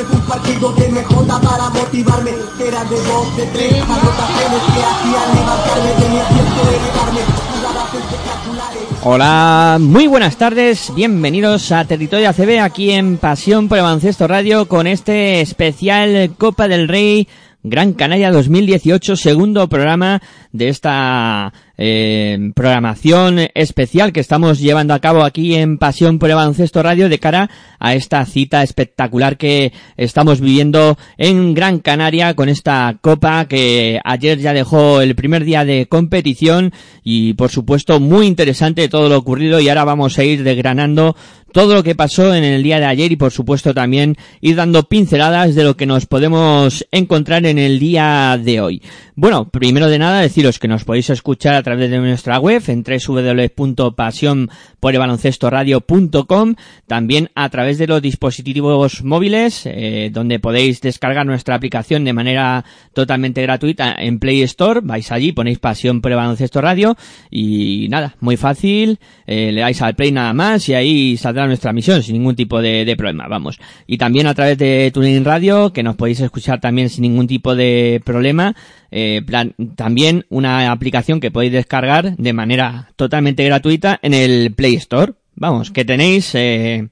noches un partido de MJ para motivarme. Era de dos, de tres anotaciones que hacían levantarme Tenía tiempo de elevarme. Jugadas espectaculares. Hola, muy buenas tardes, bienvenidos a Territorio ACB aquí en Pasión por el Radio con este especial Copa del Rey Gran Canaria 2018, segundo programa de esta eh, programación especial que estamos llevando a cabo aquí en Pasión por el Baloncesto Radio de cara a esta cita espectacular que estamos viviendo en Gran Canaria con esta copa que ayer ya dejó el primer día de competición y por supuesto muy interesante todo lo ocurrido y ahora vamos a ir desgranando todo lo que pasó en el día de ayer y por supuesto también ir dando pinceladas de lo que nos podemos encontrar en el día de hoy. Bueno, primero de nada deciros que nos podéis escuchar a través de nuestra web en www.pasionporelbaloncestoradio.com también a través de los dispositivos móviles eh, donde podéis descargar nuestra aplicación de manera totalmente gratuita en Play Store, vais allí, ponéis Pasión por el Baloncesto Radio y nada, muy fácil, eh, le dais al Play nada más y ahí saldrá nuestra misión sin ningún tipo de, de problema, vamos. Y también a través de TuneIn Radio, que nos podéis escuchar también sin ningún tipo de problema, eh, plan, también una aplicación que podéis descargar de manera totalmente gratuita en el Play Store. Vamos, que tenéis, eh,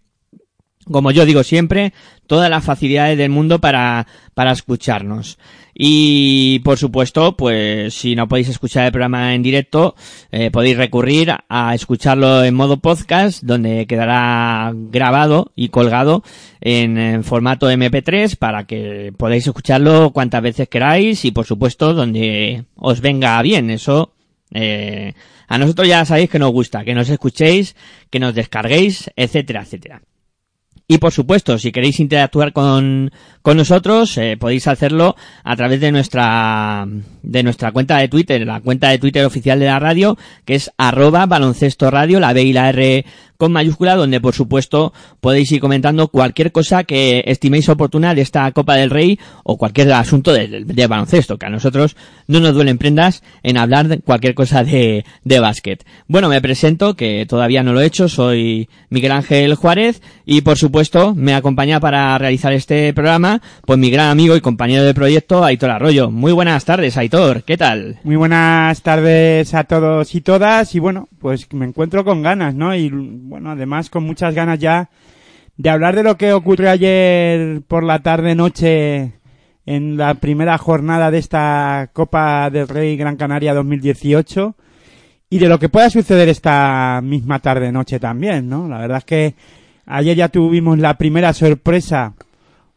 como yo digo siempre, todas las facilidades del mundo para, para escucharnos. Y por supuesto, pues si no podéis escuchar el programa en directo, eh, podéis recurrir a escucharlo en modo podcast, donde quedará grabado y colgado en, formato MP3 para que podáis escucharlo cuantas veces queráis y por supuesto donde os venga bien. Eso eh, a nosotros ya sabéis que nos gusta, que nos escuchéis, que nos descarguéis, etcétera, etcétera. Y por supuesto, si queréis interactuar con, con nosotros, eh, podéis hacerlo a través de nuestra, de nuestra cuenta de Twitter, la cuenta de Twitter oficial de la radio, que es arroba baloncesto radio, la B y la R con mayúscula, donde por supuesto podéis ir comentando cualquier cosa que estiméis oportuna de esta Copa del Rey o cualquier asunto de, baloncesto, que a nosotros no nos duelen prendas en hablar de cualquier cosa de, de básquet. Bueno, me presento, que todavía no lo he hecho, soy Miguel Ángel Juárez y por supuesto me acompaña para realizar este programa pues mi gran amigo y compañero de proyecto Aitor Arroyo. Muy buenas tardes, Aitor, ¿qué tal? Muy buenas tardes a todos y todas y bueno, pues me encuentro con ganas, ¿no? Bueno, además con muchas ganas ya de hablar de lo que ocurrió ayer por la tarde noche en la primera jornada de esta Copa del Rey Gran Canaria 2018 y de lo que pueda suceder esta misma tarde noche también, ¿no? La verdad es que ayer ya tuvimos la primera sorpresa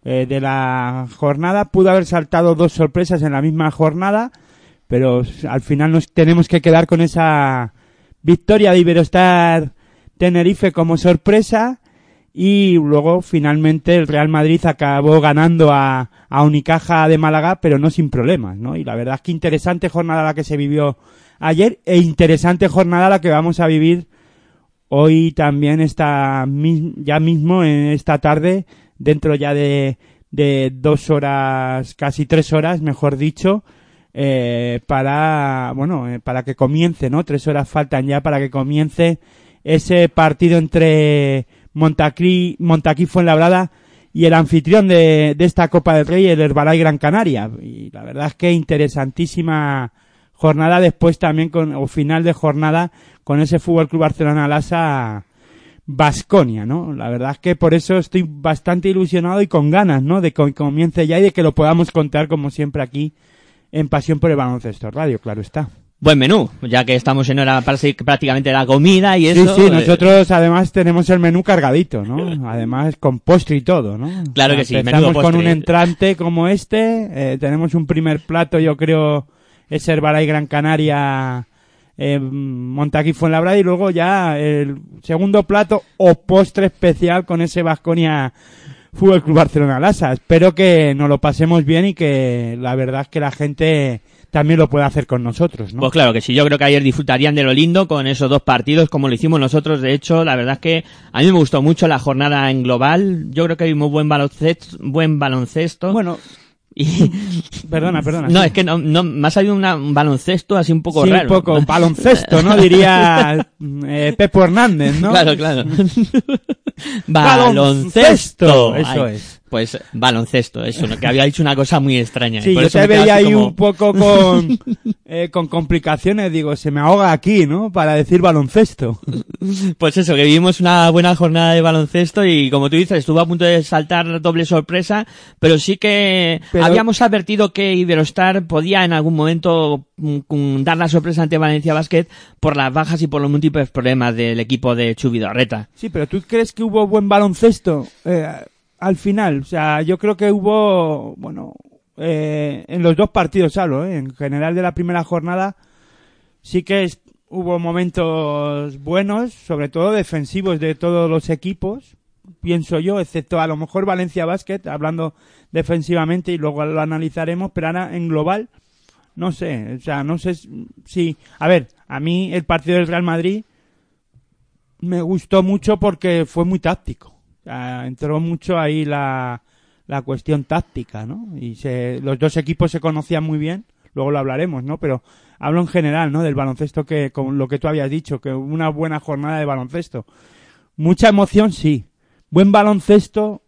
eh, de la jornada, pudo haber saltado dos sorpresas en la misma jornada, pero al final nos tenemos que quedar con esa victoria de Iberostar Tenerife como sorpresa y luego finalmente el Real Madrid acabó ganando a, a Unicaja de Málaga, pero no sin problemas, ¿no? Y la verdad es que interesante jornada la que se vivió ayer e interesante jornada la que vamos a vivir hoy también esta ya mismo en esta tarde dentro ya de, de dos horas casi tres horas mejor dicho eh, para bueno eh, para que comience no tres horas faltan ya para que comience ese partido entre Montaquí Montaquí Fuenlabrada y el anfitrión de, de esta Copa del Rey el Herbalay Gran Canaria y la verdad es que interesantísima jornada después también con, o final de jornada con ese Fútbol Club Barcelona Lasa Basconia, ¿no? La verdad es que por eso estoy bastante ilusionado y con ganas, ¿no? De que comience ya y de que lo podamos contar como siempre aquí en Pasión por el Baloncesto Radio, claro está. Buen menú, ya que estamos en hora prácticamente la comida y eso. Sí, sí, nosotros además tenemos el menú cargadito, ¿no? Además con postre y todo, ¿no? Claro que sí, Empezamos con un entrante como este, eh, tenemos un primer plato, yo creo, es Herbalay Gran Canaria eh, Montaquí Fuenlabrada y luego ya el segundo plato o postre especial con ese Vasconia Fútbol Club Barcelona Lasa. Espero que nos lo pasemos bien y que la verdad es que la gente también lo pueda hacer con nosotros, ¿no? Pues claro que sí, yo creo que ayer disfrutarían de lo lindo con esos dos partidos como lo hicimos nosotros. De hecho, la verdad es que a mí me gustó mucho la jornada en global. Yo creo que hay muy buen baloncesto. Buen baloncesto. Bueno, y... Perdona, perdona. No, es que no, no, me ha salido un baloncesto así un poco sí, raro. un poco baloncesto, ¿no? Diría eh, Pepo Hernández, ¿no? Claro, claro. baloncesto. Eso Ay, es. Pues baloncesto, eso, que había dicho una cosa muy extraña. Sí, y por yo eso te veía ahí como- un poco con, eh, con complicaciones. Digo, se me ahoga aquí, ¿no? Para decir baloncesto. Pues eso, que vivimos una buena jornada de baloncesto y como tú dices, estuvo a punto de saltar doble sorpresa, pero sí que Pero- habíamos advertido que Iberostar podía en algún momento mm, dar la sorpresa ante Valencia Basket por las bajas y por los múltiples problemas del equipo de Chubidorreta. Sí, pero ¿tú crees que hubo buen baloncesto eh, al final? O sea, yo creo que hubo, bueno, eh, en los dos partidos hablo, ¿eh? en general de la primera jornada, sí que es- hubo momentos buenos, sobre todo defensivos de todos los equipos, pienso yo, excepto a lo mejor Valencia Basket, hablando defensivamente y luego lo analizaremos, pero ahora en global, no sé, o sea, no sé si, a ver, a mí el partido del Real Madrid me gustó mucho porque fue muy táctico. Entró mucho ahí la, la cuestión táctica, ¿no? Y se, los dos equipos se conocían muy bien, luego lo hablaremos, ¿no? Pero hablo en general, ¿no? Del baloncesto que, con lo que tú habías dicho, que una buena jornada de baloncesto. Mucha emoción, sí. Buen baloncesto,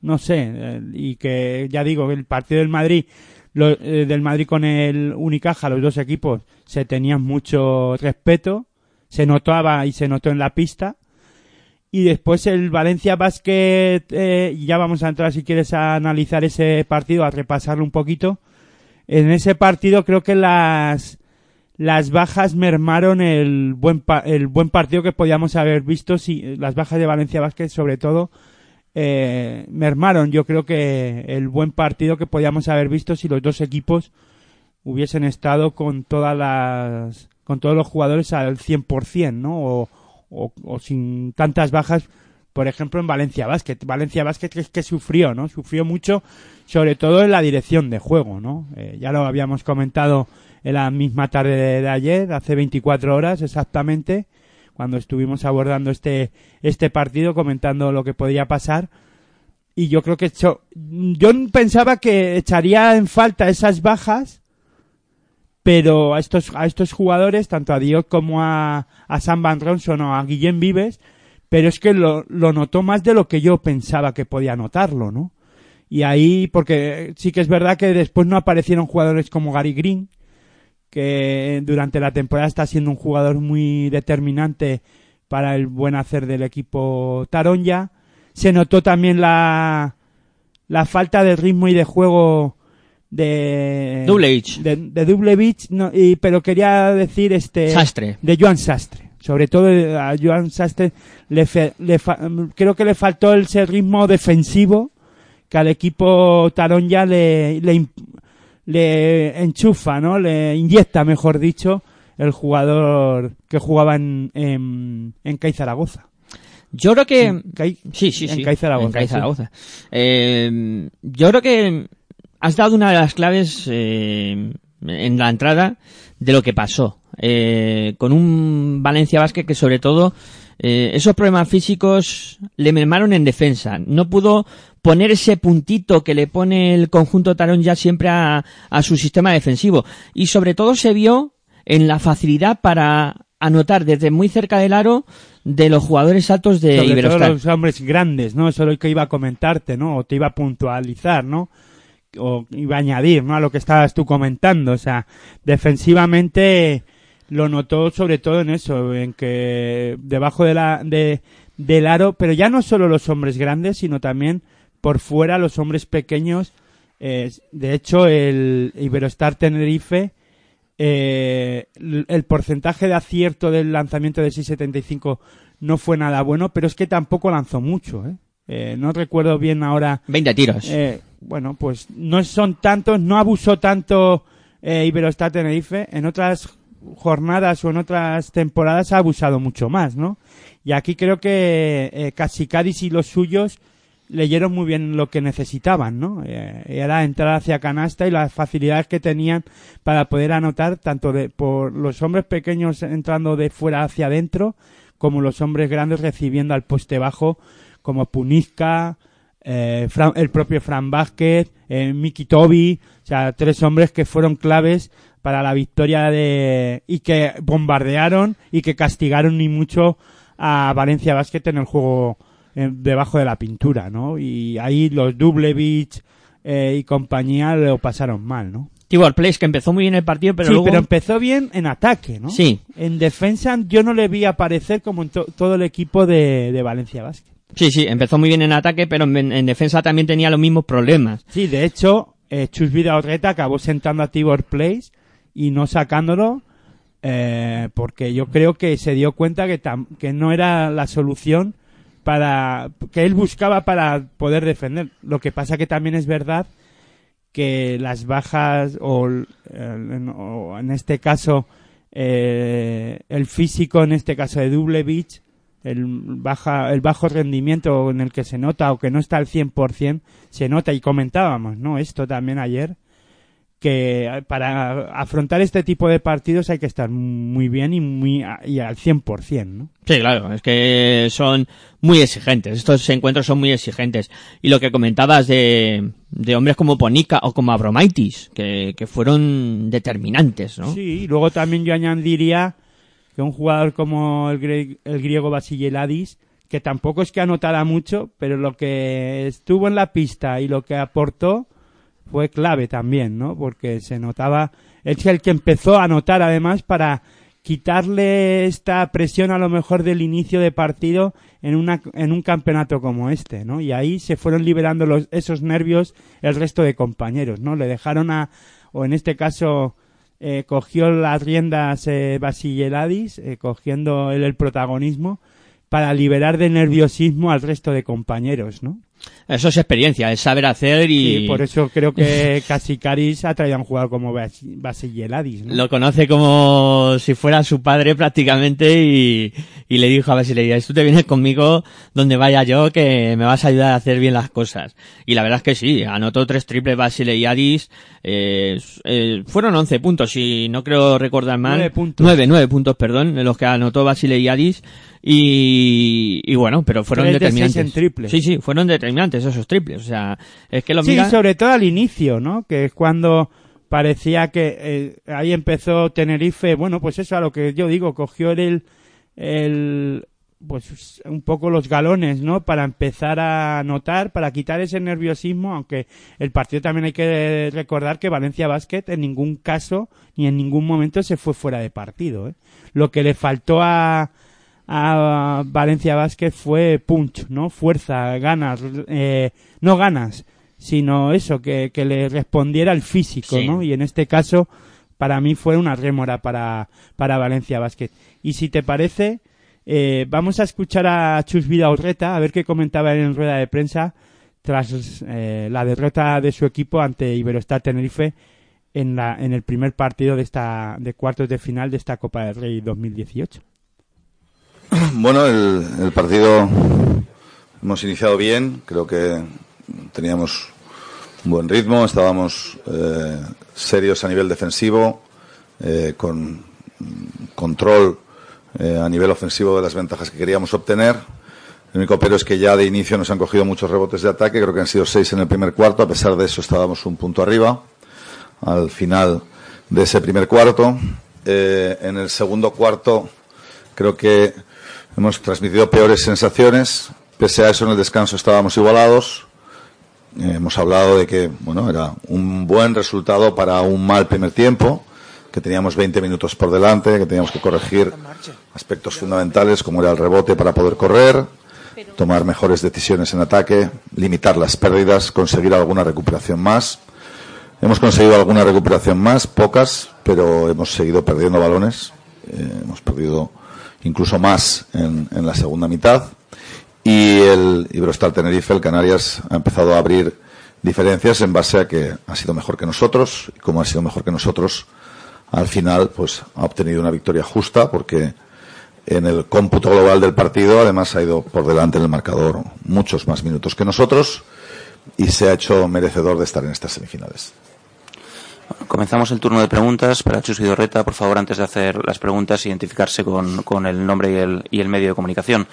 no sé, eh, y que ya digo, el partido del Madrid, lo- eh, del Madrid con el Unicaja, los dos equipos se tenían mucho respeto, se notaba y se notó en la pista. Y después el Valencia Basket, eh, ya vamos a entrar si quieres a analizar ese partido, a repasarlo un poquito. En ese partido creo que las, las bajas mermaron el buen, pa- el buen partido que podíamos haber visto, si, las bajas de Valencia Basket sobre todo, eh, mermaron yo creo que el buen partido que podíamos haber visto si los dos equipos hubiesen estado con todas las con todos los jugadores al 100%, ¿no? O, sin tantas bajas, por ejemplo, en Valencia Basket. Valencia Basket es que sufrió, ¿no? Sufrió mucho, sobre todo en la dirección de juego, ¿no? Eh, ya lo habíamos comentado en la misma tarde de, ayer, hace 24 horas exactamente, cuando estuvimos abordando este, este partido, comentando lo que podía pasar. Y yo creo que yo pensaba que echaría en falta esas bajas, pero a estos, a estos jugadores, tanto a Dios como a, a Sam Van Ronson o a Guillem Vives, pero es que lo, lo notó más de lo que yo pensaba que podía notarlo, ¿no? Y ahí, porque sí que es verdad que después no aparecieron jugadores como Gary Green, que durante la temporada está siendo un jugador muy determinante para el buen hacer del equipo Taronja. Se notó también la, la falta de ritmo y de juego de Dublevich. de, de Dublevich, no, y, pero quería decir este Sastre. de Joan Sastre sobre todo a Joan Sastre le, fe- le fa- creo que le faltó ese ritmo defensivo que al equipo Tarón ya le, le, le enchufa, ¿no? Le inyecta, mejor dicho, el jugador que jugaba en, en, en Zaragoza. Yo creo que... En Cai- Sí, sí, en sí. Cai Zaragoza, En sí. Zaragoza. Eh, yo creo que has dado una de las claves eh, en la entrada de lo que pasó. Eh, con un Valencia Basket que sobre todo eh, esos problemas físicos le mermaron en defensa. No pudo poner ese puntito que le pone el conjunto Tarón ya siempre a, a su sistema defensivo. Y sobre todo se vio en la facilidad para anotar desde muy cerca del aro de los jugadores altos de Sobre todo los hombres grandes, ¿no? Eso es lo que iba a comentarte, ¿no? O te iba a puntualizar, ¿no? O iba a añadir, ¿no? A lo que estabas tú comentando. O sea, defensivamente lo notó sobre todo en eso, en que debajo de la, de, del aro, pero ya no solo los hombres grandes, sino también por fuera los hombres pequeños. Eh, de hecho, el Iberostar Tenerife, eh, el porcentaje de acierto del lanzamiento de 6.75 no fue nada bueno, pero es que tampoco lanzó mucho. ¿eh? Eh, no recuerdo bien ahora. 20 tiros. Eh, bueno, pues no son tantos, no abusó tanto eh, Iberostar Tenerife. En otras jornadas o en otras temporadas ha abusado mucho más, ¿no? Y aquí creo que eh, Casicadis y los suyos leyeron muy bien lo que necesitaban, ¿no? Eh, era entrar hacia canasta y las facilidades que tenían para poder anotar tanto de, por los hombres pequeños entrando de fuera hacia adentro como los hombres grandes recibiendo al poste bajo como Punizka, eh, Fran- el propio Fran Vázquez, eh, Miki Tobi, o sea, tres hombres que fueron claves para la victoria de y que bombardearon y que castigaron ni mucho a Valencia Basket en el juego eh, debajo de la pintura, ¿no? Y ahí los Dublevich eh, y compañía lo pasaron mal, ¿no? Tibor Place, que empezó muy bien el partido, pero sí, luego... pero empezó bien en ataque, ¿no? Sí. En defensa yo no le vi aparecer como en to- todo el equipo de, de Valencia Basket. Sí, sí, empezó muy bien en ataque, pero en, en defensa también tenía los mismos problemas. Sí, de hecho, eh, Chus Vidaurreta acabó sentando a Tibor Place y no sacándolo eh, porque yo creo que se dio cuenta que, que no era la solución para que él buscaba para poder defender. Lo que pasa que también es verdad que las bajas o, en, o en este caso eh, el físico en este caso de Dublevich el baja el bajo rendimiento en el que se nota o que no está al 100% se nota y comentábamos no esto también ayer que para afrontar este tipo de partidos hay que estar muy bien y muy y al 100%, ¿no? Sí, claro, es que son muy exigentes. Estos encuentros son muy exigentes. Y lo que comentabas de, de hombres como Ponica o como Abromaitis, que, que fueron determinantes, ¿no? Sí, y luego también yo añadiría que un jugador como el, el griego Basileadis, que tampoco es que anotara mucho, pero lo que estuvo en la pista y lo que aportó fue clave también, ¿no? Porque se notaba, es el que empezó a anotar además para quitarle esta presión a lo mejor del inicio de partido en una en un campeonato como este, ¿no? Y ahí se fueron liberando los, esos nervios el resto de compañeros, ¿no? Le dejaron a o en este caso eh, cogió las riendas eh, Basileadis, eh, cogiendo él el protagonismo para liberar de nerviosismo al resto de compañeros, ¿no? Eso es experiencia, es saber hacer y Sí, por eso creo que Casicadis ha traído a un jugador como Bas- Basileadis, ¿no? lo conoce como si fuera su padre prácticamente y, y le dijo a Basileiadis, tú te vienes conmigo donde vaya yo que me vas a ayudar a hacer bien las cosas. Y la verdad es que sí, anotó tres triples Basileiadis, eh, eh, fueron 11 puntos y no creo recordar mal. Nueve puntos. Nueve, nueve puntos, perdón, en los que anotó Basileiadis y, y bueno, pero fueron de determinantes. en triple. Sí, sí, fueron determinantes esos triples, o sea, es que lo Sí, sobre todo al inicio, ¿no? Que es cuando parecía que eh, ahí empezó Tenerife, bueno, pues eso a lo que yo digo, cogió el, el pues un poco los galones, ¿no? Para empezar a anotar, para quitar ese nerviosismo, aunque el partido también hay que recordar que Valencia Basket en ningún caso ni en ningún momento se fue fuera de partido, ¿eh? Lo que le faltó a a Valencia Basket fue punch, ¿no? Fuerza, ganas, eh, no ganas, sino eso, que, que le respondiera el físico, Sí. ¿no? Y en este caso, para mí fue una rémora para, para Valencia Basket. Y si te parece, eh, vamos a escuchar a Chus Vidaurreta, a ver qué comentaba en rueda de prensa tras eh, la derrota de su equipo ante Iberostar Tenerife en, la, en el primer partido de, esta, de cuartos de final de esta Copa del Rey 2018. Bueno, el, partido hemos iniciado bien, creo que teníamos un buen ritmo, estábamos eh, serios a nivel defensivo, eh, con control eh, a nivel ofensivo de las ventajas que queríamos obtener. El único pero es que ya de inicio nos han cogido muchos rebotes de ataque, creo que han sido seis en el primer cuarto, a pesar de eso estábamos un punto arriba al final de ese primer cuarto. en el segundo cuarto creo que hemos transmitido peores sensaciones, pese a eso en el descanso estábamos igualados. Eh, hemos hablado de que, bueno, era un buen resultado para un mal primer tiempo, que teníamos 20 minutos por delante, que teníamos que corregir aspectos fundamentales como era el rebote para poder correr, tomar mejores decisiones en ataque, limitar las pérdidas, conseguir alguna recuperación más. Hemos conseguido alguna recuperación más, pocas, pero hemos seguido perdiendo balones. Eh, hemos perdido incluso más en, la segunda mitad y el Iberostar Tenerife, el Canarias, ha empezado a abrir diferencias en base a que ha sido mejor que nosotros y como ha sido mejor que nosotros, al final pues ha obtenido una victoria justa porque en el cómputo global del partido además ha ido por delante en el marcador muchos más minutos que nosotros y se ha hecho merecedor de estar en estas semifinales. Comenzamos el turno de preguntas para Chus Dorreta. Por favor, antes de hacer las preguntas, identificarse con, el nombre y el medio de comunicación.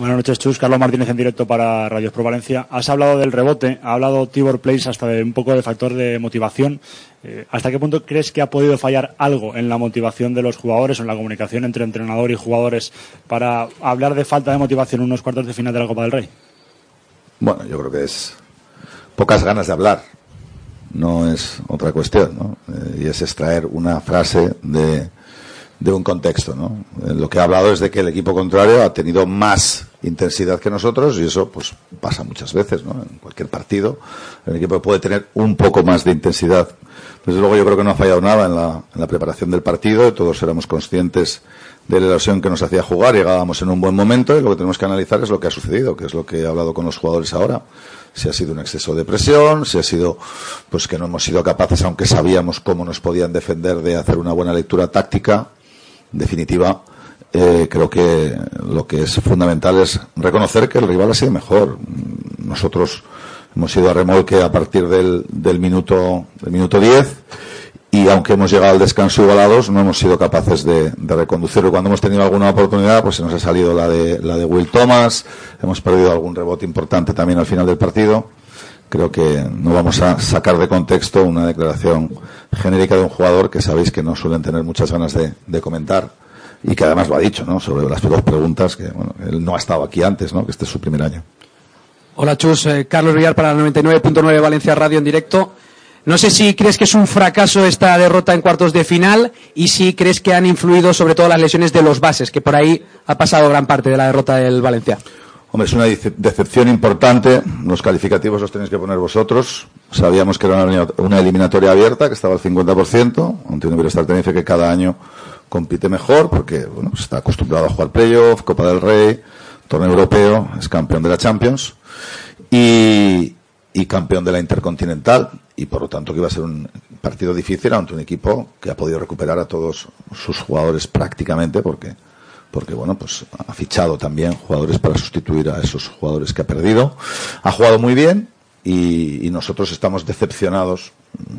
Buenas noches, Chus. Carlos Martínez en directo para Radio Pro Valencia. Has hablado del rebote, ha hablado Tibor Place hasta de un poco de factor de motivación. Eh, ¿Hasta qué punto crees que ha podido fallar algo en la motivación de los jugadores o en la comunicación entre entrenador y jugadores para hablar de falta de motivación en unos cuartos de final de la Copa del Rey? Bueno, yo creo que es pocas ganas de hablar. No es otra cuestión, ¿no? Eh, y es extraer una frase de, de un contexto, ¿no? Eh, lo que ha hablado es de que el equipo contrario ha tenido más intensidad que nosotros y eso pues pasa muchas veces, ¿no? En cualquier partido el equipo puede tener un poco más de intensidad. Desde luego yo creo que no ha fallado nada en la, en la preparación del partido, todos éramos conscientes de la erosión que nos hacía jugar, llegábamos en un buen momento y lo que tenemos que analizar es lo que ha sucedido, que es lo que he hablado con los jugadores ahora. Si ha sido un exceso de presión, si ha sido pues que no hemos sido capaces, aunque sabíamos cómo nos podían defender, de hacer una buena lectura táctica en definitiva, eh, creo que lo que es fundamental es reconocer que el rival ha sido mejor. Nosotros hemos ido a remolque a partir del, del minuto del minuto 10 y aunque hemos llegado al descanso igualados no hemos sido capaces de, de, reconducirlo. Cuando hemos tenido alguna oportunidad pues se nos ha salido la de, la de Will Thomas, hemos perdido algún rebote importante también al final del partido. Creo que no vamos a sacar de contexto una declaración genérica de un jugador que sabéis que no suelen tener muchas ganas de, de comentar y que además lo ha dicho, ¿no? Sobre las dos preguntas que, bueno, él no ha estado aquí antes, ¿no? Que este es su primer año. Hola Chus, eh, Carlos Villar para la 99.9 Valencia Radio en directo. No sé si crees que es un fracaso esta derrota en cuartos de final y si crees que han influido sobre todo las lesiones de los bases, que por ahí ha pasado gran parte de la derrota del Valencia. Hombre, es una decepción importante. Los calificativos los tenéis que poner vosotros. Sabíamos que era una eliminatoria abierta, que estaba al 50%, aunque no hubiera estar Tenerife que cada año compite mejor, porque bueno, está acostumbrado a jugar playoff, Copa del Rey, torneo europeo, es campeón de la Champions y, y campeón de la Intercontinental. Y por lo tanto que iba a ser un partido difícil ante un equipo que ha podido recuperar a todos sus jugadores prácticamente, porque porque bueno, pues ha fichado también jugadores para sustituir a esos jugadores que ha perdido. Ha jugado muy bien y, y, nosotros estamos decepcionados,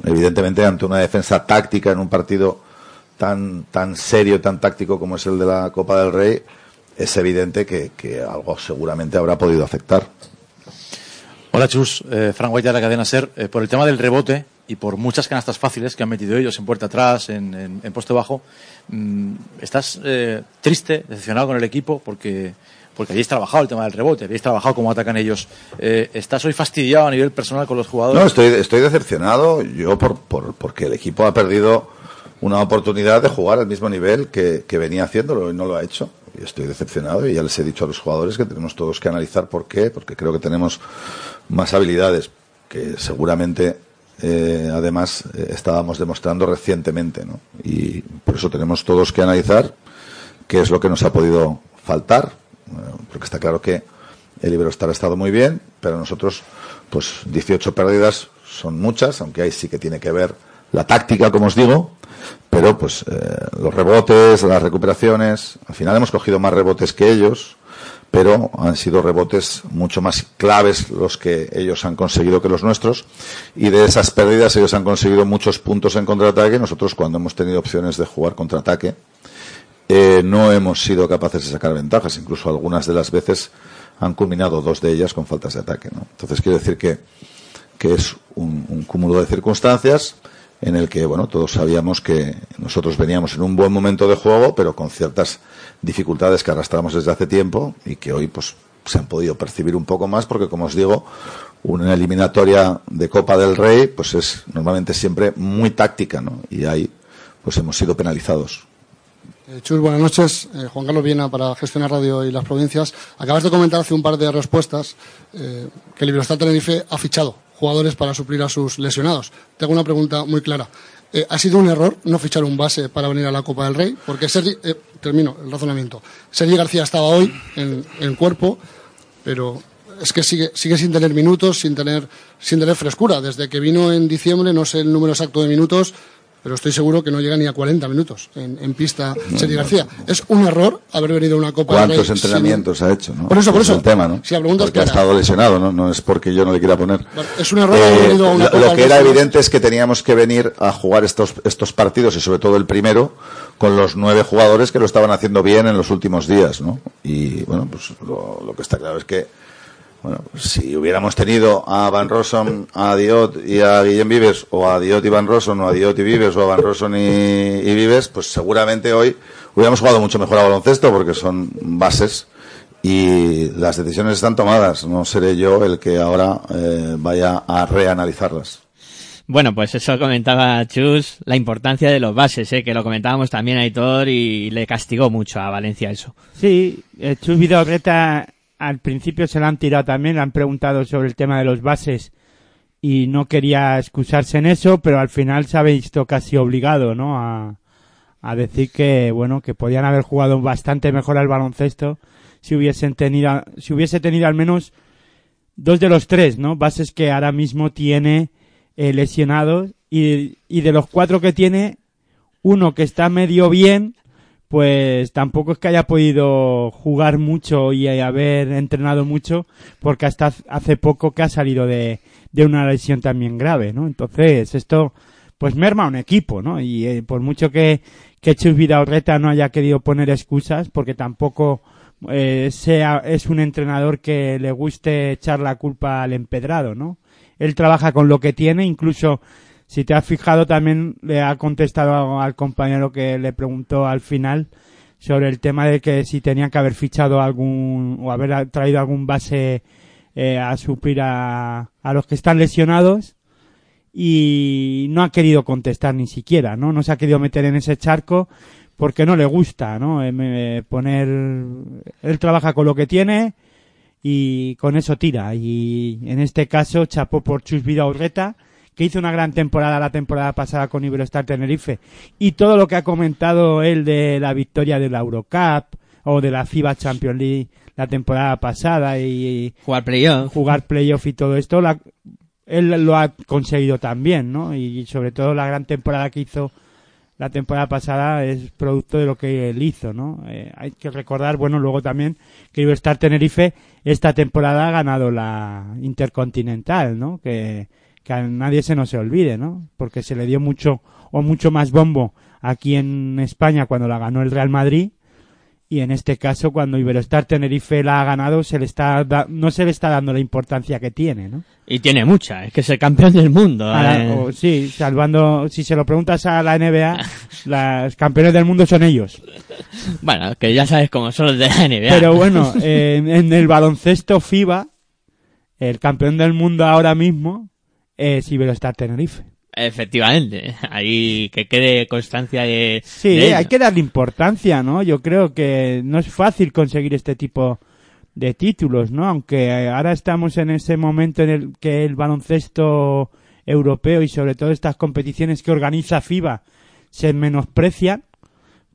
evidentemente, ante una defensa táctica en un partido tan, tan serio, tan táctico como es el de la Copa del Rey. Es evidente que, que algo seguramente habrá podido afectar. Hola Chus, eh, Frank White de la cadena SER. Eh, por el tema del rebote y por muchas canastas fáciles que han metido ellos en puerta atrás, en, en, en poste bajo, mmm, ¿estás eh, triste, decepcionado con el equipo? Porque, porque habéis trabajado el tema del rebote, habéis trabajado cómo atacan ellos. Eh, ¿Estás hoy fastidiado a nivel personal con los jugadores? No, estoy, estoy decepcionado yo por, por, porque el equipo ha perdido una oportunidad de jugar al mismo nivel que, venía haciéndolo y no lo ha hecho y estoy decepcionado y ya les he dicho a los jugadores que tenemos todos que analizar por qué, porque creo que tenemos más habilidades que seguramente eh, además eh, estábamos demostrando recientemente, ¿no? Y por eso tenemos todos que analizar qué es lo que nos ha podido faltar, eh, porque está claro que el Iberostar ha estado muy bien, pero nosotros, pues 18 pérdidas son muchas, aunque ahí sí que tiene que ver la táctica, como os digo, pero pues eh, los rebotes, las recuperaciones, al final hemos cogido más rebotes que ellos, pero han sido rebotes mucho más claves los que ellos han conseguido que los nuestros y de esas pérdidas ellos han conseguido muchos puntos en contraataque. Nosotros cuando hemos tenido opciones de jugar contraataque eh, no hemos sido capaces de sacar ventajas. Incluso algunas de las veces han culminado dos de ellas con faltas de ataque entonces quiero decir que, que es un cúmulo de circunstancias en el que, bueno, todos sabíamos que nosotros veníamos en un buen momento de juego, pero con ciertas dificultades que arrastramos desde hace tiempo y que hoy, pues, se han podido percibir un poco más porque, como os digo, una eliminatoria de Copa del Rey, pues es normalmente siempre muy táctica, ¿no? Y ahí, pues hemos sido penalizados. Eh, Chus, buenas noches. Eh, Juan Carlos Viena para Gestionar Radio y las Provincias. Acabas de comentar hace un par de respuestas eh, que el Libertad Tenerife ha fichado jugadores para suplir a sus lesionados. Tengo una pregunta muy clara. Eh, ¿Ha sido un error no fichar un base para venir a la Copa del Rey? Porque Sergi, eh, termino el razonamiento. Sergi García estaba hoy en, en cuerpo, pero es que sigue, sigue sin tener minutos, sin tener, sin tener frescura. Desde que vino en diciembre, no sé el número exacto de minutos, pero estoy seguro que no llega ni a 40 minutos en, en pista Sergi García. Es un error haber venido a una Copa. ¿Cuántos entrenamientos sin- ha hecho? ¿no? Por eso, por eso. Es el tema, ¿no? Si la porque ha estado lesionado, ¿no? No es porque yo no le quiera poner. Es un error haber Eh, venido a una lo, Copa lo que era evidente es que teníamos que venir a jugar estos, estos partidos y sobre todo el primero con los nueve jugadores que lo estaban haciendo bien en los últimos días, ¿no? Y bueno, pues lo, lo que está claro es que bueno, pues si hubiéramos tenido a Van Rossum, a Diot y a Guillem Vives, o a Diot y Van Rossum, o a Diot y Vives, o a Van Rossum y, y Vives, pues seguramente hoy hubiéramos jugado mucho mejor a baloncesto porque son bases y las decisiones están tomadas. No seré yo el que ahora eh, vaya a reanalizarlas. Bueno, pues eso comentaba Chus, la importancia de los bases, ¿eh? que lo comentábamos también a Aitor y le castigó mucho a Valencia eso. Sí, eh, Chus Vidorreta al principio se lo han tirado también, le han preguntado sobre el tema de los bases y no quería excusarse en eso, pero al final se ha visto casi obligado, ¿no? A, a decir que, bueno, que podían haber jugado bastante mejor al baloncesto si hubiesen tenido, si hubiese tenido al menos dos de los tres, ¿no? Bases que ahora mismo tiene eh, lesionados y, y de los cuatro que tiene, uno que está medio bien, pues tampoco es que haya podido jugar mucho y haber entrenado mucho, porque hasta hace poco que ha salido de, de una lesión también grave, ¿no? Entonces, esto, pues merma un equipo, ¿no? Y eh, por mucho que, que Chus Vidaurreta no haya querido poner excusas, porque tampoco eh, sea, es un entrenador que le guste echar la culpa al empedrado, ¿no? Él trabaja con lo que tiene, incluso si te has fijado también le ha contestado al compañero que le preguntó al final sobre el tema de que si tenía que haber fichado algún o haber traído algún base eh, a suplir a, a los que están lesionados y no ha querido contestar ni siquiera, ¿no? No se ha querido meter en ese charco porque no le gusta, ¿no? Eh, poner él trabaja con lo que tiene y con eso tira y en este caso chapó por Chus Vidaurreta que hizo una gran temporada la temporada pasada con Iberostar Tenerife y todo lo que ha comentado él de la victoria de la Eurocup o de la FIBA Champions League la temporada pasada y jugar playoff jugar playoff y todo esto la- él lo ha conseguido también no y sobre todo la gran temporada que hizo la temporada pasada es producto de lo que él hizo, ¿no? Eh, hay que recordar, bueno, luego también que Iberostar Tenerife esta temporada ha ganado la Intercontinental, ¿no? Que, que a nadie se nos se olvide, ¿no? Porque se le dio mucho o mucho más bombo aquí en España cuando la ganó el Real Madrid y en este caso cuando Iberostar Tenerife la ha ganado se le está da- no se le está dando la importancia que tiene, ¿no? Y tiene mucha, es que es el campeón del mundo. Eh. o- sí, salvando, si se lo preguntas a la NBA, los campeones del mundo son ellos. Bueno, que ya sabes cómo son los de la NBA. Pero bueno, eh, en el baloncesto FIBA, el campeón del mundo ahora mismo es Iberostar Tenerife. Efectivamente, ahí que quede constancia de... Sí, de hay que darle importancia, ¿no? Yo creo que no es fácil conseguir este tipo de títulos, ¿no? Aunque eh, ahora estamos en ese momento en el que el baloncesto europeo y sobre todo estas competiciones que organiza FIBA se menosprecian,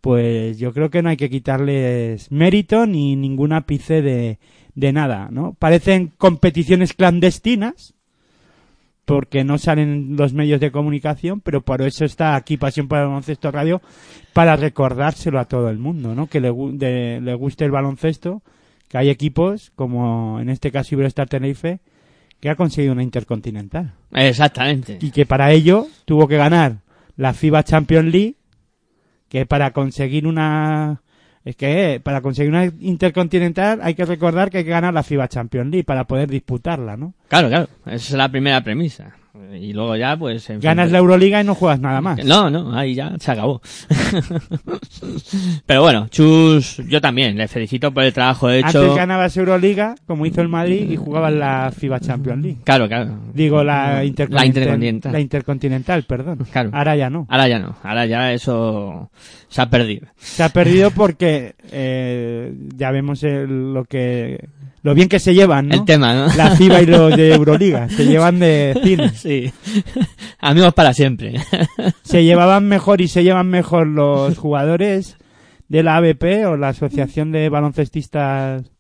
pues yo creo que no hay que quitarles mérito ni ningún ápice de, de nada, ¿no? Parecen competiciones clandestinas, porque no salen los medios de comunicación, pero por eso está aquí Pasión para el Baloncesto Radio, para recordárselo a todo el mundo, ¿no? Que le, de- le guste el baloncesto, que hay equipos, como en este caso Iberostar Tenerife, que ha conseguido una intercontinental. Exactamente. Y que para ello tuvo que ganar la FIBA Champions League, que para conseguir una... Es que para conseguir una intercontinental hay que recordar que hay que ganar la FIBA Champions League para poder disputarla, ¿no? Claro, claro. Esa es la primera premisa. Y luego ya, pues... en fin, Ganas la Euroliga y no juegas nada más. No, no, ahí ya se acabó. Pero bueno, Chus, yo también le felicito por el trabajo hecho. Antes ganabas Euroliga, como hizo el Madrid, y jugabas la FIBA Champions League. Claro, claro. Digo, la intercontinental. La intercontinental. La intercontinental, perdón. Claro. Ahora ya no. Ahora ya no, ahora ya eso se ha perdido. Se ha perdido porque eh, ya vemos el- lo que lo bien que se llevan, ¿no? El tema, ¿no? La FIBA y los de Euroliga se llevan de cine. Sí. Amigos para siempre. Se llevaban mejor y se llevan mejor los jugadores de la ABP o la Asociación de Baloncestistas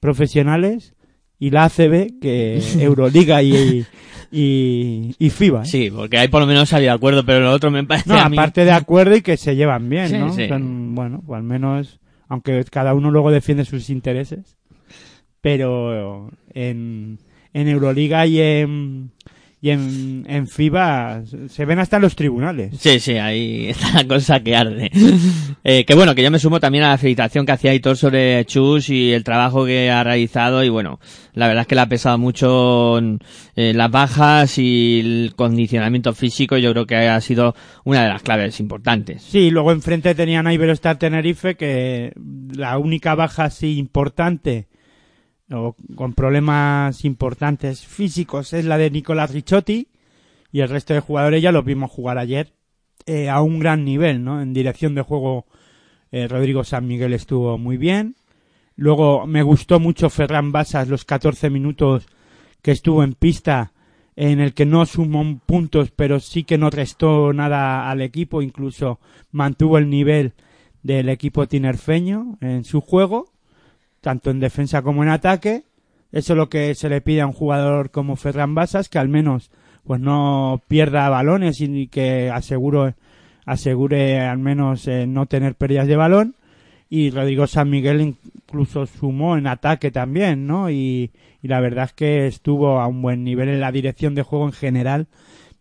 Profesionales y la ACB que Euroliga y, y, y FIBA. ¿eh? Sí, porque ahí por lo menos salido de acuerdo, pero lo otro me parece No, a mí- aparte de acuerdo y que se llevan bien, Sí, ¿no? sí. Son, bueno, pues al menos, aunque cada uno luego defiende sus intereses, pero en, en Euroliga y en, y en, en FIBA se ven hasta en los tribunales. Sí, sí, ahí está la cosa que arde. Eh, que bueno, que yo me sumo también a la felicitación que hacía Aitor sobre Chus y el trabajo que ha realizado y bueno, la verdad es que le ha pesado mucho eh, las bajas y el condicionamiento físico, yo creo que ha sido una de las claves importantes. Sí, luego enfrente tenían a Iberostar Tenerife, que la única baja así importante o con problemas importantes físicos es la de Nicolás Ricciotti y el resto de jugadores ya los vimos jugar ayer eh, a un gran nivel, ¿no? En dirección de juego eh, Rodrigo San Miguel estuvo muy bien. Luego me gustó mucho Ferran Basas los 14 minutos que estuvo en pista en el que no sumó puntos, pero sí que no restó nada al equipo, incluso mantuvo el nivel del equipo tinerfeño en su juego, tanto en defensa como en ataque. Eso es lo que se le pide a un jugador como Ferran Basas, que al menos pues no pierda balones y que asegure, asegure al menos eh, no tener pérdidas de balón. Y Rodrigo San Miguel incluso sumó en ataque también, ¿no? Y, y la verdad es que estuvo a un buen nivel en la dirección de juego en general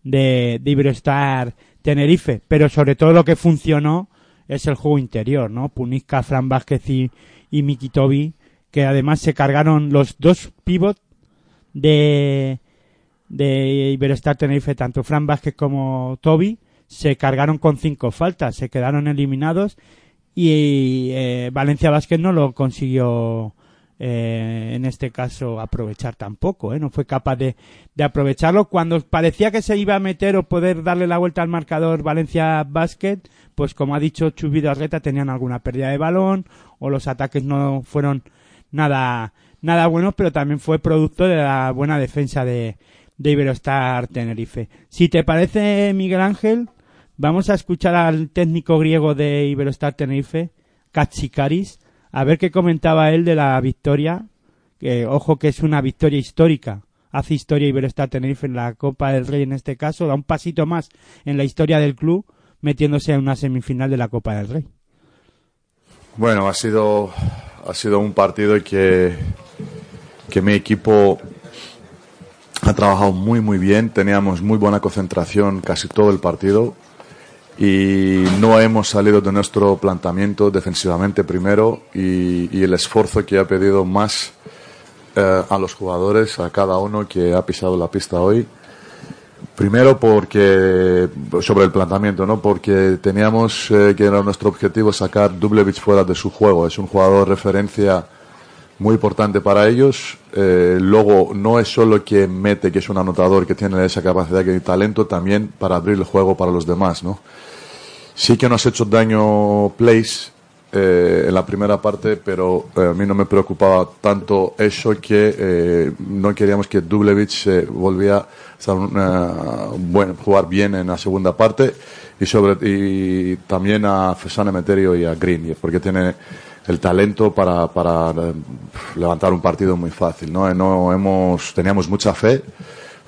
de, de Tenerife. Pero sobre todo lo que funcionó es el juego interior, ¿no? Punisca, Fran Vázquez y, y Miki Tobi, que además se cargaron los dos pivots de, de Iberostar Tenerife, tanto Fran Vázquez como Toby, se cargaron con cinco faltas, se quedaron eliminados y eh, Valencia Vázquez no lo consiguió eh, en este caso aprovechar tampoco, ¿eh? no fue capaz de, de aprovecharlo cuando parecía que se iba a meter o poder darle la vuelta al marcador Valencia Basket, pues como ha dicho Chubi Arreta tenían alguna pérdida de balón o los ataques no fueron nada nada buenos, pero también fue producto de la buena defensa de, de Iberostar Tenerife. Si te parece, Miguel Ángel, vamos a escuchar al técnico griego de Iberostar Tenerife, Katsikaris, a ver qué comentaba él de la victoria, que ojo que es una victoria histórica. Hace historia Iberostar Tenerife en la Copa del Rey en este caso, da un pasito más en la historia del club, metiéndose en una semifinal de la Copa del Rey. Bueno, ha sido, ha sido un partido que, que mi equipo ha trabajado muy, muy bien. Teníamos muy buena concentración casi todo el partido y no hemos salido de nuestro planteamiento defensivamente primero y, el esfuerzo que ha pedido más eh, a los jugadores, a cada uno que ha pisado la pista hoy. Primero porque, sobre el planteamiento, ¿no? Porque teníamos eh, que era nuestro objetivo sacar Dublevich fuera de su juego. Es un jugador referencia muy importante para ellos. Eh, luego, no es solo que mete, que es un anotador, que tiene esa capacidad y talento, también para abrir el juego para los demás, ¿no? Sí que nos ha hecho daño Place eh, en la primera parte, pero eh, a mí no me preocupaba tanto eso que eh, no queríamos que Dublevich eh, volviera a jugar bien en la segunda parte y sobre y también a Fesane Meterio y a Green, porque tiene el talento para, para levantar un partido muy fácil, ¿no? No hemos teníamos mucha fe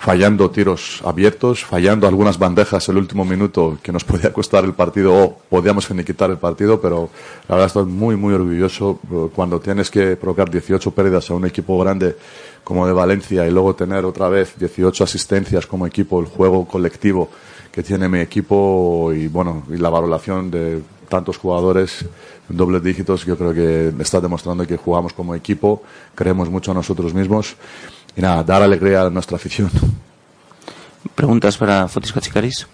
fallando tiros abiertos, fallando algunas bandejas el último minuto que nos podía costar el partido o podíamos finiquitar el partido, pero la verdad estoy muy, muy orgulloso eh, cuando tienes que provocar 18 pérdidas a un equipo grande como de Valencia y luego tener otra vez 18 asistencias como equipo, el juego colectivo que tiene mi equipo y bueno, y la valoración de tantos jugadores en dobles dígitos, yo creo que está demostrando que jugamos como equipo, creemos mucho a nosotros mismos y nada, dar alegría a nuestra afición. ¿Preguntas para Fotis Cachicaris?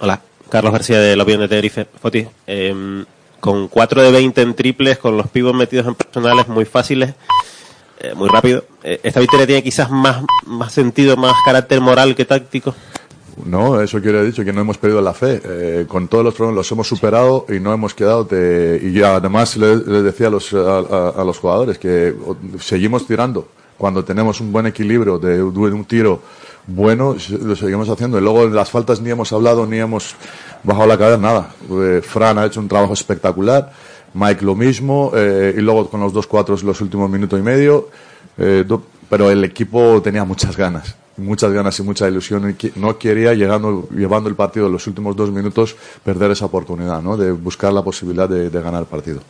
Hola, Carlos García de la opinión de Tenerife. Foti, eh, con 4 de 20 en triples, con los pibos metidos en personales muy fáciles, eh, muy rápido, eh, ¿esta victoria tiene quizás más, más sentido, más carácter moral que táctico? No, eso quiere decir que no hemos perdido la fe. Eh, con todos los problemas los hemos superado y no hemos quedado. De, y además les le decía a los, a, los jugadores que seguimos tirando. Cuando tenemos un buen equilibrio de, un tiro bueno, lo seguimos haciendo. Y luego en las faltas ni hemos hablado ni hemos bajado la cabeza, nada. Eh, Fran ha hecho un trabajo espectacular. Mike lo mismo. eh, y luego con los dos cuatros los últimos minuto y medio. Eh, pero el equipo tenía muchas ganas, muchas ganas y mucha ilusión. Y no quería, llegando, llevando el partido en los últimos dos minutos, perder esa oportunidad, ¿no? De buscar la posibilidad de, de ganar el partido.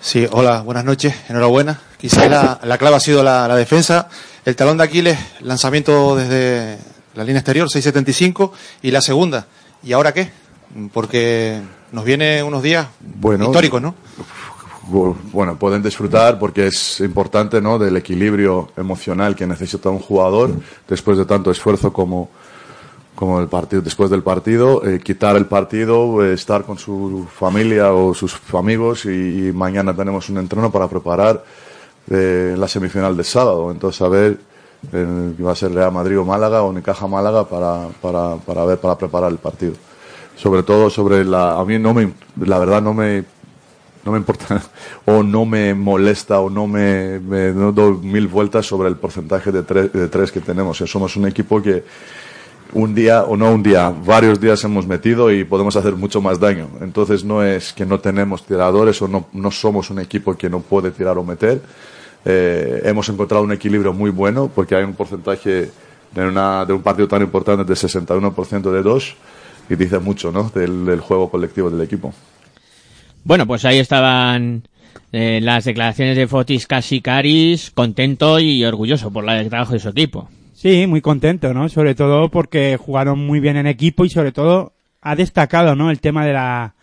Sí, hola, buenas noches, enhorabuena. Quizás la, la clave ha sido la, la defensa. El talón de Aquiles, lanzamiento desde la línea exterior, 6.75, y la segunda. ¿Y ahora qué? Porque nos viene unos días Bueno, históricos, ¿no? Bu- Bueno, pueden disfrutar porque es importante, ¿no? Del equilibrio emocional que necesita un jugador después de tanto esfuerzo como, como el partido, después del partido, eh, quitar el partido, eh, estar con su familia o sus amigos y, mañana tenemos un entreno para preparar eh, la semifinal de sábado. Entonces, a ver que va a ser Real Madrid o Málaga o Unicaja Málaga para, para, para ver, para preparar el partido. Sobre todo sobre la, a mí no me, la verdad no me, no me importa o no me molesta o no me, no doy mil vueltas sobre el porcentaje de tres, de tres que tenemos. Eh, Somos un equipo que un día o no un día, varios días hemos metido y podemos hacer mucho más daño. Entonces no es que no tenemos tiradores o no, no somos un equipo que no puede tirar o meter. Eh, hemos encontrado un equilibrio muy bueno porque hay un porcentaje de, una, de un partido tan importante de 61% de dos y dice mucho ¿no? del juego colectivo del equipo. Bueno, pues ahí estaban eh, las declaraciones de Fotis Casikaris, contento y orgulloso por la- el trabajo de su equipo. Sí, muy contento, ¿no? Sobre todo porque jugaron muy bien en equipo y sobre todo ha destacado, ¿no? El tema de la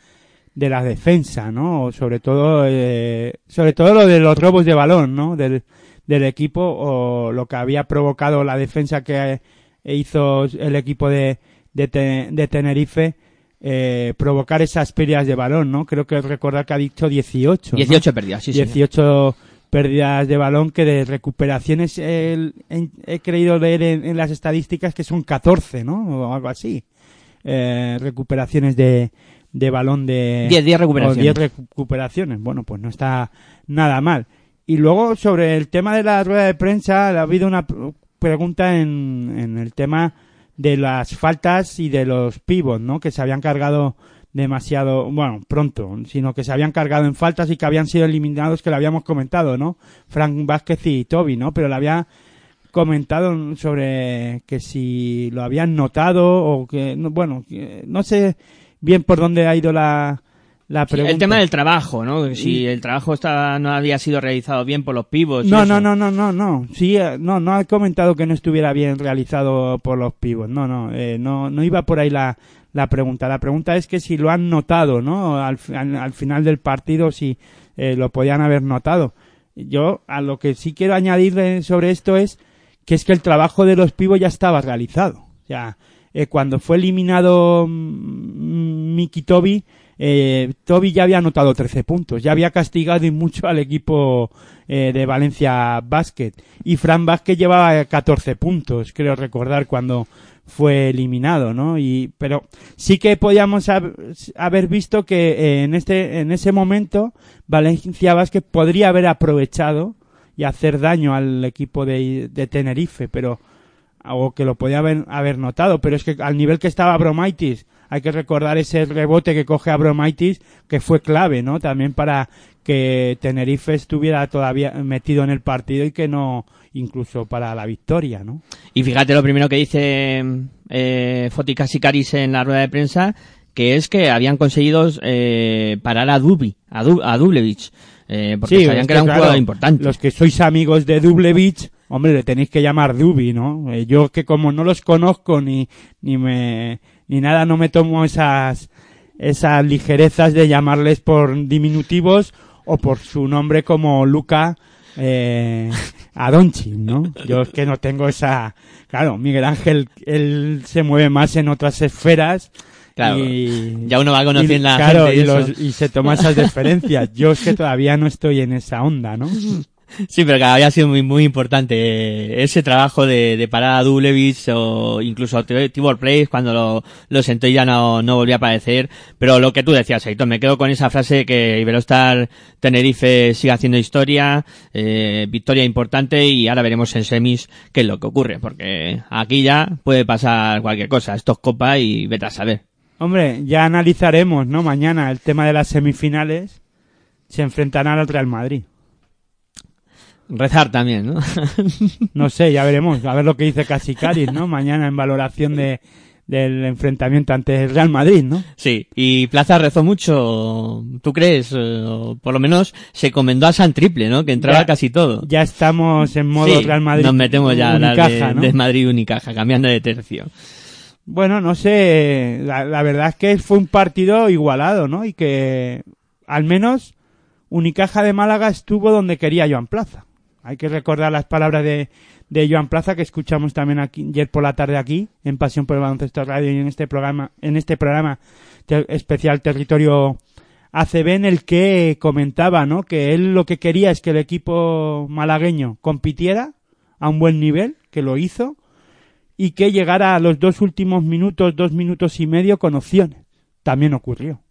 de la defensa, ¿no? Sobre todo, eh, sobre todo lo de los robos de balón, ¿no? Del, del equipo o lo que había provocado la defensa que eh, hizo el equipo de, de Tenerife, eh, provocar esas pérdidas de balón, ¿no? Creo que recordar que ha dicho 18. ¿no? 18 pérdidas, sí, señor. 18 pérdidas de balón que de recuperaciones he creído leer en, en las estadísticas que son 14, ¿no? O algo así. Eh, recuperaciones de, de balón de... 10, 10 recuperaciones. o 10 recuperaciones. Bueno, pues no está nada mal. Y luego sobre el tema de la rueda de prensa, ha habido una pregunta en, en el tema de las faltas y de los pivots, ¿no? Que se habían cargado demasiado, bueno, pronto, sino que se habían cargado en faltas y que habían sido eliminados, que lo habíamos comentado, ¿no? Frank Vázquez y Toby, ¿no? Pero lo había comentado sobre que si lo habían notado o que, no- bueno, no sé bien por dónde ha ido la, la Sí, pregunta. el tema del trabajo, ¿no? Si el trabajo estaba, no había sido realizado bien por los pivos. y No, no, no, no, no, no. Sí, eh, no, no ha comentado que no estuviera bien realizado por los pivos. No, no, eh, no, no iba por ahí la, la pregunta. La pregunta es que si lo han notado, ¿no? Al, fi- al, al final del partido, si eh, lo podían haber notado. Yo, a lo que sí quiero añadir sobre esto es que es que el trabajo de los pivos ya estaba realizado. O sea, eh, cuando fue eliminado mm, Miki Toby, eh, Toby ya había anotado 13 puntos, ya había castigado y mucho al equipo eh, de Valencia Basket. Y Fran Vázquez llevaba 14 puntos, creo recordar, cuando fue eliminado, ¿no? Y, pero sí que podíamos hab- haber visto que eh, en este, en ese momento Valencia Basket podría haber aprovechado y hacer daño al equipo de, de Tenerife, pero o que lo podía haber, haber notado, pero es que al nivel que estaba Bromaitis, hay que recordar ese rebote que coge Abromaitis, que fue clave, ¿no? También para que Tenerife estuviera todavía metido en el partido y que no, incluso para la victoria, ¿no? Y fíjate lo primero que dice eh, Foti Casicaris en la rueda de prensa, que es que habían conseguido eh, parar a Dubi, a, Du- a Dublevich, eh, porque Sí, sabían es que era un claro, jugador importante. Los que sois amigos de Dublevich, hombre, le tenéis que llamar Dubi, ¿no? Eh, yo que como no los conozco ni, ni me, ni nada, no me tomo esas, esas ligerezas de llamarles por diminutivos o por su nombre como Luca, eh, Adonchi, ¿no? Yo es que no tengo esa, claro, Miguel Ángel, él se mueve más en otras esferas. Claro, y, ya uno va conociendo y, a la claro, gente y y, los- y se toma esas deferencias. Yo es que todavía no estoy en esa onda, ¿no? Sí, pero que había sido muy, muy importante eh, ese trabajo de, de parar a Dublevich o incluso Tibor Place cuando lo, lo sentó ya no, no volvió a aparecer. Pero lo que tú decías, Aitor, me quedo con esa frase que Iberostar Tenerife sigue haciendo historia, eh, victoria importante y ahora veremos en semis qué es lo que ocurre, porque aquí ya puede pasar cualquier cosa. Esto es copa y vete a saber. Hombre, ya analizaremos, ¿no? Mañana el tema de las semifinales. Se enfrentarán al Real Madrid. Rezar también, ¿no? No sé, ya veremos. A ver lo que dice Casicaris, ¿no? Mañana en valoración de, del enfrentamiento ante el Real Madrid, ¿no? Sí, y Plaza rezó mucho, ¿tú crees? Eh, o por lo menos se comendó a San Triple, ¿no? Que entraba Ya- casi todo. Ya estamos en modo Sí, Real Madrid. Nos metemos ya a Unicaja, de, ¿no? de Madrid Unicaja, cambiando de tercio. Bueno, no sé, la, la verdad es que fue un partido igualado, ¿no? Y que al menos Unicaja de Málaga estuvo donde quería Joan Plaza. Hay que recordar las palabras de, Joan Plaza que escuchamos también aquí, ayer por la tarde aquí, en Pasión por el Baloncesto Radio y en este programa, en este programa especial Territorio ACB en el que comentaba, ¿no? Que él lo que quería es que el equipo malagueño compitiera a un buen nivel, que lo hizo, y que llegara a los dos últimos minutos, dos minutos y medio con opciones. También ocurrió.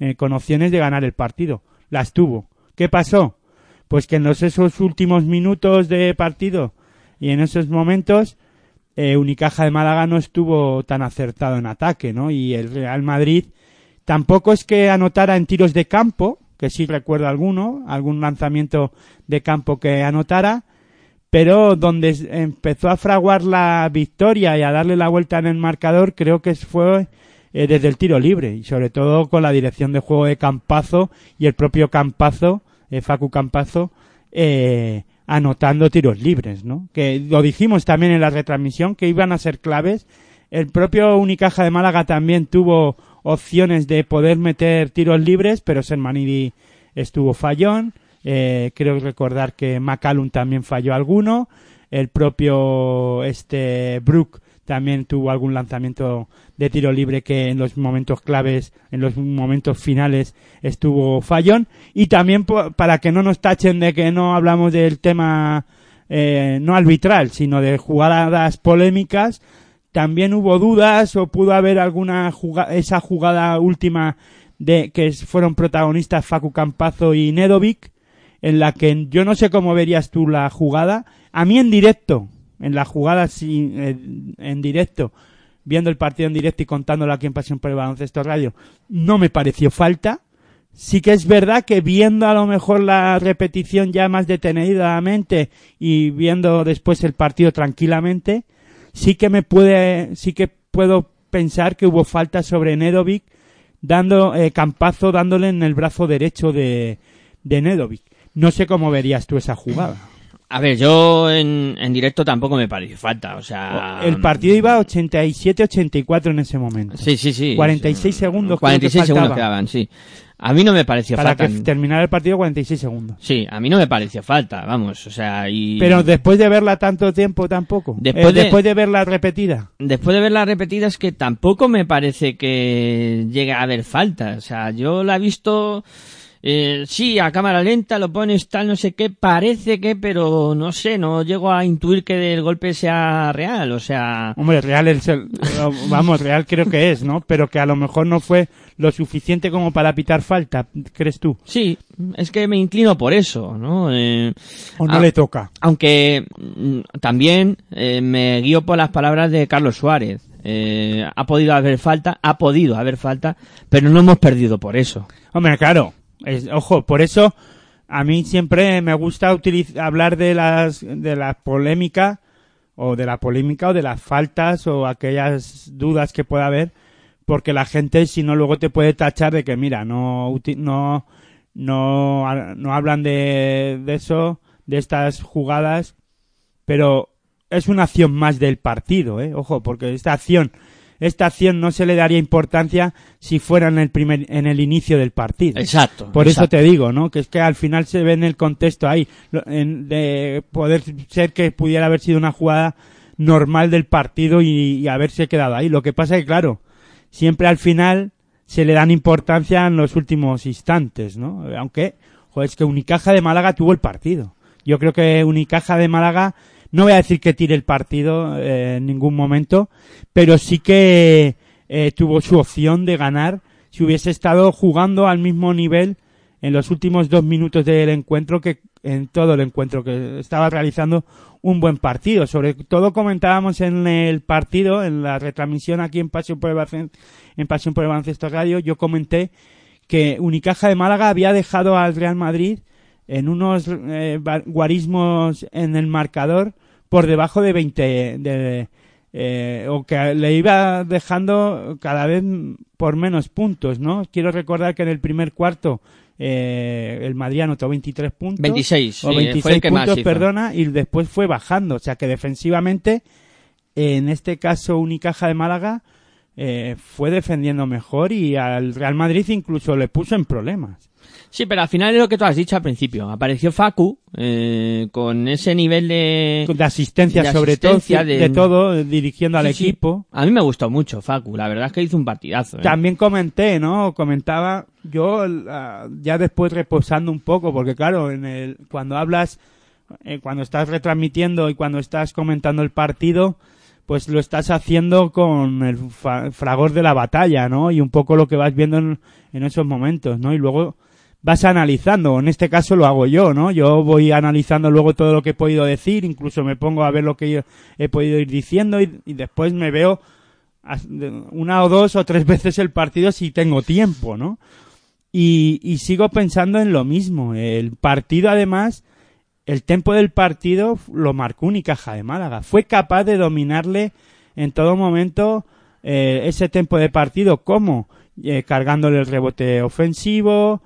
Eh, con opciones de ganar el partido. Las tuvo. ¿Qué pasó? Pues que en los, esos últimos minutos de partido y en esos momentos eh, Unicaja de Málaga no estuvo tan acertado en ataque, ¿no? Y el Real Madrid tampoco es que anotara en tiros de campo, que sí recuerdo alguno, algún lanzamiento de campo que anotara, pero donde empezó a fraguar la victoria y a darle la vuelta en el marcador creo que fue eh, desde el tiro libre y sobre todo con la dirección de juego de Campazo y el propio Campazo, eh, Facu Campazo, eh, anotando tiros libres, ¿no? Que lo dijimos también en la retransmisión que iban a ser claves. El propio Unicaja de Málaga también tuvo opciones de poder meter tiros libres, pero Sermanidi estuvo fallón. Eh, creo recordar que McCallum también falló alguno. El propio este Brook también tuvo algún lanzamiento de tiro libre que en los momentos claves, en los momentos finales estuvo fallón. Y también para que no nos tachen de que no hablamos del tema eh, no arbitral, sino de jugadas polémicas, también hubo dudas o pudo haber alguna esa jugada última de que fueron protagonistas Facu Campazo y Nedovic, en la que yo no sé cómo verías tú la jugada. A mí en directo, en la jugada sí, eh, en directo, viendo el partido en directo y contándolo aquí en Pasión por el Baloncesto Radio, no me pareció falta. Sí que es verdad que viendo a lo mejor la repetición ya más detenidamente y viendo después el partido tranquilamente, sí que me puede, sí que puedo pensar que hubo falta sobre Nedovic, dando eh, Campazo dándole en el brazo derecho de, de Nedovic. No sé cómo verías tú esa jugada. A ver, yo en, en directo tampoco me pareció falta, o sea... El partido iba 87-84 en ese momento. Sí, sí, sí. 46 segundos. creo que 46 segundos quedaban, sí. A mí no me pareció Para falta. que terminara el partido 46 segundos. Sí, a mí no me pareció falta, vamos, o sea, y... Pero después de verla tanto tiempo tampoco. Después Eh, de- después de verla repetida. Después de verla repetida es que tampoco me parece que llegue a haber falta. O sea, yo la he visto, eh, sí, a cámara lenta, lo pones tal, no sé qué, parece que, pero no sé, no llego a intuir que el golpe sea real. O sea, Hombre, real es el- vamos, real creo que es, ¿no? Pero que a lo mejor no fue lo suficiente como para pitar falta, ¿crees tú? sí, es que me inclino por eso, ¿no? Eh, O no a- le toca. Aunque mm, también eh, me guío por las palabras de Carlos Suárez. Eh, ha podido haber falta, ha podido haber falta, pero no hemos perdido por eso. Hombre, claro. Es- ojo, por eso a mí siempre me gusta hablar de las de la polémica o de la polémica o de las faltas o aquellas dudas que pueda haber porque la gente si no luego te puede tachar de que mira no no no no hablan de, de eso de estas jugadas pero es una acción más del partido, ¿eh? Ojo, porque esta acción, esta acción no se le daría importancia si fuera en el primer, en el inicio del partido. Exacto, Por eso te digo, ¿no? Que es que al final se ve en el contexto ahí, en- de poder ser que pudiera haber sido una jugada normal del partido y, y haberse quedado ahí. Lo que pasa es que, claro, siempre al final se le dan importancia en los últimos instantes, ¿no? Aunque, joder, es que Unicaja de Málaga tuvo el partido. Yo creo que Unicaja de Málaga, no voy a decir que tire el partido eh, en ningún momento, pero sí que eh, tuvo su opción de ganar si hubiese estado jugando al mismo nivel en los últimos dos minutos del encuentro que en todo el encuentro que estaba realizando un buen partido. Sobre todo comentábamos en el partido, en la retransmisión aquí en Pasión por el Baloncesto, en Pasión por el Baloncesto Radio, yo comenté que Unicaja de Málaga había dejado al Real Madrid en unos eh, guarismos en el marcador por debajo de 20 de, eh, o que le iba dejando cada vez por menos puntos, ¿no? Quiero recordar que en el primer cuarto eh, el Madrid anotó 23 puntos. 26, o sí, 26 fue el que más puntos, perdona, y después fue bajando. O sea que defensivamente, en este caso Unicaja de Málaga, eh, fue defendiendo mejor y al Real Madrid incluso le puso en problemas. Sí, pero al final es lo que tú has dicho al principio. Apareció Facu eh, con ese nivel de... De asistencia, de sobre asistencia, todo, de, todo, dirigiendo al Sí, equipo. A mí me gustó mucho Facu. La verdad es que hizo un partidazo. ¿eh? También comenté, ¿no? Comentaba yo ya después reposando un poco, porque claro, en el, cuando hablas, eh, cuando estás retransmitiendo y cuando estás comentando el partido, pues lo estás haciendo con el fragor de la batalla, ¿no? Y un poco lo que vas viendo en, en esos momentos, ¿no? Y luego vas analizando, en este caso lo hago yo, ¿no? Yo voy analizando luego todo lo que he podido decir, incluso me pongo a ver lo que yo he podido ir diciendo y, y después me veo una o dos o tres veces el partido si tengo tiempo, ¿no? Y, y sigo pensando en lo mismo. El partido, además, el tempo del partido lo marcó Unicaja de Málaga. Fue capaz de dominarle en todo momento eh, ese tempo de partido. ¿Cómo? Eh, cargándole el rebote ofensivo,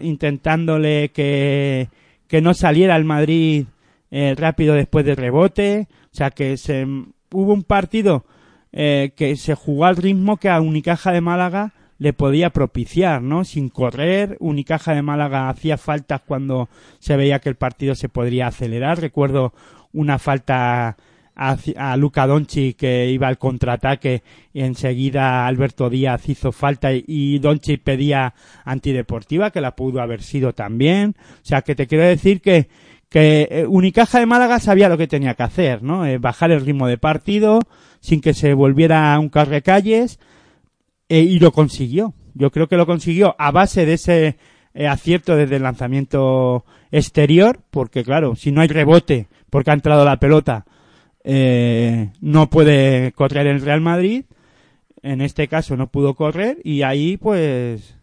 intentándole que, que no saliera el Madrid eh, rápido después del rebote. O sea que se, hubo un partido eh, que se jugó al ritmo que a Unicaja de Málaga le podía propiciar, ¿no? Sin correr, Unicaja de Málaga hacía faltas cuando se veía que el partido se podría acelerar. Recuerdo una falta a, Luca Donchi que iba al contraataque y enseguida Alberto Díaz hizo falta y, Donchi pedía antideportiva, que la pudo haber sido también. O sea, que te quiero decir que, que eh, Unicaja de Málaga sabía lo que tenía que hacer, ¿no? Eh, bajar el ritmo de partido sin que se volviera un carrecalles eh, y lo consiguió. Yo creo que lo consiguió a base de ese acierto desde el lanzamiento exterior, porque claro, si no hay rebote porque ha entrado la pelota, eh, no puede correr el Real Madrid. En este caso no pudo correr y ahí pues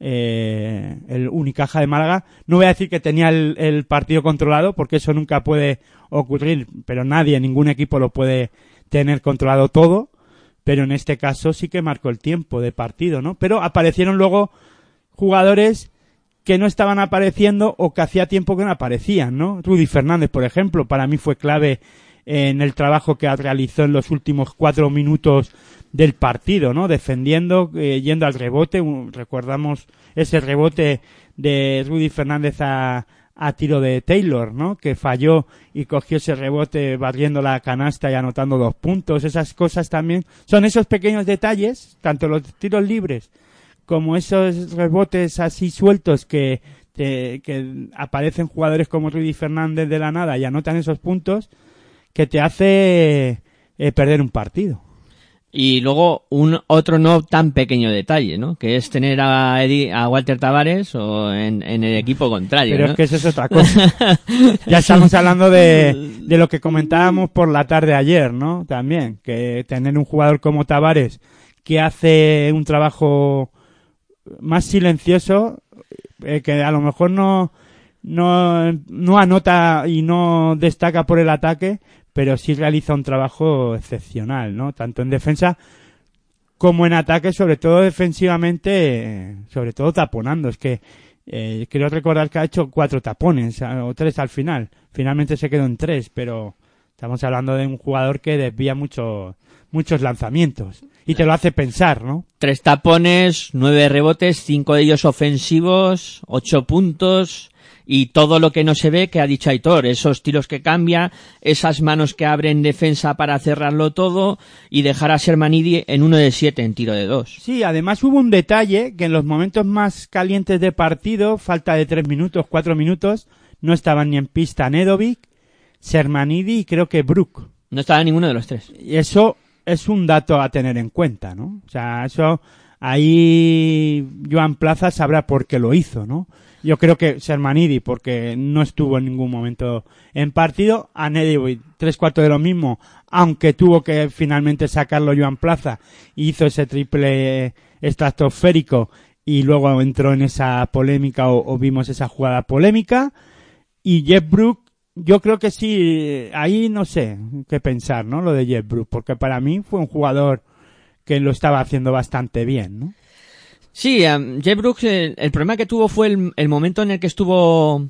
eh, el Unicaja de Málaga, no voy a decir que tenía el, el partido controlado porque eso nunca puede ocurrir, pero nadie, ningún equipo lo puede tener controlado todo, pero en este caso sí que marcó el tiempo de partido, ¿no? Pero aparecieron luego jugadores que no estaban apareciendo o que hacía tiempo que no aparecían, ¿no? Rudy Fernández, por ejemplo, para mí fue clave en el trabajo que realizó en los últimos cuatro minutos del partido, ¿no? Defendiendo, eh, yendo al rebote. Un- recordamos ese rebote de Rudy Fernández a, tiro de Taylor, ¿no? Que falló y cogió ese rebote barriendo la canasta y anotando dos puntos. Esas cosas también son esos pequeños detalles, tanto los tiros libres como esos rebotes así sueltos que aparecen jugadores como Rudy Fernández de la nada y anotan esos puntos que te hace eh, perder un partido. Y luego un otro no tan pequeño detalle, ¿no? Que es tener a, Eddie- a Walter Tavares o en, en el equipo contrario. Pero ¿no? es que eso es otra cosa. ya estamos hablando de, de lo que comentábamos por la tarde ayer, ¿no? También, que tener un jugador como Tavares que hace un trabajo más silencioso, eh, que a lo mejor no, no, no anota y no destaca por el ataque, pero sí realiza un trabajo excepcional, ¿no? Tanto en defensa como en ataque, sobre todo defensivamente, eh, sobre todo taponando. Es que eh, creo recordar que ha hecho cuatro tapones o tres al final. Finalmente se quedó en tres, pero estamos hablando de un jugador que desvía mucho, muchos lanzamientos y te lo hace pensar, ¿no? Tres tapones, nueve rebotes, cinco de ellos ofensivos, ocho puntos y todo lo que no se ve que ha dicho Aitor, esos tiros que cambia, esas manos que abren defensa para cerrarlo todo y dejar a Sermanidi en uno de siete en tiro de dos. Sí, además hubo un detalle que en los momentos más calientes de partido, falta de tres minutos, cuatro minutos, no estaban ni en pista Nedovic, Sermanidi y creo que Brook. No estaba ninguno de los tres. Y eso es un dato a tener en cuenta, ¿no? O sea, eso ahí Joan Plaza sabrá por qué lo hizo, ¿no? Yo creo que Sermanidi, porque no estuvo en ningún momento en partido, a Nedovic tres cuartos de lo mismo, aunque tuvo que finalmente sacarlo Joan Plaza, hizo ese triple estratosférico y luego entró en esa polémica o, o vimos esa jugada polémica. Y Jeff Brook, yo creo que sí, ahí no sé qué pensar, ¿no? Lo de Jeff Brook, porque para mí fue un jugador que lo estaba haciendo bastante bien, ¿no? Sí, um, Jay Brooks, el, el problema que tuvo fue el, el momento en el que estuvo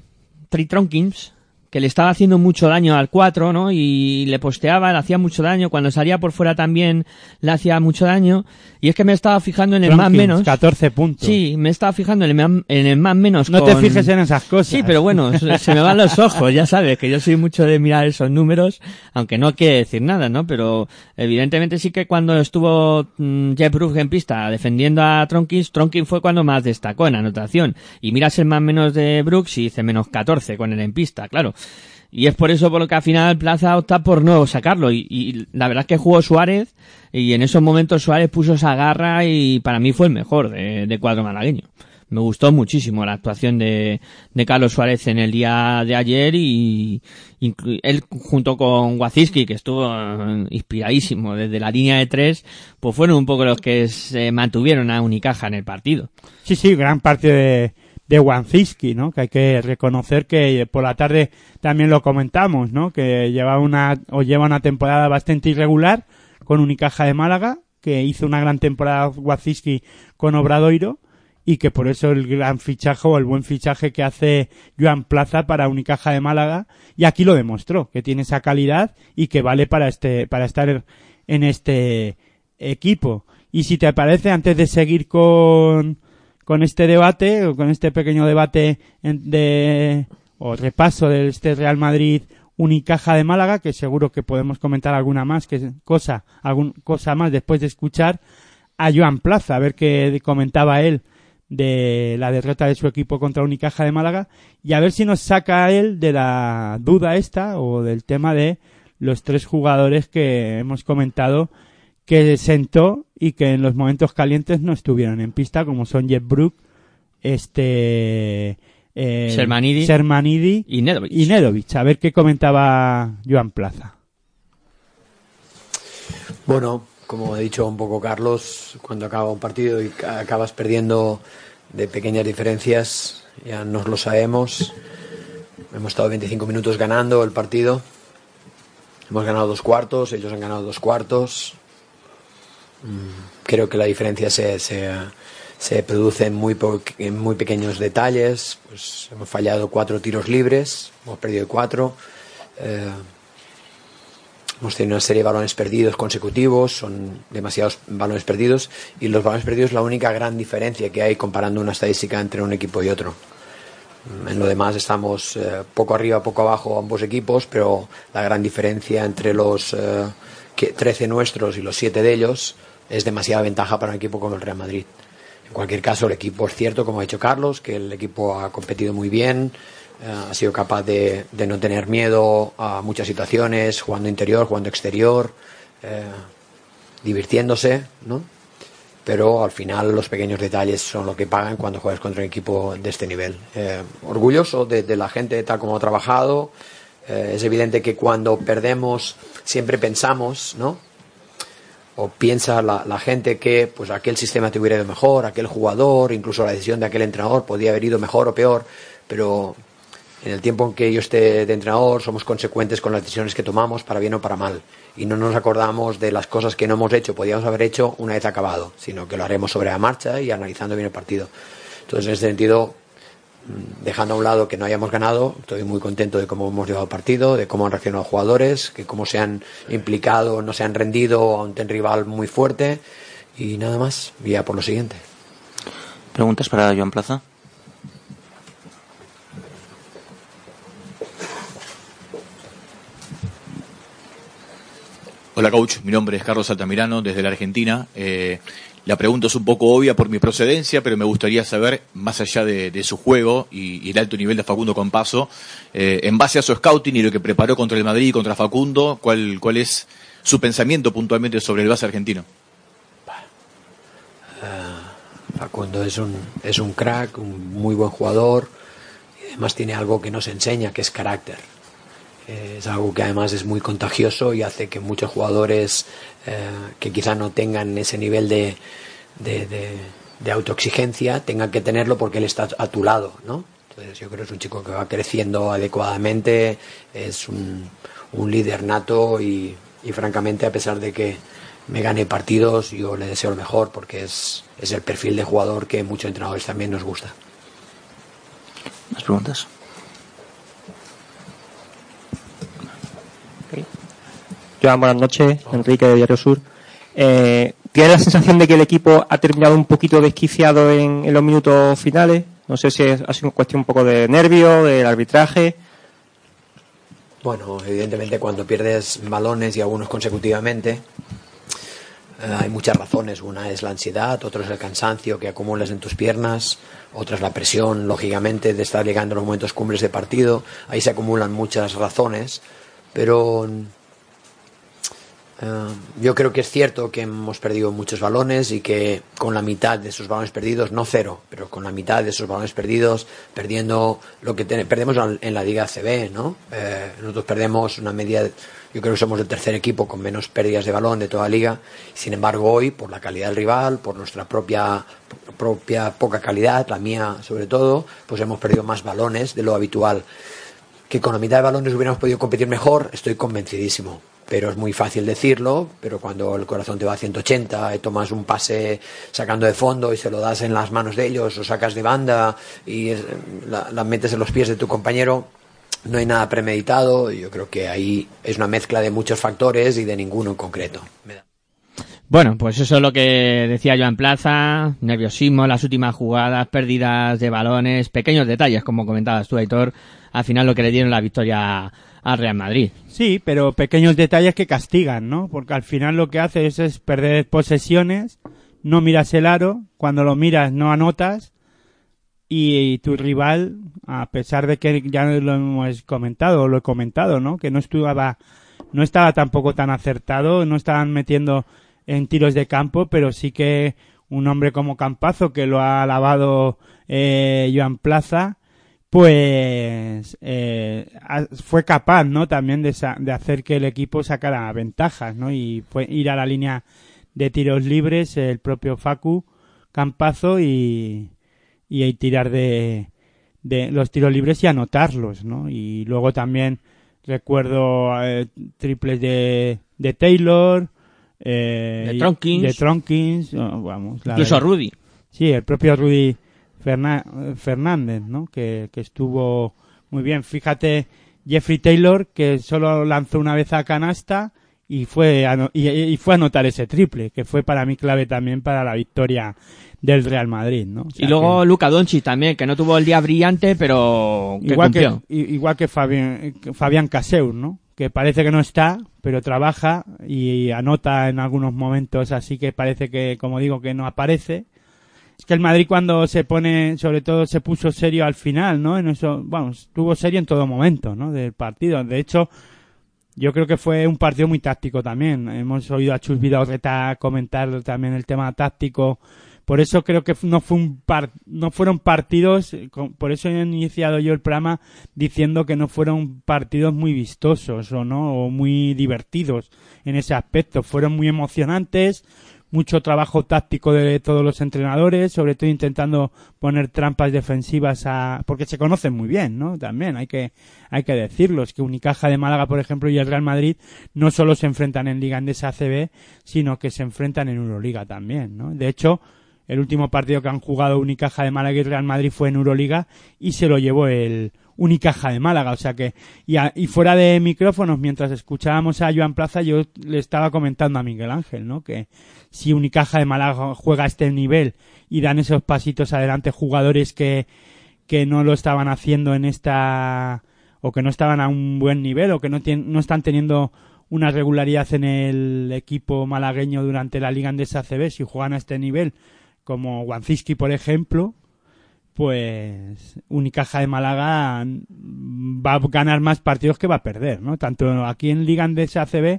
Trey Tronkins, que le estaba haciendo mucho daño al 4, ¿no? Y le posteaba, le hacía mucho daño. Cuando salía por fuera también le hacía mucho daño. Y es que me estaba fijando en el más menos. 14 puntos. Sí, me estaba fijando en el, más- en el más menos. No te fijes en esas cosas. Sí, pero bueno, se se me van los ojos, ya sabes, que yo soy mucho de mirar esos números, aunque no quiere decir nada, ¿no? Pero evidentemente sí que cuando estuvo mm, Jeff Brook en pista defendiendo a Tronkins, Tronkins fue cuando más destacó en anotación. Y miras el más menos de Brooks y dice menos 14 con él en pista, claro. Y es por eso por lo que al final Plaza opta por no sacarlo. Y, y la verdad es que jugó Suárez y en esos momentos Suárez puso esa garra y para mí fue el mejor de, de cuadro malagueño. Me gustó muchísimo la actuación de, de Carlos Suárez en el día de ayer y él junto con Waziski, que estuvo eh, inspiradísimo desde la línea de tres, pues fueron un poco los que se mantuvieron a Unicaja en el partido. Sí, sí, gran parte de, de ¿no? Que hay que reconocer que por la tarde también lo comentamos, ¿no? Que lleva una, o lleva una temporada bastante irregular con Unicaja de Málaga, que hizo una gran temporada Wanziski con Obradoiro, y que por eso el gran fichaje o el buen fichaje que hace Joan Plaza para Unicaja de Málaga, y aquí lo demostró, que tiene esa calidad y que vale para este, para estar en este equipo. Y si te parece, antes de seguir con, con este debate, o con este pequeño debate de, o repaso de este Real Madrid Unicaja de Málaga, que seguro que podemos comentar alguna más, que cosa, algún cosa más después de escuchar a Joan Plaza, a ver qué comentaba él de la derrota de su equipo contra Unicaja de Málaga y a ver si nos saca él de la duda esta o del tema de los tres jugadores que hemos comentado que sentó y que en los momentos calientes no estuvieron en pista como son Jeff Brook, este eh, Sermanidi. Sermanidi Y Nedovic. y Nedovic. A ver qué comentaba Joan Plaza. Bueno, como ha dicho un poco Carlos, cuando acaba un partido y ca- acabas perdiendo de pequeñas diferencias, ya nos lo sabemos. Hemos estado 25 minutos ganando el partido. Hemos ganado dos cuartos, ellos han ganado dos cuartos. Mm, Creo que la diferencia se, se, se produce en muy, en muy pequeños detalles. Pues hemos fallado cuatro tiros libres, hemos perdido cuatro. Eh, Hemos tenido una serie de balones perdidos consecutivos, son demasiados balones perdidos y los balones perdidos es la única gran diferencia que hay comparando una estadística entre un equipo y otro. Mm, En lo demás estamos eh, poco arriba, poco abajo ambos equipos, pero la gran diferencia entre los eh, que- 13 nuestros y los 7 de ellos es demasiada ventaja para un equipo como el Real Madrid. En cualquier caso, el equipo es cierto, como ha dicho Carlos, que el equipo ha competido muy bien, ha sido capaz de, de no tener miedo a muchas situaciones, jugando interior, jugando exterior. eh, divirtiéndose, ¿no? Pero al final los pequeños detalles son lo que pagan cuando juegas contra un equipo de este nivel. Eh, orgulloso de, de la gente tal como ha trabajado. Eh, es evidente que cuando perdemos siempre pensamos, ¿no? o piensa la, la gente que pues aquel sistema te hubiera ido mejor, aquel jugador, incluso la decisión de aquel entrenador podía haber ido mejor o peor, pero en el tiempo en que yo esté de entrenador somos consecuentes con las decisiones que tomamos, para bien o para mal, y no nos acordamos de las cosas que no hemos hecho, podíamos haber hecho una vez acabado, sino que lo haremos sobre la marcha y analizando bien el partido. Entonces, en ese sentido, mm, dejando a un lado que no hayamos ganado, estoy muy contento de cómo hemos llevado el partido, de cómo han reaccionado los jugadores, que cómo se han implicado, no se han rendido ante un rival muy fuerte y nada más, ya por lo siguiente. ¿Preguntas para Joan Plaza? Hola coach, mi nombre es Carlos Altamirano desde la Argentina. Eh, la pregunta es un poco obvia por mi procedencia, pero me gustaría saber, más allá de, su juego y, el alto nivel de Facundo Compaso, eh, en base a su scouting y lo que preparó contra el Madrid y contra Facundo, ¿cuál, cuál es su pensamiento puntualmente sobre el base argentino? Facundo es un, es un crack, un muy buen jugador y además tiene algo que nos enseña, que es carácter. Eh, Es algo que además es muy contagioso y hace que muchos jugadores eh, que quizá no tengan ese nivel de, de, autoexigencia tengan que tenerlo porque él está a tu lado, ¿no? Entonces yo creo que es un chico que va creciendo adecuadamente, es un, un líder nato y, y francamente a pesar de que me gane partidos yo le deseo lo mejor porque es, es el perfil de jugador que muchos entrenadores también nos gusta. ¿Más preguntas? Joan, buenas noches. Enrique de Diario Sur. Eh, ¿Tiene la sensación de que el equipo ha terminado un poquito desquiciado en, en los minutos finales? No sé si es, ha sido cuestión un poco de nervio, del arbitraje. Bueno, evidentemente cuando pierdes balones y algunos consecutivamente, eh, hay muchas razones. Una es la ansiedad, otra es el cansancio que acumulas en tus piernas, otra es la presión, lógicamente, de estar llegando a los momentos cumbres de partido. Ahí se acumulan muchas razones, pero eh, yo creo que es cierto que hemos perdido muchos balones y que con la mitad de esos balones perdidos, no cero, pero con la mitad de esos balones perdidos, perdiendo lo que ten- perdemos en la Liga CB, ¿no? Eh, nosotros perdemos una media, yo creo que somos el tercer equipo con menos pérdidas de balón de toda la liga. Sin embargo, hoy, por la calidad del rival, por nuestra propia, propia poca calidad, la mía sobre todo, pues hemos perdido más balones de lo habitual. Que con la mitad de balones hubiéramos podido competir mejor, estoy convencidísimo. Pero es muy fácil decirlo, pero cuando el corazón te va a 180 y tomas un pase sacando de fondo y se lo das en las manos de ellos o sacas de banda y la, la metes en los pies de tu compañero, no hay nada premeditado. Yo creo que ahí es una mezcla de muchos factores y de ninguno en concreto. Bueno, pues eso es lo que decía Joan Plaza, nerviosismo, las últimas jugadas, pérdidas de balones, pequeños detalles, como comentabas tú, Aitor, al final lo que le dieron la victoria al Real Madrid. Sí, pero pequeños detalles que castigan, ¿no? Porque al final lo que haces es perder posesiones, no miras el aro, cuando lo miras no anotas y, tu rival, a pesar de que ya lo hemos comentado, lo he comentado, ¿no? Que no estaba, no estaba tampoco tan acertado, no estaban metiendo en tiros de campo, pero sí que un hombre como Campazo, que lo ha alabado eh, Joan Plaza, pues eh, fue capaz, ¿no? También de, de hacer que el equipo sacara ventajas, ¿no? Y fue ir a la línea de tiros libres el propio Facu Campazo y, y tirar de, de los tiros libres y anotarlos, ¿no? Y luego también recuerdo eh, triples de, de Taylor, eh, De Tronkins. de Tronkins, oh, vamos, la Incluso verdad. Rudy. Sí, el propio Rudy Fernández, ¿no? Que, que estuvo muy bien. Fíjate, Jeffrey Taylor, que solo lanzó una vez a canasta y fue a, y, y fue a anotar ese triple, que fue para mí clave también para la victoria del Real Madrid, ¿no? O sea y luego Luca Doncic también, que no tuvo el día brillante, pero que igual que, cumplió. igual que Fabián, Fabián Caseur, ¿no? Que parece que no está, pero trabaja y anota en algunos momentos, así que parece que, como digo, que no aparece. Es que el Madrid cuando se pone, sobre todo se puso serio al final, ¿no? En eso, vamos, estuvo serio en todo momento, ¿no? Del partido. De hecho, yo creo que fue un partido muy táctico también. Hemos oído a Chus Vidal-Reta comentar también el tema táctico. Por eso creo que no fue un par, no fueron partidos, por eso he iniciado yo el programa diciendo que no fueron partidos muy vistosos o no, o muy divertidos en ese aspecto. Fueron muy emocionantes, mucho trabajo táctico de todos los entrenadores, sobre todo intentando poner trampas defensivas a, porque se conocen muy bien, ¿no? También hay que, hay que decirlo, que Unicaja de Málaga, por ejemplo, y el Real Madrid no solo se enfrentan en Liga Endesa ACB, sino que se enfrentan en Euroliga también, ¿no? De hecho, el último partido que han jugado Unicaja de Málaga y Real Madrid fue en Euroliga y se lo llevó el Unicaja de Málaga. O sea que, y, a- y fuera de micrófonos, mientras escuchábamos a Joan Plaza, yo le estaba comentando a Miguel Ángel, ¿no? Que si Unicaja de Málaga juega a este nivel y dan esos pasitos adelante jugadores que, que no lo estaban haciendo en esta, o que no estaban a un buen nivel, o que no, tien- no están teniendo una regularidad en el equipo malagueño durante la Liga Andesa CB, si juegan a este nivel, como Wanciski, por ejemplo, pues Unicaja de Málaga va a ganar más partidos que va a perder, ¿no? Tanto aquí en Liga Andesa ACB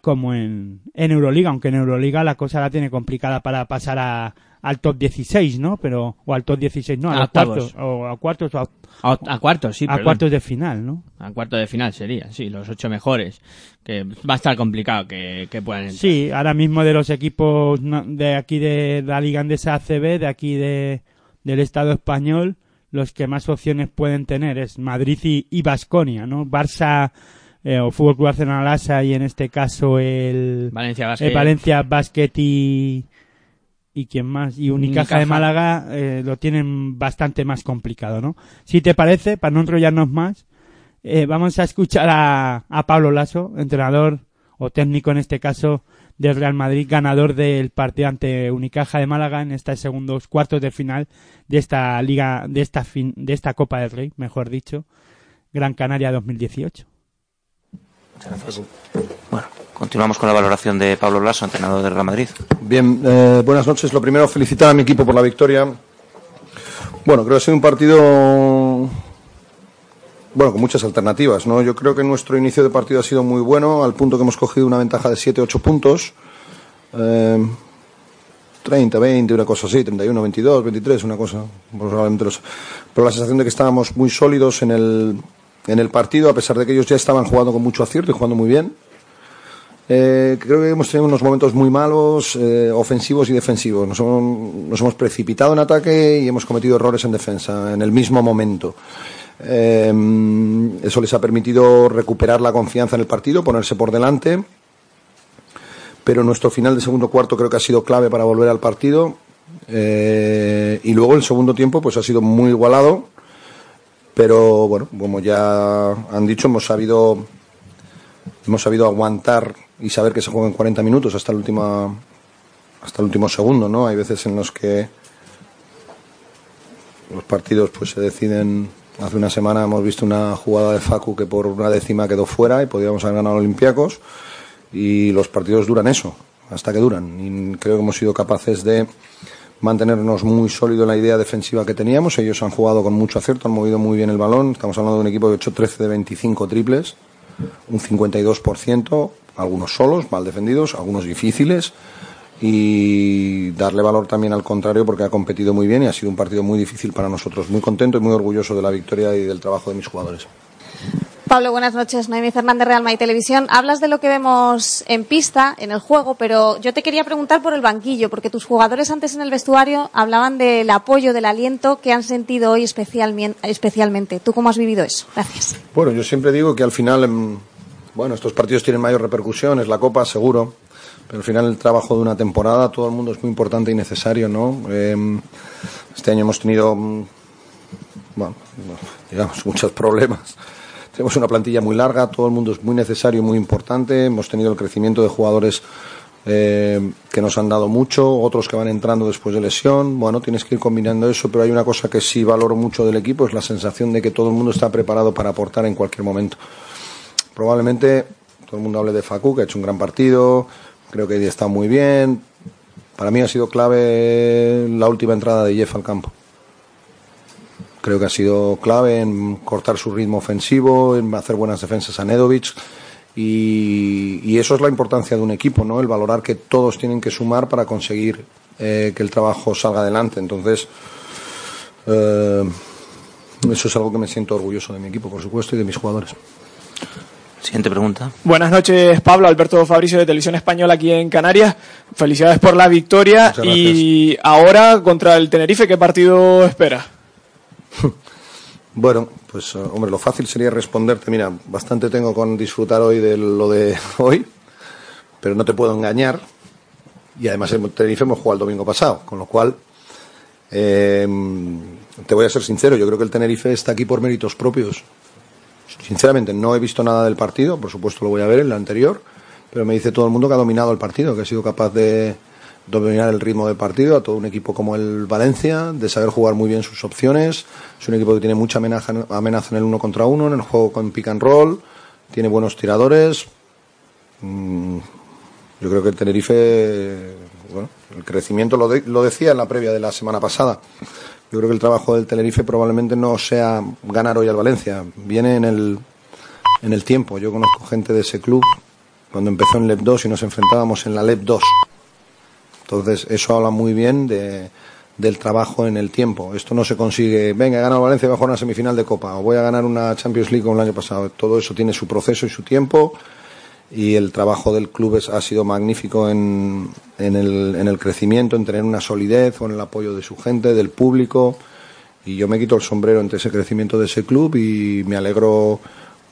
como en, en Euroliga, aunque en Euroliga la cosa la tiene complicada para pasar a, al top 16, ¿no? Pero, o al top 16, no, a, A los octavos. cuartos, o a cuartos, o a, A, a cuartos, sí. a perdón. cuartos de final, ¿no? A cuartos de final sería, sí, los ocho mejores. Que va a estar complicado que, que puedan entrar. Sí, ahora mismo de los equipos de aquí de la Liga Andesa ACB, de aquí de, del Estado español, los que más opciones pueden tener es Madrid y, y Basconia, ¿no? Barça eh, o Fútbol Club Arsenal Asa y en este caso el Valencia Basket. el Valencia Basket y y quién más y Unicaja, de. Málaga eh, lo tienen bastante más complicado, ¿no? Si te parece, para no enrollarnos más, eh, vamos a escuchar a, a Pablo Lasso, entrenador o técnico en este caso del Real Madrid, ganador del partido ante Unicaja de Málaga en estos segundos cuartos de final de esta liga, de esta fin, de esta Copa del Rey, mejor dicho, Gran Canaria 2018. Continuamos con la valoración de Pablo Lasso, entrenador del Real Madrid. Bien, eh, buenas noches. Lo primero, felicitar a mi equipo por la victoria. Bueno, creo que ha sido un partido, bueno, con muchas alternativas, ¿no? Yo creo que nuestro inicio de partido ha sido muy bueno, al punto que hemos cogido una ventaja de 7-8 puntos. Eh, 30, 20, una cosa así, 31, 22, 23, una cosa. Probablemente los, pero la sensación de que estábamos muy sólidos en el, en el partido, a pesar de que ellos ya estaban jugando con mucho acierto y jugando muy bien. Eh, creo que hemos tenido unos momentos muy malos, eh, ofensivos y defensivos. Nos hemos, nos hemos precipitado en ataque y hemos cometido errores en defensa en el mismo momento. Eh, eso les ha permitido recuperar la confianza en el partido, ponerse por delante. Pero nuestro final de segundo cuarto creo que ha sido clave para volver al partido. Eh, y luego el segundo tiempo pues ha sido muy igualado. Pero bueno, como ya han dicho, hemos sabido hemos sabido aguantar y saber que se juega en 40 minutos hasta el último hasta el último segundo, ¿no? Hay veces en los que los partidos pues se deciden hace una semana hemos visto una jugada de Facu que por una décima quedó fuera y podíamos haber ganado Olympiacos y los partidos duran eso, hasta que duran y creo que hemos sido capaces de mantenernos muy sólido en la idea defensiva que teníamos. Ellos han jugado con mucho acierto, han movido muy bien el balón. Estamos hablando de un equipo de 8-13 de 25 triples, un 52%, algunos solos, mal defendidos, algunos difíciles. Y darle valor también al contrario porque ha competido muy bien y ha sido un partido muy difícil para nosotros. Muy contento y muy orgulloso de la victoria y del trabajo de mis jugadores. Pablo, buenas noches. Noemi Fernández, Real Madrid Televisión. Hablas de lo que vemos en pista, en el juego, pero yo te quería preguntar por el banquillo, porque tus jugadores antes en el vestuario hablaban del apoyo, del aliento que han sentido hoy especialmen- especialmente. ¿Tú cómo has vivido eso? Gracias. Bueno, yo siempre digo que al final, em, bueno, estos partidos tienen mayor repercusión, es la Copa, seguro, pero al final el trabajo de una temporada, todo el mundo es muy importante y necesario, ¿no? Em, este año hemos tenido, mm, bueno, digamos, muchos problemas. Tenemos una plantilla muy larga, todo el mundo es muy necesario muy importante. Hemos tenido el crecimiento de jugadores eh, que nos han dado mucho, otros que van entrando después de lesión. Bueno, tienes que ir combinando eso, pero hay una cosa que sí valoro mucho del equipo, es la sensación de que todo el mundo está preparado para aportar en cualquier momento. Probablemente todo el mundo hable de Facu, que ha hecho un gran partido, creo que está muy bien. Para mí ha sido clave la última entrada de Jeff al campo. Creo que ha sido clave en cortar su ritmo ofensivo, en hacer buenas defensas a Nedovic Y, eso es la importancia de un equipo, ¿no? El valorar que todos tienen que sumar para conseguir eh, que el trabajo salga adelante. Entonces, eh, eso es algo que me siento orgulloso de mi equipo, por supuesto, y de mis jugadores. Siguiente pregunta. Buenas noches, Pablo. Alberto Fabricio de Televisión Española aquí en Canarias. Felicidades por la victoria. Y ahora contra el Tenerife, ¿qué partido espera? Bueno, pues eh, hombre, lo fácil sería responderte, mira, bastante tengo con disfrutar hoy de lo de hoy, pero no te puedo engañar. Y además en Tenerife hemos jugado el domingo pasado, con lo cual eh, te voy a ser sincero, yo creo que el Tenerife está aquí por méritos propios. Sinceramente, no he visto nada del partido, por supuesto lo voy a ver en el anterior, pero me dice todo el mundo que ha dominado el partido, que ha sido capaz de dominar el ritmo del partido a todo un equipo como el Valencia, de saber jugar muy bien sus opciones. Es un equipo que tiene mucha amenaza, en el uno contra uno, en el juego con pick and roll, tiene buenos tiradores. Mm, Yo creo que el Tenerife, bueno, el crecimiento lo, lo decía en la previa de la semana pasada. Yo creo que el trabajo del Tenerife probablemente no sea ganar hoy al Valencia, viene en el, en el tiempo. Yo conozco gente de ese club cuando empezó en LEP 2 y nos enfrentábamos en la LEP 2. Entonces, eso habla muy bien de, del trabajo en el tiempo. Esto no se consigue, venga, he ganado Valencia y voy a jugar una semifinal de Copa, o voy a ganar una Champions League como el año pasado. Todo eso tiene su proceso y su tiempo, y el trabajo del club es- ha sido magnífico en, el, en el crecimiento, en tener una solidez, o en el apoyo de su gente, del público. Y yo me quito el sombrero ante ese crecimiento de ese club y me alegro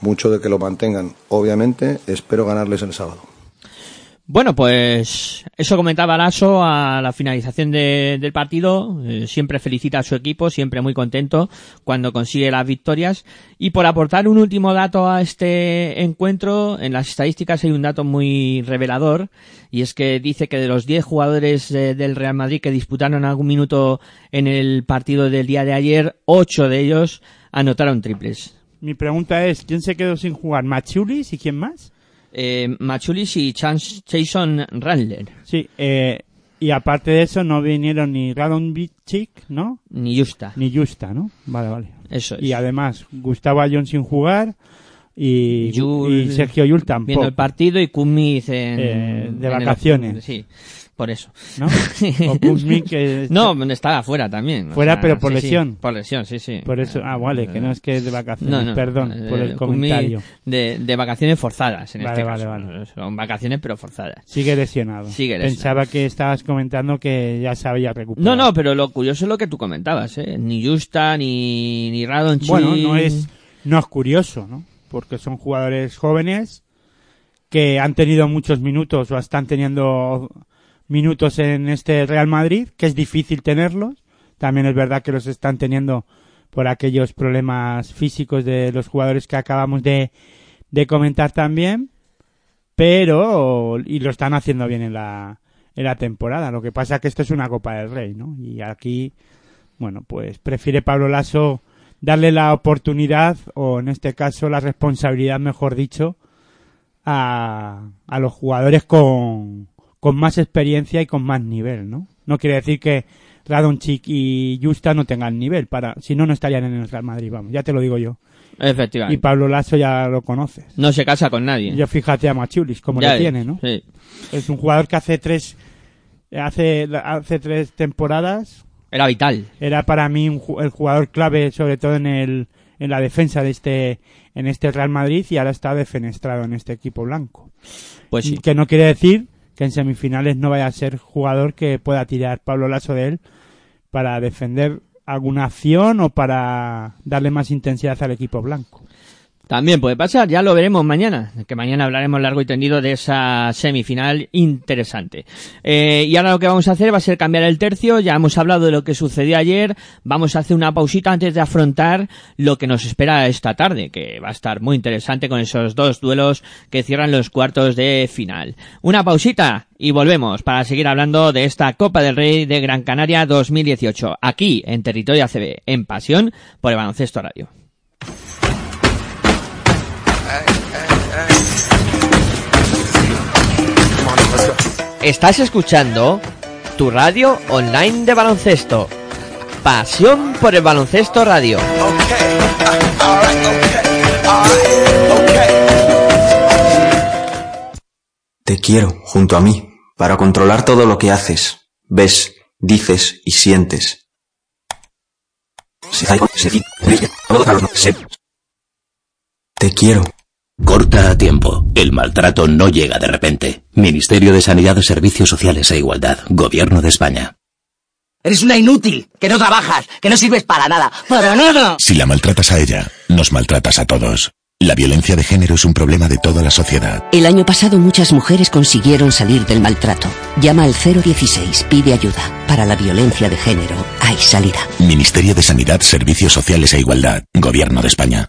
mucho de que lo mantengan. Obviamente, espero ganarles el sábado. Bueno, pues eso comentaba Lasso a la finalización de- del partido. Eh, siempre felicita a su equipo, siempre muy contento cuando consigue las victorias. Y por aportar un último dato a este encuentro, en las estadísticas hay un dato muy revelador, y es que dice que de los 10 jugadores del Real Madrid que disputaron algún minuto en el partido del día de ayer, 8 de ellos anotaron triples. Mi pregunta es, ¿quién se quedó sin jugar? ¿Machulis y quién más? Eh, Machulis y Chance Jason Randler. Sí, eh, y aparte de eso no vinieron ni Radonjic, ¿no? Ni Justa. Ni Justa, ¿no? Vale, vale. Eso es. Y además, Gustavo Ayón sin jugar y, Yul- y Sergio Yul tampoco. Viendo el partido y Kumiz en, Eh, de en el- vacaciones. sí, por eso. ¿No? O no, estaba fuera también. o Fuera, sea, pero por sí, sí, lesión. por lesión, sí, sí. Por eso, ah, vale, que no es que es de vacaciones. No, no, Perdón por eh, el Kuzmin comentario. De, de vacaciones forzadas, en Vale, este vale, caso. vale. Son vacaciones, pero forzadas. Sigue lesionado. Sigue lesionado. Pensaba que estabas comentando que ya se había No, recuperado. no, pero lo curioso es lo que tú comentabas, ¿eh? Ni Justa, ni, ni Radonjic. Bueno, no es, no es curioso, ¿no? Porque son jugadores jóvenes que han tenido muchos minutos o están teniendo minutos en este Real Madrid, que es difícil tenerlos. También es verdad que los están teniendo por aquellos problemas físicos de los jugadores que acabamos de, de comentar también. Pero, y lo están haciendo bien en la, en la temporada. Lo que pasa es que esto es una Copa del Rey, ¿no? Y aquí, bueno, pues prefiere Pablo Lasso darle la oportunidad, o en este caso la responsabilidad, mejor dicho, a, a los jugadores con, con más experiencia y con más nivel, ¿no? No quiere decir que Radonchik y Justa no tengan nivel, para, si no, no estarían en el Real Madrid, vamos, ya te lo digo yo. Efectivamente. Y Pablo Lasso ya lo conoces. No se casa con nadie. Yo fíjate a Machulis, como Ya lo ves, tiene, ¿no? sí. Es un jugador que hace tres, hace, hace tres temporadas Era vital. era para mí un el jugador clave, sobre todo en el en la defensa de este en este Real Madrid y ahora está defenestrado en este equipo blanco. Pues sí. Que no quiere decir que en semifinales no vaya a ser jugador que pueda tirar Pablo Lasso de él para defender alguna acción o para darle más intensidad al equipo blanco. También puede pasar, ya lo veremos mañana, que mañana hablaremos largo y tendido de esa semifinal interesante. Eh, y ahora lo que vamos a hacer va a ser cambiar el tercio, ya hemos hablado de lo que sucedió ayer, vamos a hacer una pausita antes de afrontar lo que nos espera esta tarde, que va a estar muy interesante con esos dos duelos que cierran los cuartos de final. Una pausita y volvemos para seguir hablando de esta Copa del Rey de Gran Canaria 2018, aquí en Territorio ACB, en Pasión por el Baloncesto Radio. Estás escuchando tu radio online de baloncesto. Pasión por el baloncesto radio. Te quiero junto a mí, para controlar todo lo que haces, ves, dices y sientes. Te quiero. Corta a tiempo. El maltrato no llega de repente. Ministerio de Sanidad, Servicios Sociales e Igualdad. Gobierno de España. Eres una inútil, que no trabajas, que no sirves para nada. ¡Para nada! Si la maltratas a ella, nos maltratas a todos. La violencia de género es un problema de toda la sociedad. El año pasado muchas mujeres consiguieron salir del maltrato. Llama al 016, pide ayuda. Para la violencia de género hay salida. Ministerio de Sanidad, Servicios Sociales e Igualdad. Gobierno de España.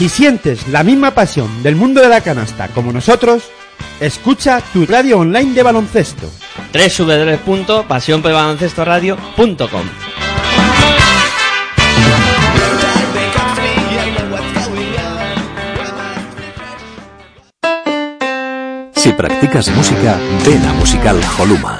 Si sientes la misma pasión del mundo de la canasta como nosotros, escucha tu radio online de baloncesto. www.pasionpelbaloncestoradio.com Si practicas música, ven a Musical Holuma.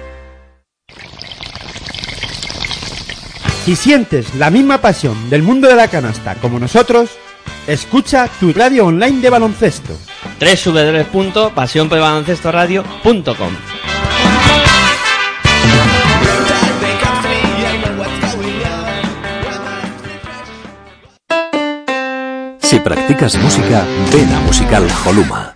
Si sientes la misma pasión del mundo de la canasta como nosotros, escucha tu radio online de baloncesto. www.pasionpelbaloncestoradio.com Si practicas música, ven a Musical Holuma.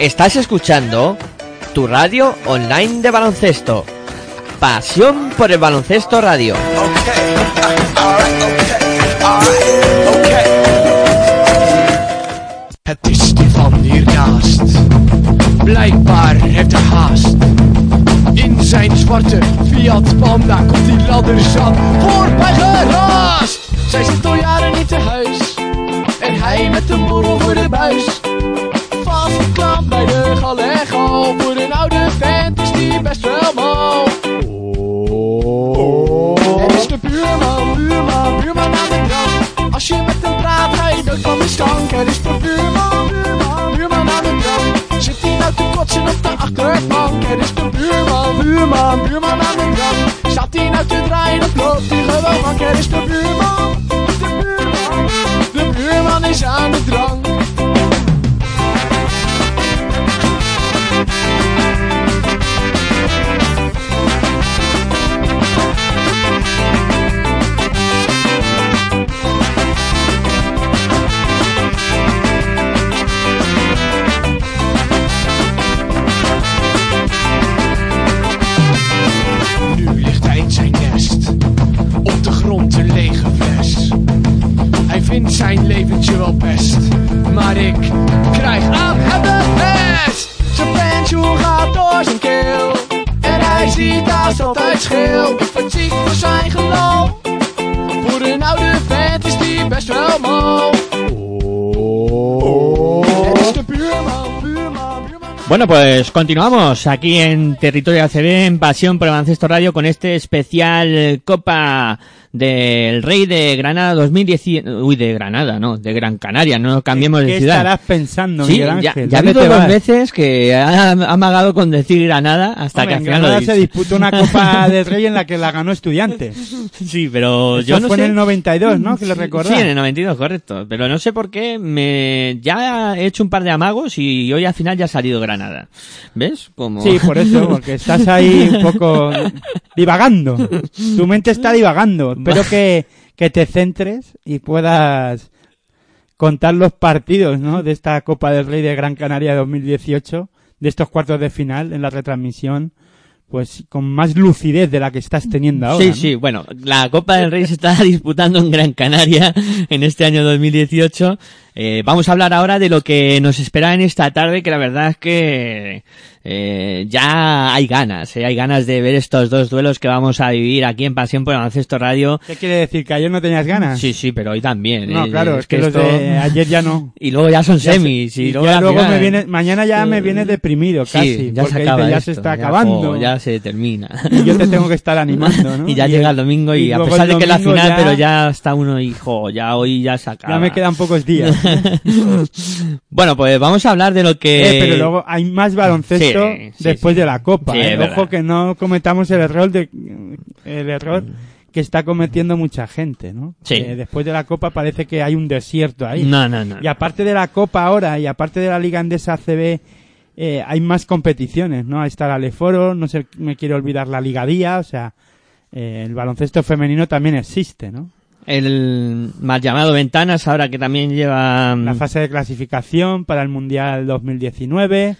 Estás escuchando tu radio online de baloncesto. Pasión por el baloncesto radio. Het is die van hiernaast. Blijkbaar heeft haast. In zijn zwarte Fiat Panda komt die ladderzat voorbij geraast. Zij zit al jaren niet te huis. En hij met een borrel voor de buis. Die best wel mal. Er is de buurman, buurman, buurman aan de drank. Als je met hem praat, ga je dood van de stank. Er is de buurman, buurman, buurman aan de drank. Zit hij nou te kotsen op de achterbank? Er is de buurman, buurman, buurman aan de drank. Staat hij nou te draaien, dan loopt hij gewoon mank. Er is de buurman, de buurman, de buurman is aan de drank. Grond een zijn wel best. Zijn best wel. Bueno, pues continuamos aquí en Territorio ACB, en Pasión por el Baloncesto Radio, con este especial Copa del Rey de Granada 2010. Uy, de Granada, no, de Gran Canaria, no cambiemos ¿Qué de ciudad. estarás pensando, Sí, Miguel ya, Ángel? ya ha ¿Dónde habido te dos vas? veces que ha amagado con decir Granada hasta Hombre, que al final lo Granada he se dicho. disputa una Copa del Rey en la que la ganó Estudiantes. Sí, pero Eso yo no fue sé. en el 92, ¿no? Que lo recordás. Sí, en el 92, correcto. Pero no sé por qué me ya he hecho un par de amagos y hoy al final ya ha salido Granada. ¿Ves? Como... Sí, por eso, porque estás ahí un poco divagando. Tu mente está divagando. Espero que, que te centres y puedas contar los partidos, ¿no? De esta Copa del Rey de Gran Canaria 2018, de estos cuartos de final en la retransmisión, pues con más lucidez de la que estás teniendo ahora. Sí, ¿no? sí, bueno, la Copa del Rey se está disputando en Gran Canaria en este año 2018. Eh, vamos a hablar ahora de lo que nos espera en esta tarde, que la verdad es que eh, ya hay ganas, eh, hay ganas de ver estos dos duelos que vamos a vivir aquí en Pasión por el Baloncesto Radio. ¿Qué quiere decir? ¿Que ayer no tenías ganas? Sí, sí, pero hoy también. No, eh, claro, es que, los esto- de ayer ya no. Y luego ya son Ya se- semis. y, y luego, ya la luego final. me viene, mañana ya me viene deprimido Sí, casi, ya porque se acaba dice, ya se está ya, acabando. ya se termina. Y yo te tengo que estar animando, ¿no? y ya Y llega el- domingo y, y a pesar de que es la final, pero ya está uno, hijo, ya hoy ya se acaba. Ya me quedan pocos días. bueno, pues vamos a hablar de lo que... Eh, pero luego hay más baloncesto Sí, sí, después sí. de la Copa. ¿eh? Ojo que no cometamos el error de el error que está cometiendo mucha gente, ¿no? Sí. Que después de la Copa parece que hay un desierto ahí. No, no, no. Y aparte de la Copa ahora y aparte de la Liga Andesa ACB eh, hay más competiciones, ¿no? Ahí está la Leforo, no sé, me quiero olvidar la Liga Día, o sea, eh, el baloncesto femenino también existe, ¿no? El mal llamado Ventanas, ahora que también lleva... la fase de clasificación para el Mundial 2019.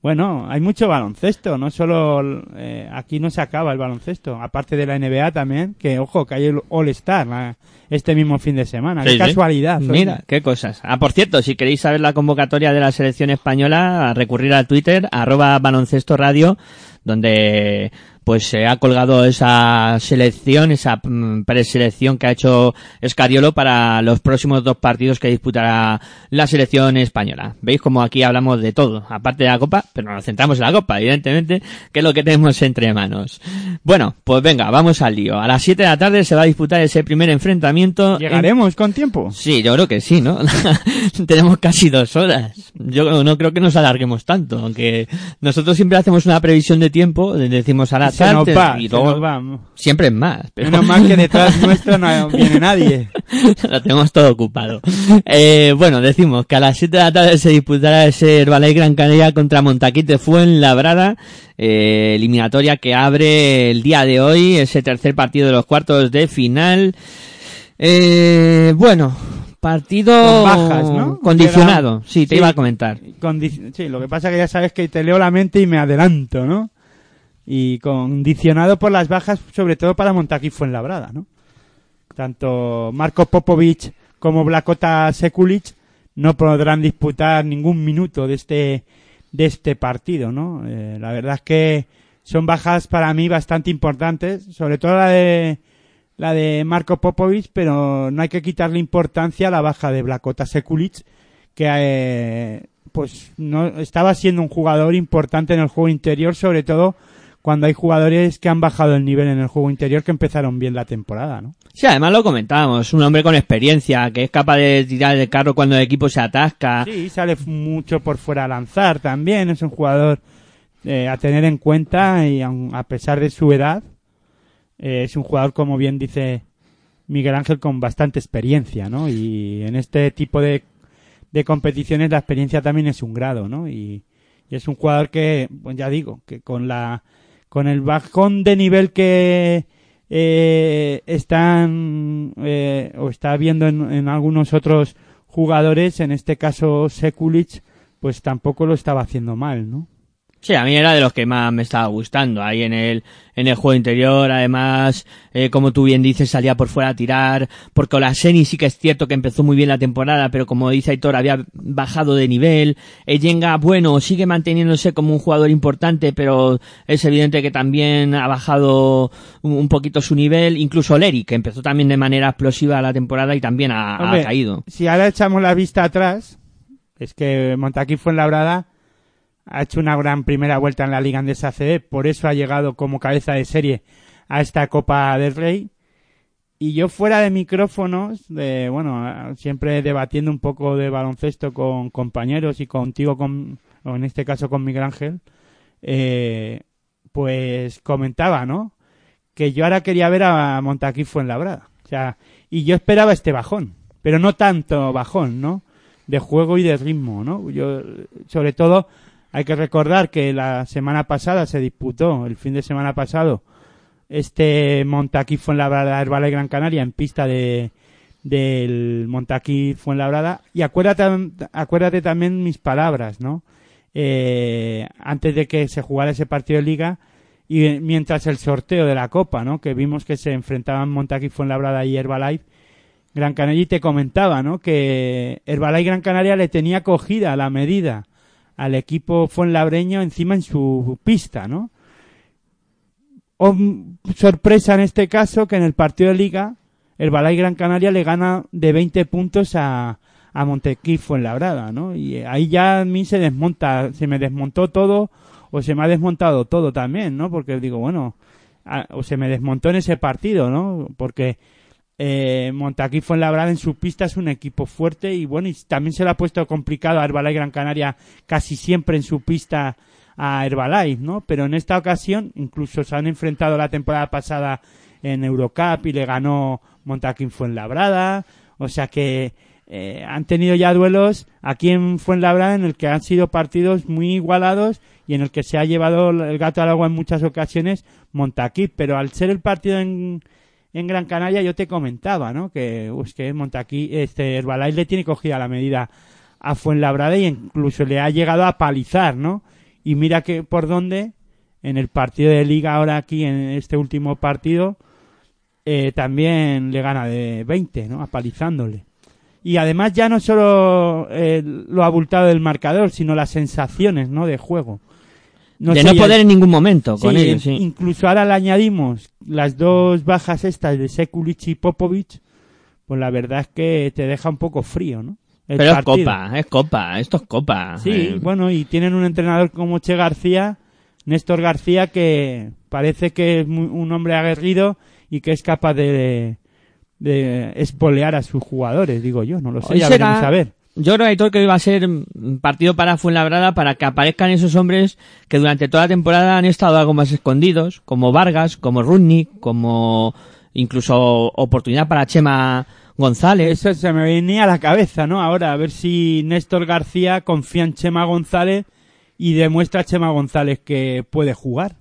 Bueno, hay mucho baloncesto, no solo eh, aquí no se acaba el baloncesto, aparte de la NBA también, que ojo, que hay el All Star la- este mismo fin de semana. Sí, qué sí. casualidad. oye. Mira, qué cosas. Ah, por cierto, si queréis saber la convocatoria de la selección española, a recurrir al Twitter, arroba baloncesto radio, donde pues se ha colgado esa selección, esa mm, preselección que ha hecho Escariolo para los próximos dos partidos que disputará la selección española. Veis como aquí hablamos de todo, aparte de la Copa, pero nos centramos en la Copa, evidentemente, que es lo que tenemos entre manos. Bueno, pues venga, vamos al lío. A las 7 de la tarde se va a disputar ese primer enfrentamiento. ¿Llegaremos con tiempo? Sí, yo creo que sí, ¿no? Tenemos casi dos horas. Yo no creo que nos alarguemos tanto, aunque nosotros siempre hacemos una previsión de tiempo, decimos a la Y se nos tarde va, y se luego nos va. siempre es más. Pero... Menos mal que detrás nuestro no viene nadie. Lo tenemos todo ocupado. Eh, bueno, decimos que a las 7 de la tarde se disputará ese Herbalife Gran Canaria contra Montaquite Fuenlabrada, eh, eliminatoria que abre el día de hoy, ese tercer partido de los cuartos de final. Eh, bueno, partido Con bajas, ¿no? condicionado. Sí, te sí, iba a comentar. condi- sí, lo que pasa que ya sabes que te leo la mente y me adelanto, ¿no? Y condicionado por las bajas, sobre todo para Montaquí Fuenlabrada, ¿no? Tanto Marco Popovic como Blakota Sekulic no podrán disputar ningún minuto de este de este partido, ¿no? Eh, la verdad es que son bajas para mí bastante importantes, sobre todo la de la de Marco Popovic, pero no hay que quitarle importancia a la baja de Blakota Sekulic, que eh, pues no estaba siendo un jugador importante en el juego interior, sobre todo cuando hay jugadores que han bajado el nivel en el juego interior que empezaron bien la temporada, ¿no? Sí, además lo comentábamos, un hombre con experiencia, que es capaz de tirar el carro cuando el equipo se atasca. Sí, sale mucho por fuera a lanzar también, es un jugador eh, a tener en cuenta y aun- a pesar de su edad, eh, es un jugador, como bien dice Miguel Ángel, con bastante experiencia, ¿no? Y en este tipo de, de competiciones la experiencia también es un grado, ¿no? Y, y es un jugador que, pues ya digo, que con la con el bajón de nivel que eh, están eh, o está viendo en, en algunos otros jugadores, en este caso Sekulic, pues tampoco lo estaba haciendo mal, ¿no? Sí, a mí era de los que más me estaba gustando ahí en el en el juego interior. Además, eh, como tú bien dices, salía por fuera a tirar. Porque Olaseni sí que es cierto que empezó muy bien la temporada, pero como dice Aitor, había bajado de nivel. Eyenga, bueno, sigue manteniéndose como un jugador importante, pero es evidente que también ha bajado un, un poquito su nivel. Incluso Leri, que empezó también de manera explosiva la temporada y también ha, caído. Si ahora echamos la vista atrás, es que Montaquí fue labrada ha hecho una gran primera vuelta en la Liga Andesa ACB, por eso ha llegado como cabeza de serie a esta Copa del Rey. Y yo fuera de micrófonos, de, bueno, siempre debatiendo un poco de baloncesto con compañeros y contigo, con, o en este caso con Miguel Ángel, eh, pues comentaba, ¿no? Que yo ahora quería ver a Montaquí Fuenlabrada. O sea, y yo esperaba este bajón, pero no tanto bajón, ¿no? De juego y de ritmo, ¿no? Yo, sobre todo, hay que recordar que la semana pasada se disputó, el fin de semana pasado, este Montaquí Fuenlabrada Herbala y Gran Canaria en pista de del Montaquí Fuenlabrada. Y acuérdate acuérdate también mis palabras no eh, antes de que se jugara ese partido de liga y mientras el sorteo de la copa no que vimos que se enfrentaban Montaquí Fuenlabrada y Herbalife Gran Canaria y te comentaba no que Herbalife Gran Canaria le tenía cogida la medida al equipo fuenlabreño encima en su pista no sorpresa en este caso que en el partido de liga el Balay Gran Canaria le gana de 20 puntos a, a Montequifo en Labrada, ¿no? Y ahí ya a mí se desmonta, se me desmontó todo o se me ha desmontado todo también, ¿no? Porque digo, bueno, o se me desmontó en ese partido, ¿no? Porque eh, Montaquí Labrada en su pista es un equipo fuerte y bueno, y también se le ha puesto complicado a Herbalife Gran Canaria casi siempre en su pista a Herbalife, ¿no? Pero en esta ocasión incluso se han enfrentado la temporada pasada en Eurocup y le ganó Montaquín Fuenlabrada, o sea que eh, han tenido ya duelos aquí en Fuenlabrada en el que han sido partidos muy igualados y en el que se ha llevado el gato al agua en muchas ocasiones Montaquí, pero al ser el partido en, en Gran Canaria yo te comentaba, ¿no? Que, pues, que Montaquí, este Herbalife le tiene cogida la medida a Fuenlabrada y incluso le ha llegado a palizar, ¿no? Y mira que por dónde, en el partido de liga ahora aquí, en este último partido, eh, también le gana de 20, ¿no? Apalizándole. Y además ya no solo eh, lo abultado del marcador, sino las sensaciones, ¿no? De juego. De no poder en ningún momento con ellos, sí. Incluso ahora le añadimos las dos bajas estas de Sekulic y Popovic, pues la verdad es que te deja un poco frío, ¿no? Pero es copa, es copa, esto es copa. Sí, Eh, bueno, y tienen un entrenador como Che García, Néstor García, que parece que es muy- un hombre aguerrido y que es capaz de, de espolear a sus jugadores, digo yo, no lo sé, Hoy ya será- veremos a ver. Yo creo, Aitor, que va a ser un partido para Fuenlabrada para que aparezcan esos hombres que durante toda la temporada han estado algo más escondidos, como Vargas, como Rudnick, como incluso oportunidad para Chema González. Eso se me venía a la cabeza, ¿no? Ahora, a ver si Néstor García confía en Chema González y demuestra a Chema González que puede jugar.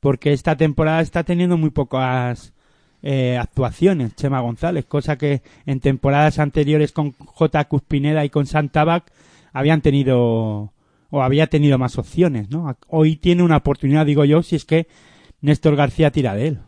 Porque esta temporada está teniendo muy pocas eh, actuaciones, Chema González, cosa que en temporadas anteriores con J. Cuspineda y con Santabac habían tenido o había tenido más opciones, ¿no? Hoy tiene una oportunidad, digo yo, si es que Néstor García tira de él.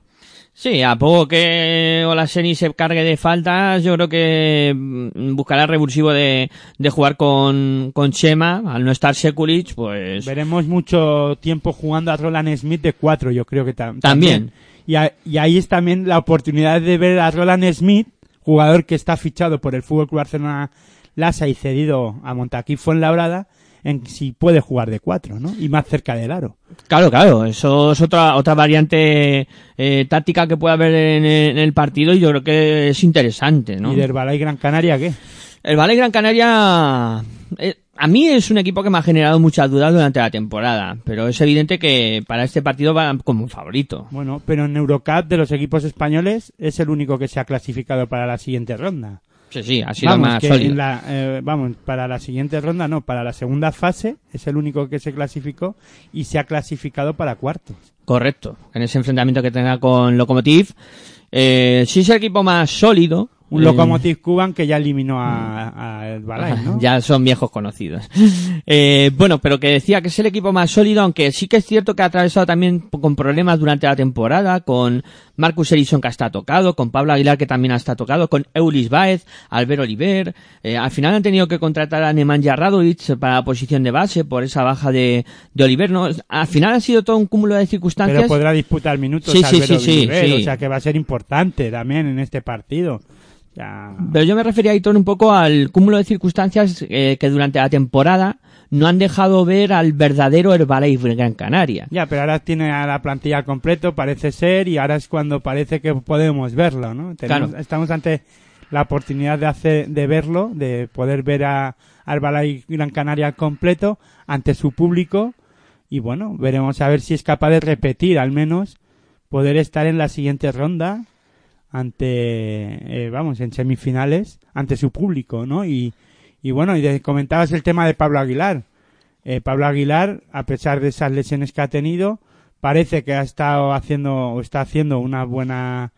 Sí, a poco que Olaseni se cargue de faltas, yo creo que mm, buscará el revulsivo de, de jugar con, con Chema, al no estar Sekulic, pues... Veremos mucho tiempo jugando a Roland Smith de cuatro, yo creo que tam- También. Y, a- y ahí es también la oportunidad de ver a Roland Smith, jugador que está fichado por el Fútbol Club Barcelona Lasa y cedido a Montaquí Fuenlabrada, en si puede jugar de cuatro, ¿no? Y más cerca del aro. Claro, claro, eso es otra otra variante eh, táctica que puede haber en, en el partido y yo creo que es interesante, ¿no? ¿Y del Balay Gran Canaria qué? El Valle Gran Canaria eh, a mí es un equipo que me ha generado muchas dudas durante la temporada, pero es evidente que para este partido va como favorito. Bueno, pero en Eurocup de los equipos españoles es el único que se ha clasificado para la siguiente ronda. Sí, sí, ha sido Vamos, más que sólido. la, eh, vamos, para la siguiente ronda no, para la segunda fase es el único que se clasificó y se ha clasificado para cuartos. Correcto, en ese enfrentamiento que tenga con Lokomotiv. Eh, sí es el equipo más sólido. Un Eh, Lokomotiv Cuban que ya eliminó a, a el Balay, ¿no? Ya son viejos conocidos. Eh, bueno, pero que decía que es el equipo más sólido, aunque sí que es cierto que ha atravesado también con problemas durante la temporada, con Marcus Erison que está tocado, con Pablo Aguilar que también está tocado, con Eulis Baez, Albert Oliver. Eh, al final han tenido que contratar a Nemanja Radovic para la posición de base por esa baja de, de Oliver. ¿no? Al final ha sido todo un cúmulo de circunstancias. Pero podrá disputar minutos Sí, Álvaro sí, sí, Oliver, o sea que va a ser importante también en este partido. Ya, Pero yo me refería, Aitor, un poco al cúmulo de circunstancias eh, que durante la temporada no han dejado ver al verdadero Herbalife Gran Canaria. ya, pero ahora tiene a la plantilla completo, parece ser, y ahora es cuando parece que podemos verlo, ¿no? Tenemos- Claro. Estamos ante la oportunidad de hacer, de verlo, de poder ver a Herbalife Gran Canaria completo ante su público, y bueno, veremos a ver si es capaz de repetir, al menos, poder estar en la siguiente ronda ante, eh, vamos, en semifinales, ante su público, ¿no? Y, y bueno, y comentabas el tema de Pablo Aguilar. Eh, Pablo Aguilar, a pesar de esas lesiones que ha tenido, parece que ha estado haciendo, o está haciendo una buena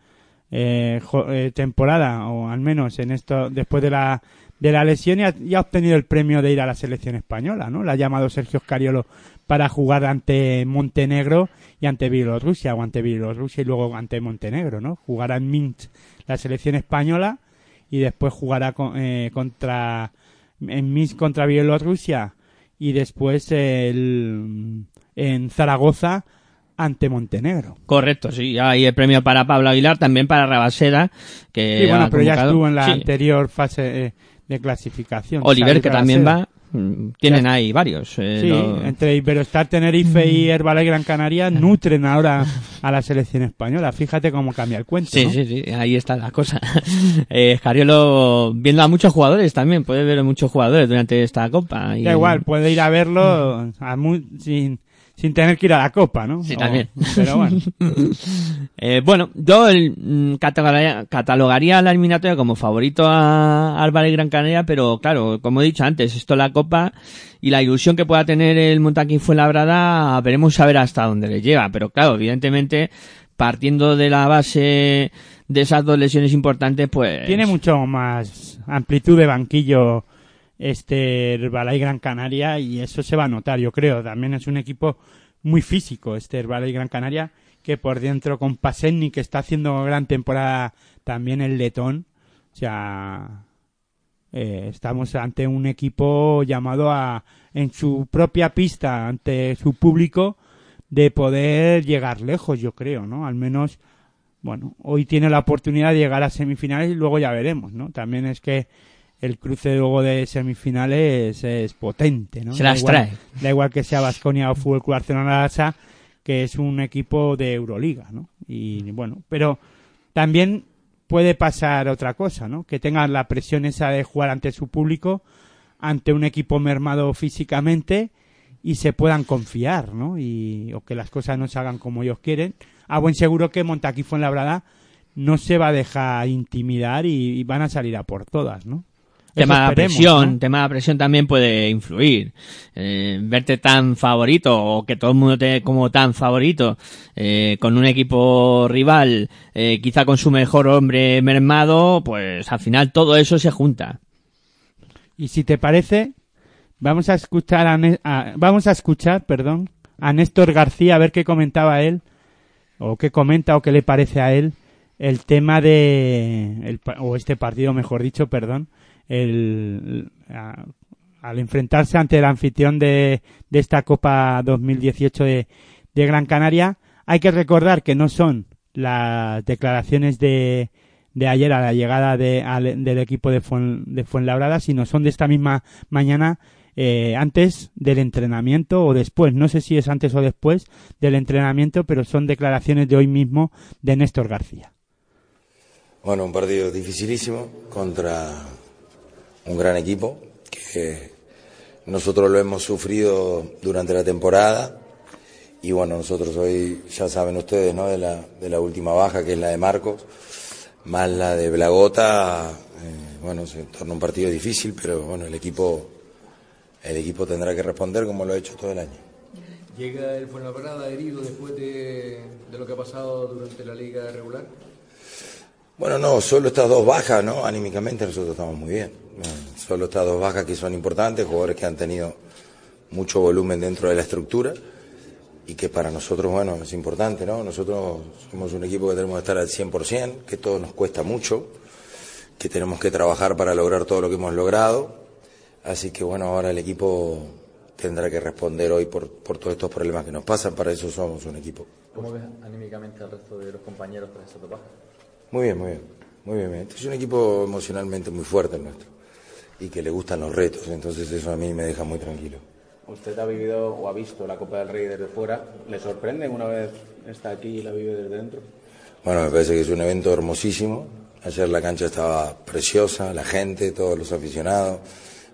eh, eh, temporada, o al menos en esto, después de la, de la lesión, y ha, y ha obtenido el premio de ir a la selección española, ¿no? La ha llamado Sergio Scariolo para jugar ante Montenegro y ante Bielorrusia, o ante Bielorrusia y luego ante Montenegro, ¿no? Jugará en Minsk la selección española y después jugará con- eh, contra en Minsk contra Bielorrusia y después el, en Zaragoza ante Montenegro. Correcto, sí. Hay el premio para Pablo Aguilar, también para Rabaseda, que Sí, bueno, pero ya estuvo en la Sí. anterior fase eh, de clasificación. Oliver, que también va. mm, Tienen ahí varios. eh, Sí, lo- entre Iberostar Tenerife y Herbalife Gran Canaria nutren ahora a la selección española. Fíjate cómo cambia el cuento. Sí, ¿no? sí, sí, ahí está la cosa. eh, Scariolo viendo a muchos jugadores también, puede ver a muchos jugadores durante esta copa. y- Da igual, puede ir a verlo a mu- sin, sin tener que ir a la copa, ¿no? Sí, O- también. Pero bueno. Eh, bueno, yo el, mm, catalogaría, catalogaría la eliminatoria como favorito a Álvarez Gran Canaria, pero claro, como he dicho antes, esto es la Copa y la ilusión que pueda tener el Montaquín Fuenlabrada, veremos a ver hasta dónde le lleva. Pero claro, evidentemente, partiendo de la base de esas dos lesiones importantes, pues... Tiene mucho más amplitud de banquillo este Herbalife Gran Canaria y eso se va a notar, yo creo. También es un equipo muy físico este Herbalife Gran Canaria que por dentro con Pasenni que está haciendo gran temporada también el letón. O sea, eh, estamos ante un equipo llamado a en su propia pista ante su público de poder llegar lejos, yo creo, ¿no? Al menos bueno, hoy tiene la oportunidad de llegar a semifinales y luego ya veremos, ¿no? También es que el cruce luego de semifinales es potente, ¿no? Se Da las igual- trae. Da igual que sea Vasconia o Fútbol Club Barcelona que es un equipo de Euroliga, ¿no? Y bueno, pero también puede pasar otra cosa, ¿no? Que tengan la presión esa de jugar ante su público, ante un equipo mermado físicamente y se puedan confiar, ¿no? Y, o que las cosas no se hagan como ellos quieren. A buen seguro que Montaquí Fuenlabrada no se va a dejar intimidar y, y van a salir a por todas, ¿no? Tema de presión, ¿no? tema de la presión también puede influir. Eh, verte tan favorito o que todo el mundo te como tan favorito eh, con un equipo rival, eh, quizá con su mejor hombre mermado, pues al final todo eso se junta. Y si te parece, vamos a escuchar a, vamos a escuchar, perdón, a Néstor García a ver qué comentaba él o qué comenta o qué le parece a él el tema de el o este partido, mejor dicho, perdón, el al enfrentarse ante el anfitrión de, esta Copa 2018 de, de Gran Canaria, hay que recordar que no son las declaraciones de, de ayer a la llegada al- del equipo de, Fuen- de Fuenlabrada, sino son de esta misma mañana eh, antes del entrenamiento o después, no sé si es antes o después del entrenamiento, pero son declaraciones de hoy mismo de Néstor García. Bueno, un partido dificilísimo contra un gran equipo que nosotros lo hemos sufrido durante la temporada y bueno, nosotros hoy ya saben ustedes, ¿no? De la, de la última baja que es la de Marcos, más la de Blagota, eh, bueno, se torna un partido difícil, pero bueno, el equipo, el equipo tendrá que responder como lo ha hecho todo el año. ¿Llega el Fuenlabrada herido después de, de lo que ha pasado durante la liga regular? Bueno, no, solo estas dos bajas, ¿no? Anímicamente nosotros estamos muy bien. Eh, Solo estas dos bajas que son importantes, jugadores que han tenido mucho volumen dentro de la estructura y que para nosotros, bueno, es importante, ¿no? Nosotros somos un equipo que tenemos que estar al 100%, que todo nos cuesta mucho, que tenemos que trabajar para lograr todo lo que hemos logrado. Así que, bueno, ahora el equipo tendrá que responder hoy por, por todos estos problemas que nos pasan, para eso somos un equipo. ¿Cómo ves anímicamente al resto de los compañeros tras esa baja? Muy bien, muy bien. muy bien. Este es un equipo emocionalmente muy fuerte el nuestro y que le gustan los retos, entonces eso a mí me deja muy tranquilo. Usted ha vivido o ha visto la Copa del Rey desde fuera. ¿Le sorprende una vez está aquí y la vive desde dentro? Bueno, me parece que es un evento hermosísimo. Ayer la cancha estaba preciosa, la gente, todos los aficionados.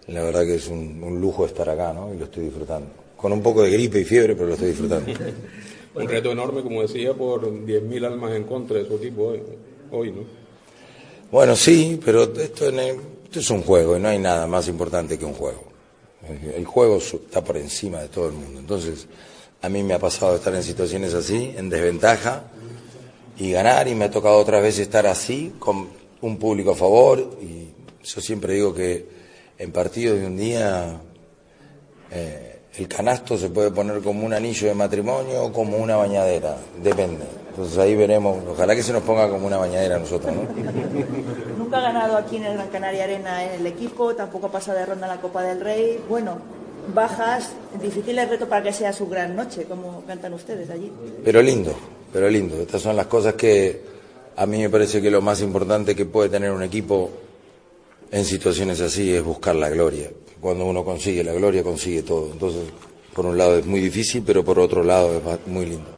La verdad que es un, un lujo estar acá, ¿no? Y lo estoy disfrutando. Con un poco de gripe y fiebre, pero lo estoy disfrutando. Un reto enorme, como decía, por 10.000 almas en contra de su equipo hoy, hoy ¿no? Bueno, sí, pero esto, en el- esto es un juego y no hay nada más importante que un juego. El juego está por encima de todo el mundo. Entonces, a mí me ha pasado estar en situaciones así, en desventaja, y ganar, y me ha tocado otras veces estar así, con un público a favor, y yo siempre digo que en partidos de un día eh, el canasto se puede poner como un anillo de matrimonio o como una bañadera, depende. Entonces ahí veremos, ojalá que se nos ponga como una bañadera a nosotros, ¿no? Nunca ha ganado aquí en el Gran Canaria Arena en el equipo, tampoco ha pasado de ronda en la Copa del Rey. Bueno, bajas, difícil el reto para que sea su gran noche, como cantan ustedes allí. Pero lindo, pero lindo. Estas son las cosas que a mí me parece que lo más importante que puede tener un equipo en situaciones así es buscar la gloria. Cuando uno consigue la gloria, consigue todo. Entonces, por un lado es muy difícil, pero por otro lado es muy lindo.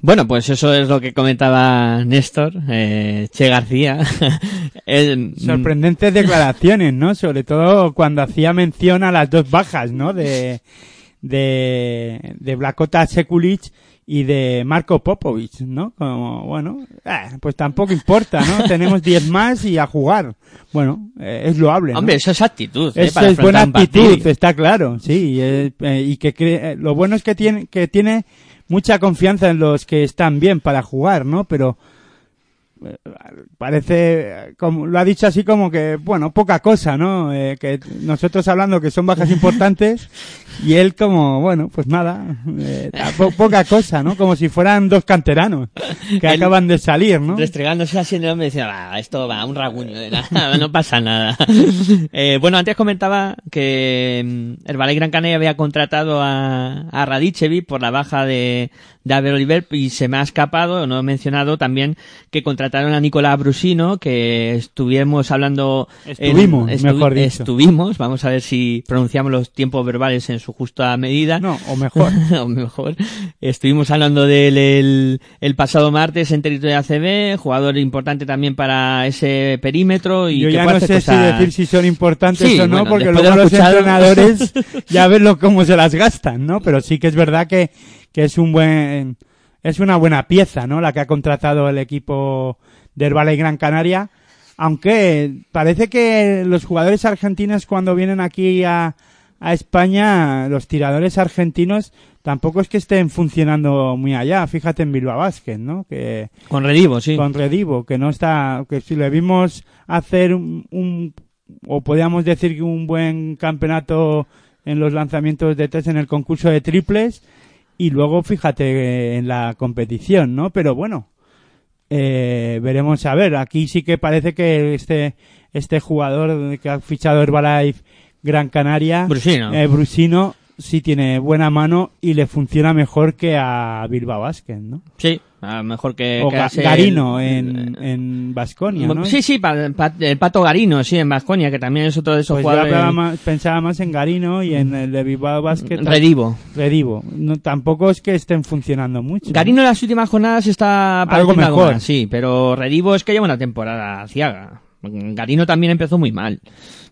Bueno, pues eso es lo que comentaba Néstor, eh, Che García. El- Sorprendentes declaraciones, ¿no? Sobre todo cuando hacía mención a las dos bajas, ¿no? De, de, de Blakota Sekulic y de Marco Popovic, ¿no? Como, bueno, eh, pues tampoco importa, ¿no? Tenemos 10 más y a jugar. Bueno, eh, es loable, ¿no? Hombre, eso es actitud. ¿eh? Eso para es buena actitud, está claro, sí. y, que cre- eh, lo bueno es que tiene, que tiene mucha confianza en los que están bien para jugar, ¿no? Pero parece, como lo ha dicho así como que, bueno, poca cosa, ¿no? Eh, que nosotros hablando que son bajas importantes y él como, bueno, pues nada, eh, po- poca cosa, ¿no? Como si fueran dos canteranos que Él- acaban de salir, ¿no? Restregándose así en el hombre decía, va, esto va, un raguño de nada, no pasa nada. Eh, bueno, antes comentaba que mm, el Ballet Gran Canaria había contratado a, a Radicevic por la baja de, de Albert Oliver y se me ha escapado, no he mencionado también que contrataron a Nicolás Brusino, que estuvimos hablando... en- Estuvimos, mejor dicho. Estuvimos, vamos a ver si pronunciamos los tiempos verbales en su justa medida. No, o mejor. o mejor. Estuvimos hablando de él el, el pasado martes en territorio ACB, jugador importante también para ese perímetro y Yo ya no sé si decir si son importantes Sí, o no, bueno, porque luego lo los entrenadores ya ven lo, cómo se las gastan, ¿no? Pero sí que es verdad que, que es un buen, es una buena pieza, ¿no? La que ha contratado el equipo del Valle Gran Canaria. Aunque parece que los jugadores argentinos cuando vienen aquí a, a España, los tiradores argentinos tampoco es que estén funcionando muy allá. Fíjate en Bilbao Basket, ¿no? Que, Con Redivo, sí. con Redivo, que no está, que si le vimos hacer un, un- o podríamos decir que un buen campeonato en los lanzamientos de tres en el concurso de triples y luego fíjate en la competición, ¿no? Pero bueno, eh, veremos a ver. Aquí sí que parece que este este jugador que ha fichado Herbalife Gran Canaria, Brusino. eh, Brusino, sí tiene buena mano y le funciona mejor que a Bilbao Basket, ¿no? Sí, mejor que... o que Ga- ese- Garino en, en Baskonia, ¿no? Sí, sí, pa- pa- el Pato Garino, sí, en Vasconia, que también es otro de esos Pues yo jugadores... más- pensaba más en Garino y en el de Bilbao Basket. Redivo. Redivo. No, tampoco es que estén funcionando mucho. Garino en las últimas jornadas está Algo mejor. sí, pero Redivo es que lleva una temporada ciaga. Garino también empezó muy mal,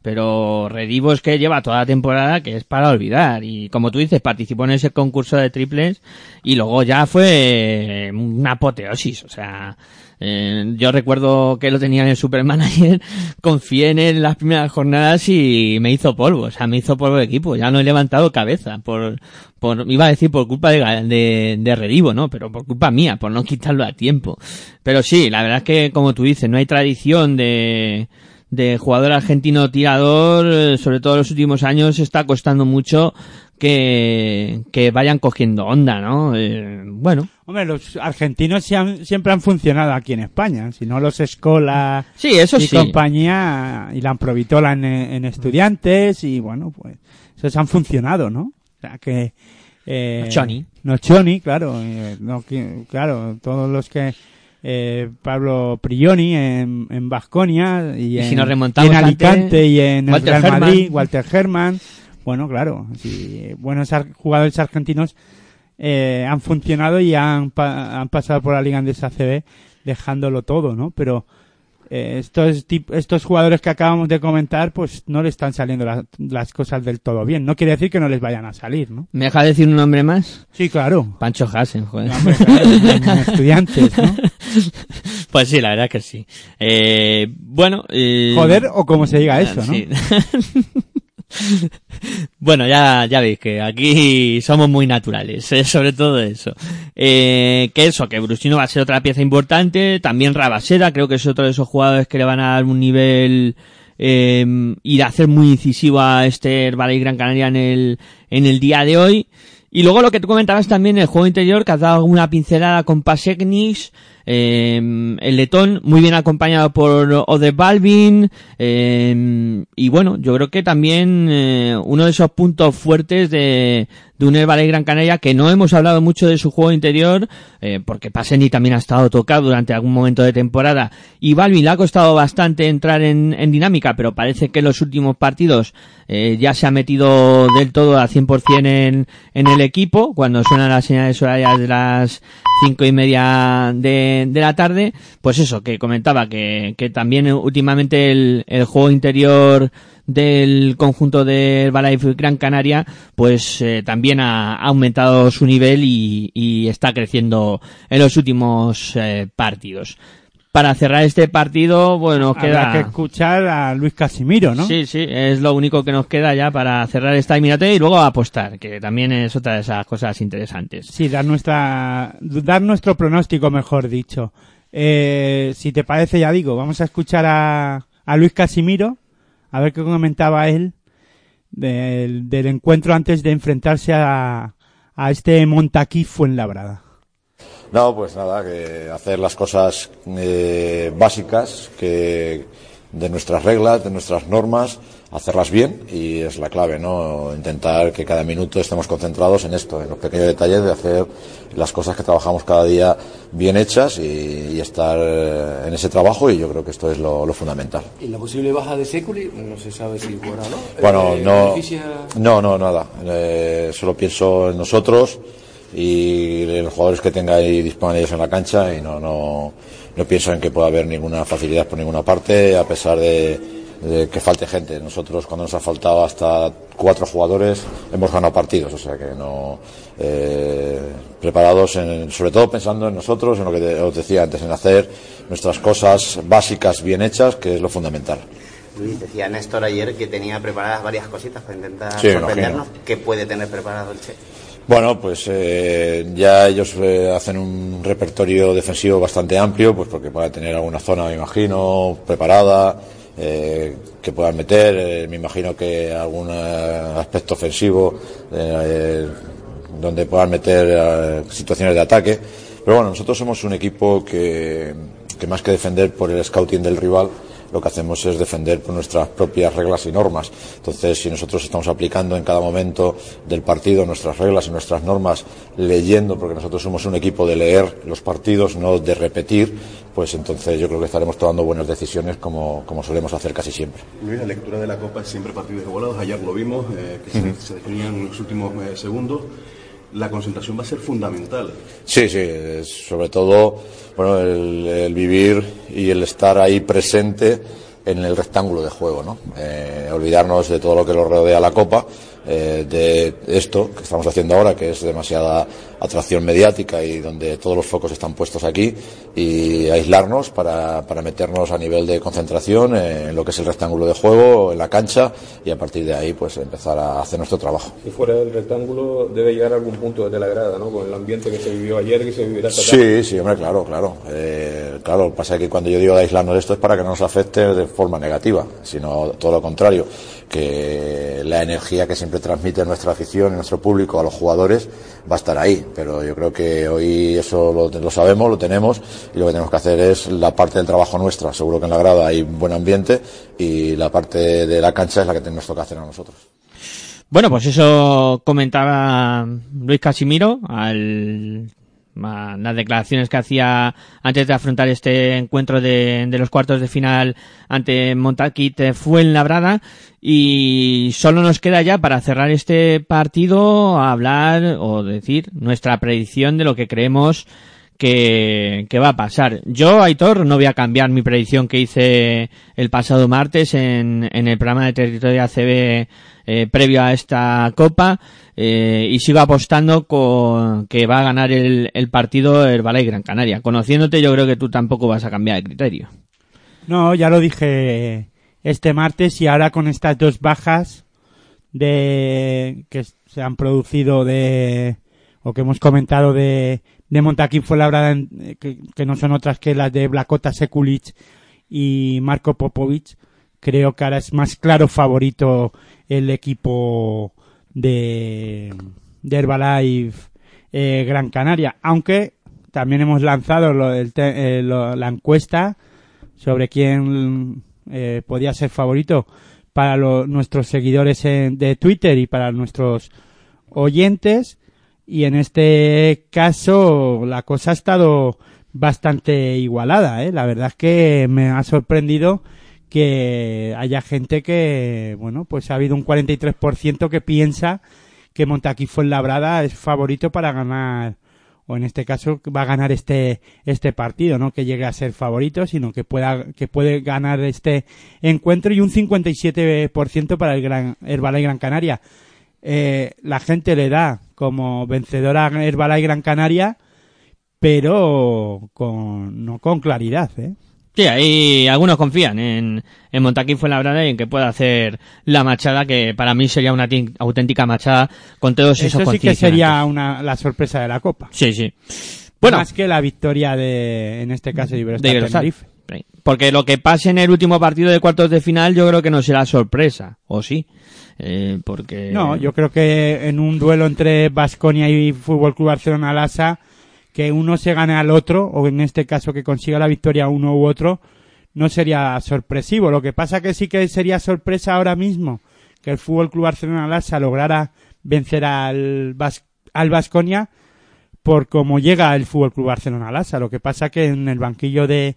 pero Redivo es que lleva toda la temporada que es para olvidar y como tú dices participó en ese concurso de triples y luego ya fue una apoteosis, o sea, eh, yo recuerdo que lo tenía en el Supermanager, confié en él las primeras jornadas y me hizo polvo, o sea, me hizo polvo el equipo, ya no he levantado cabeza por, por, iba a decir por culpa de, de, de Redivo, ¿no? Pero por culpa mía, por no quitarlo a tiempo. Pero sí, la verdad es que, como tú dices, no hay tradición de, de jugador argentino tirador, eh, sobre todo en los últimos años, está costando mucho que, que vayan cogiendo onda, ¿no? Eh, bueno. Hombre, los argentinos siempre han funcionado aquí en España. Si no, los Escola Sí, eso y sí. compañía y la Amprovitola en, en estudiantes y bueno, pues esos han funcionado, ¿no? O sea que... Eh, Nocioni. Nocioni, claro. eh, no, claro, todos los que eh, Pablo Prioni en, en Vasconia y, Y en, si nos remontamos y en Alicante antes, y en el Real. Madrid, Walter Herman. Bueno, claro, sí, buenos jugadores argentinos eh, han funcionado y han, pa- han pasado por la Liga Andesa CB dejándolo todo, ¿no? Pero eh, estos, estos jugadores que acabamos de comentar, pues no le están saliendo la- las cosas del todo bien. No quiere decir que no les vayan a salir, ¿no? ¿Me deja decir un nombre más? Sí, claro. Pancho Hasen, joder. Hombre, claro, en estudiantes, ¿no? Pues sí, la verdad que sí. Eh, bueno... eh, Joder, o como se diga eso, ¿no? sí. bueno, ya, ya veis que aquí somos muy naturales, eh, sobre todo eso. Eh, que eso, que Brusino va a ser otra pieza importante, también Rabaseda, creo que es otro de esos jugadores que le van a dar un nivel eh, y de hacer muy incisivo a este Herbalife Gran Canaria en el, en el día de hoy. Y luego lo que tú comentabas también, el juego interior, que has dado una pincelada con Paseknis, eh, el letón, muy bien acompañado por Ode Balvin, eh, y bueno, yo creo que también eh, uno de esos puntos fuertes de, de un Herbalife Gran Canaria, que no hemos hablado mucho de su juego interior, eh, porque Paseni también ha estado tocado durante algún momento de temporada, y Balvin le ha costado bastante entrar en, dinámica, pero parece que en los últimos partidos eh, ya se ha metido del todo al 100% en, en el equipo, cuando suenan las señales horarias de las cinco y media de, de la tarde, pues eso, que comentaba que, que también últimamente el, el juego interior del conjunto de Herbalife Gran Canaria, pues eh, también ha, aumentado su nivel y, y está creciendo en los últimos eh, partidos. Para cerrar este partido, bueno, Habrá queda... que escuchar a Luis Casimiro, ¿no? Sí, sí, es lo único que nos queda ya para cerrar esta eliminatoria y luego apostar, que también es otra de esas cosas interesantes. Sí, dar nuestra, dar nuestro pronóstico, mejor dicho. Eh, si te parece, ya digo, vamos a escuchar a, a Luis Casimiro, a ver qué comentaba él del, del encuentro antes de enfrentarse a, a este Montaquí Fuenlabrada. No, pues nada, que hacer las cosas eh, básicas que de nuestras reglas, de nuestras normas, hacerlas bien y es la clave, ¿no? Intentar que cada minuto estemos concentrados en esto, en los pequeños detalles de hacer las cosas que trabajamos cada día bien hechas y, y estar eh, en ese trabajo y yo creo que esto es lo, lo fundamental. ¿Y la posible baja de Seculi? No se sabe si fuera o no. Bueno, Eh, no, beneficia- no, no, nada. Eh, solo pienso en nosotros y los jugadores que tenga ahí disponibles en la cancha y no, no, no pienso en que pueda haber ninguna facilidad por ninguna parte, a pesar de, de que falte gente. Nosotros cuando nos ha faltado hasta cuatro jugadores hemos ganado partidos, o sea que no eh, preparados, en- sobre todo pensando en nosotros, en lo que os decía antes, en hacer nuestras cosas básicas bien hechas, que es lo fundamental. Luis, decía Néstor ayer que tenía preparadas varias cositas para intentar Sí, sorprendernos. ¿Qué puede tener preparado el Che? Bueno, pues eh, ya ellos eh, hacen un repertorio defensivo bastante amplio, pues porque puedan tener alguna zona, me imagino, preparada, eh, que puedan meter, eh, me imagino que algún aspecto ofensivo, donde puedan meter situaciones de ataque. Pero bueno, nosotros somos un equipo que, que más que defender por el scouting del rival, lo que hacemos es defender por nuestras propias reglas y normas. Entonces, si nosotros estamos aplicando en cada momento del partido nuestras reglas y nuestras normas, leyendo, porque nosotros somos un equipo de leer los partidos, no de repetir, pues entonces yo creo que estaremos tomando buenas decisiones como, como solemos hacer casi siempre. Luis, la lectura de la Copa es siempre partidos igualados. Ayer lo vimos, eh, que se- definían en los últimos eh, segundos. La concentración va a ser fundamental. Sí, sí, sobre todo bueno, el, el vivir y el estar ahí presente en el rectángulo de juego, ¿no? Eh, olvidarnos de todo lo que lo rodea la Copa, eh, de esto que estamos haciendo ahora, que es demasiada atracción mediática y donde todos los focos están puestos aquí, y aislarnos para, para meternos a nivel de concentración en lo que es el rectángulo de juego, en la cancha, y a partir de ahí pues empezar a hacer nuestro trabajo. Y fuera del rectángulo debe llegar a algún punto de la grada, ¿no? Con el ambiente que se vivió ayer, que se vivirá esta tarde. Sí, sí, hombre, claro, claro. Eh, claro, pasa que cuando yo digo de aislarnos de esto es para que no nos afecte de forma negativa, sino todo lo contrario, que la energía que siempre transmite nuestra afición nuestro público a los jugadores va a estar ahí. Pero yo creo que hoy eso lo, lo sabemos, lo tenemos y lo que tenemos que hacer es la parte del trabajo nuestra. Seguro que en la grada hay buen ambiente y la parte de la cancha es la que nos toca hacer a nosotros. Bueno, pues eso comentaba Luis Casimiro al Las declaraciones que hacía antes de afrontar este encuentro de, de los cuartos de final ante Montaquit fue en Labrada y solo nos queda ya para cerrar este partido hablar o decir nuestra predicción de lo que creemos que, que va a pasar. Yo, Aitor, no voy a cambiar mi predicción que hice el pasado martes en, en el programa de Territorio ACB eh, previo a esta copa eh, y sigo apostando con que va a ganar el, partido el Balay Gran Canaria. Conociéndote, yo creo que tú tampoco vas a cambiar de criterio. No, ya lo dije este martes y ahora con estas dos bajas de que se han producido de o que hemos comentado de de Montaquín Fuenlabrada en- que, que no son otras que las de Blacota Sekulic y Marco Popovic creo que ahora es más claro favorito el equipo de, de Herbalife eh, Gran Canaria aunque también hemos lanzado lo eh, la encuesta sobre quién eh, podía ser favorito para nuestros seguidores en- de Twitter y para nuestros oyentes. Y en este caso la cosa ha estado bastante igualada. La verdad es que me ha sorprendido que haya gente que, bueno, pues ha habido un 43% que piensa que Montaquí Fuenlabrada es favorito para ganar o en este caso va a ganar este este partido, no que llegue a ser favorito, sino que pueda que puede ganar este encuentro y un 57% para el Gran Herbalife Gran Canaria. Eh, la gente le da como vencedora a Herbalife Gran Canaria, pero con no con claridad, ¿eh? Sí, ahí algunos confían en, en Montaquín Fuenlabrada y en que pueda hacer la machada, que para mí sería una auténtica machada con todos esos Eso sí que sería una, la sorpresa de la Copa. Sí, sí. Bueno. Más que la victoria de, en este caso, de Iberostar. Porque lo que pase en el último partido de cuartos de final yo creo que no será sorpresa, ¿o sí? Eh, porque... No, yo creo que en un duelo entre Basconia y Fútbol Club Barcelona Lasa, que uno se gane al otro, o en este caso que consiga la victoria uno u otro, no sería sorpresivo. Lo que pasa que sí que sería sorpresa ahora mismo que el Fútbol Club Barcelona Lasa lograra vencer al Bas al Basconia por cómo llega el Fútbol Club Barcelona Lasa. Lo que pasa que en el banquillo de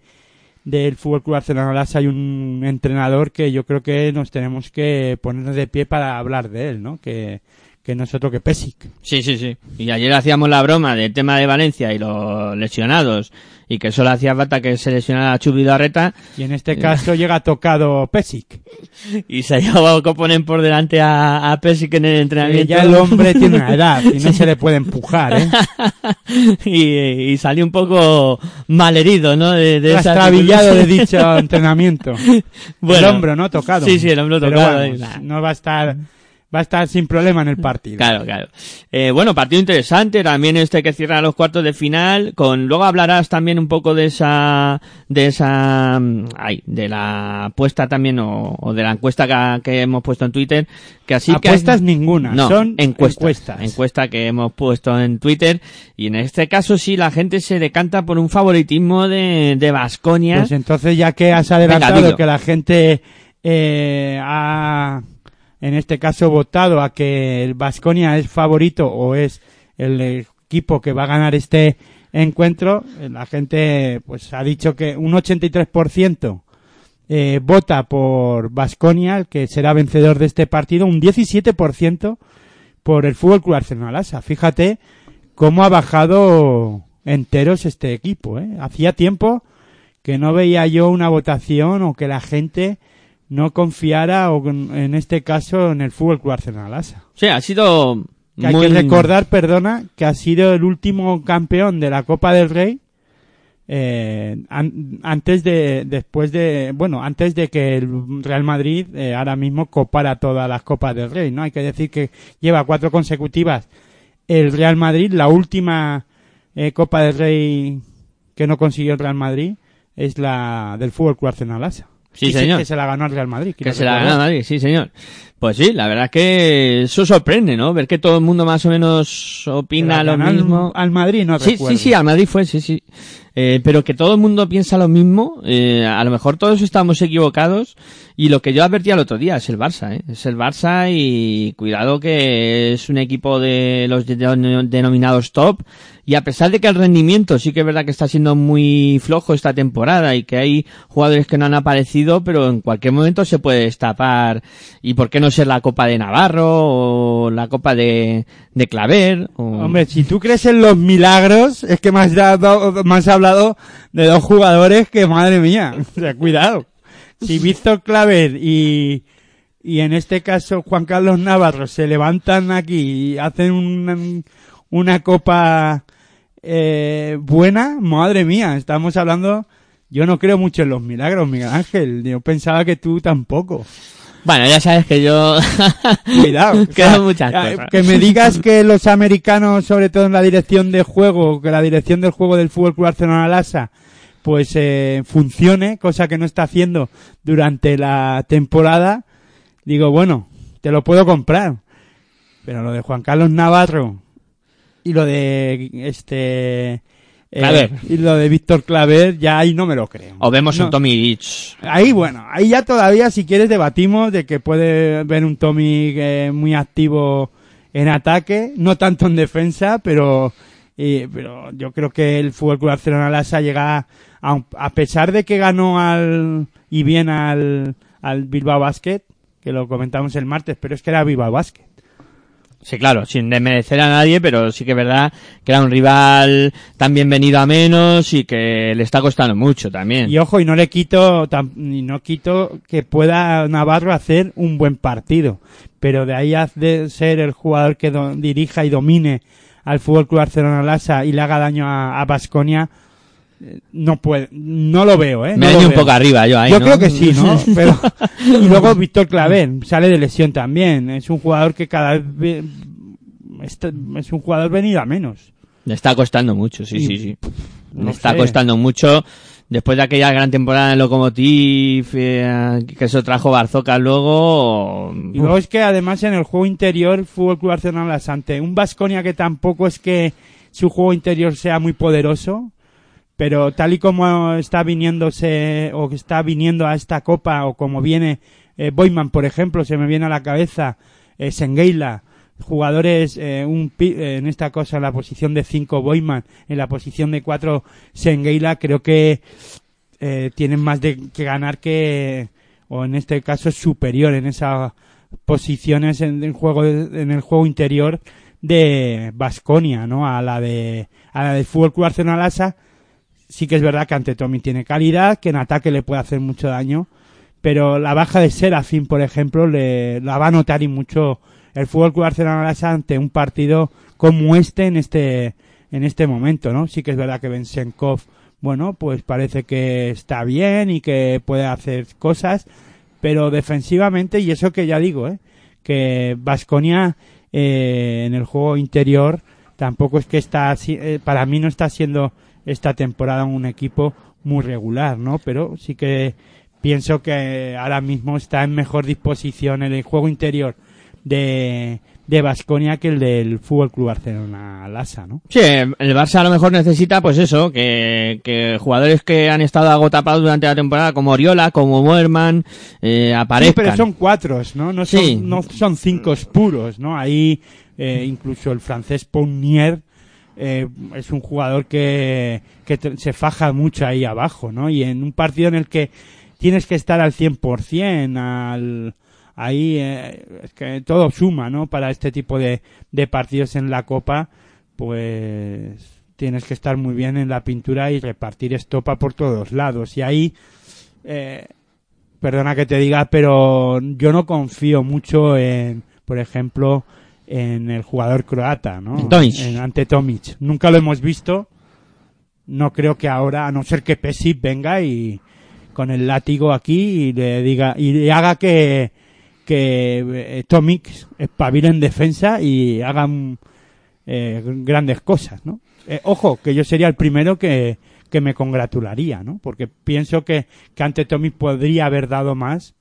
del Fútbol Club Barcelona Lasa hay un entrenador que yo creo que nos tenemos que poner de pie para hablar de él, ¿no? Que, que no es otro que Pesic. Sí, sí, sí. Y ayer hacíamos la broma del tema de Valencia y los lesionados y que solo hacía falta que se lesionara a Chubi Darreta. Y en este caso llega tocado Pesic. Y se ha llevado Coponen por delante a, a Pesic en el entrenamiento. Ya el hombre tiene una edad y no se le puede empujar, ¿eh? y, y salió un poco malherido, ¿no? De, de Trastabillado de dicho entrenamiento. Bueno. el hombro, ¿no? Tocado. Sí, sí, el hombro tocado, vamos, eh, no va a estar, va a estar sin problema en el partido. Claro, claro. Eh, bueno, partido interesante, también este que cierra los cuartos de final, con, luego hablarás también un poco de esa, de esa, mm, ay, de la apuesta también, o, o de la encuesta que, que hemos puesto en Twitter, que así que... Apuestas ninguna, no, son encuestas, encuestas. encuesta que hemos puesto en Twitter, y en este caso sí, la gente se decanta por un favoritismo de, de Basconia. Pues entonces, ya que has adelantado Venga, que la gente eh, ha, en este caso, votado a que el Vasconia es favorito o es el equipo que va a ganar este encuentro, eh, la gente pues ha dicho que un 83% eh, vota por Vasconia, que será vencedor de este partido, un 17% por el Fútbol Club Arsenal Lasa. Fíjate cómo ha bajado enteros este equipo. ¿eh? Hacía tiempo que no veía yo una votación o que la gente no confiara o en este caso en el Fútbol Club Arsenal Lasa. Sí, ha sido Que Hay que recordar, perdona, que ha sido el último campeón de la Copa del Rey eh, an- antes de, después de, bueno, antes de que el Real Madrid eh, ahora mismo copara todas las Copas del Rey, ¿no? Hay que decir que lleva cuatro consecutivas el Real Madrid, la última eh, Copa del Rey que no consiguió el Real Madrid es la del Fútbol Club Arsenal Lasa. Sí, señor. Que se la ganó el Real Madrid. Que se la recordar. gana Madrid, sí, señor. Pues sí, la verdad es que eso sorprende, ¿no? Ver que todo el mundo más o menos opina lo al- mismo. al Madrid, no Sí, recuerdo. sí, sí, al Madrid fue, sí, sí. Eh, pero que todo el mundo piensa lo mismo, eh, a lo mejor todos estamos equivocados y lo que yo advertía el otro día es el Barça, ¿eh? Es el Barça y cuidado que es un equipo de los de- denominados top y a pesar de que el rendimiento sí que es verdad que está siendo muy flojo esta temporada y que hay jugadores que no han aparecido, pero en cualquier momento se puede destapar y por qué no ser la Copa de Navarro o la Copa de, de Claver. O... Hombre, si tú crees en los milagros, es que me has, dado, me hablado de dos jugadores que, madre mía, o sea, cuidado. Si Víctor Claver y, y en este caso Juan Carlos Navarro se levantan aquí y hacen una, una copa eh, buena, madre mía, estamos hablando, yo no creo mucho en los milagros, Miguel Ángel, yo pensaba que tú tampoco. Bueno, ya sabes que yo... Cuidado. o Quedan sea, muchas eh, cosas. Que me digas que los americanos, sobre todo en la dirección de juego, que la dirección del juego del Fútbol Club Barcelona Lasa, pues eh, funcione, cosa que no está haciendo durante la temporada, digo, bueno, te lo puedo comprar. Pero lo de Juan Carlos Navarro y lo de este eh, y lo de Víctor Claver, ya ahí no me lo creo. O vemos No. un Tommy Beach. Ahí, bueno, ahí ya todavía, si quieres, debatimos de que puede ver un Tommy eh, muy activo en ataque, no tanto en defensa, pero, eh, pero yo creo que el Fútbol Club Barcelona Lasa llega a, un- a pesar de que ganó al, y bien al, al Bilbao Basket, que lo comentamos el martes, pero es que era Bilbao Basket. Sí, claro, sin desmerecer a nadie, pero sí que es verdad que era un rival tan bienvenido a menos y que le está costando mucho también. Y ojo, y no le quito, y no quito que pueda Navarro hacer un buen partido. Pero de ahí a de ser el jugador que dirija y domine al Fútbol Club Barcelona Lasa y le haga daño a Basconia, no puede, no lo veo, eh. Me no un veo. poco arriba yo ahí, Yo ¿no? creo que sí, ¿no? Pero, y luego Víctor Claver sale de lesión también. Es un jugador que cada vez es un jugador venido a menos. Le está costando mucho, sí, Y, sí, sí. no Le está sé. costando mucho. Después de aquella gran temporada en Lokomotiv, eh, que eso trajo Barzoca luego... Y luego es que además en el juego interior, Fútbol Club Barcelona Las ante un Vasconia que tampoco es que su juego interior sea muy poderoso, pero tal y como está viniéndose o que está viniendo a esta copa o como viene eh, Boyman, por ejemplo, se me viene a la cabeza eh, jugadores eh, un eh, en esta cosa en la posición de 5 Boyman, en la posición de 4 Sengeila, creo que eh, tienen más de que ganar que o en este caso superior en esas posiciones en el juego en el juego interior de Basconia, ¿no? A la de a la del Fútbol Club Barcelona Lasa. Sí que es verdad que ante Tommy tiene calidad, que en ataque le puede hacer mucho daño, pero la baja de Serafín, por ejemplo, le la va a notar y mucho el Fútbol Club Barcelona ante un partido como este en este en este momento, ¿no? Sí que es verdad que Bensenkov, bueno, pues parece que está bien y que puede hacer cosas, pero defensivamente, y eso que ya digo, ¿eh? que Vasconia en el juego interior tampoco es que está, eh, para mí no está siendo esta temporada un equipo muy regular, ¿no? Pero sí que pienso que ahora mismo está en mejor disposición en el juego interior de de Vasconia que el del Fútbol Club Barcelona Lasa, ¿no? Sí, el Barça a lo mejor necesita, pues eso, que, que jugadores que han estado agotapados durante la temporada, como Oriola, como Moerman, eh, Sí, aparezcan. pero son cuatro, ¿no? No son, Sí. no son cinco puros, ¿no? Ahí eh, incluso el francés Pounier eh, es un jugador que, que se faja mucho ahí abajo, ¿no? Y en un partido en el que tienes que estar al 100% al ahí eh, es que todo suma, ¿no? Para este tipo de, de partidos en la Copa, pues tienes que estar muy bien en la pintura y repartir estopa por todos lados. Y ahí eh, perdona que te diga, pero yo no confío mucho en, por ejemplo, en el jugador croata, ¿no? En Tomic. En- ante Tomic. Nunca lo hemos visto. No creo que ahora, a no ser que Pesip venga y con el látigo aquí y le diga y le haga que que eh, Tomic espabile en defensa y hagan eh, grandes cosas, ¿no? Eh, ojo, que yo sería el primero que, que me congratularía, ¿no? Porque pienso que, que ante Tommy podría haber dado más.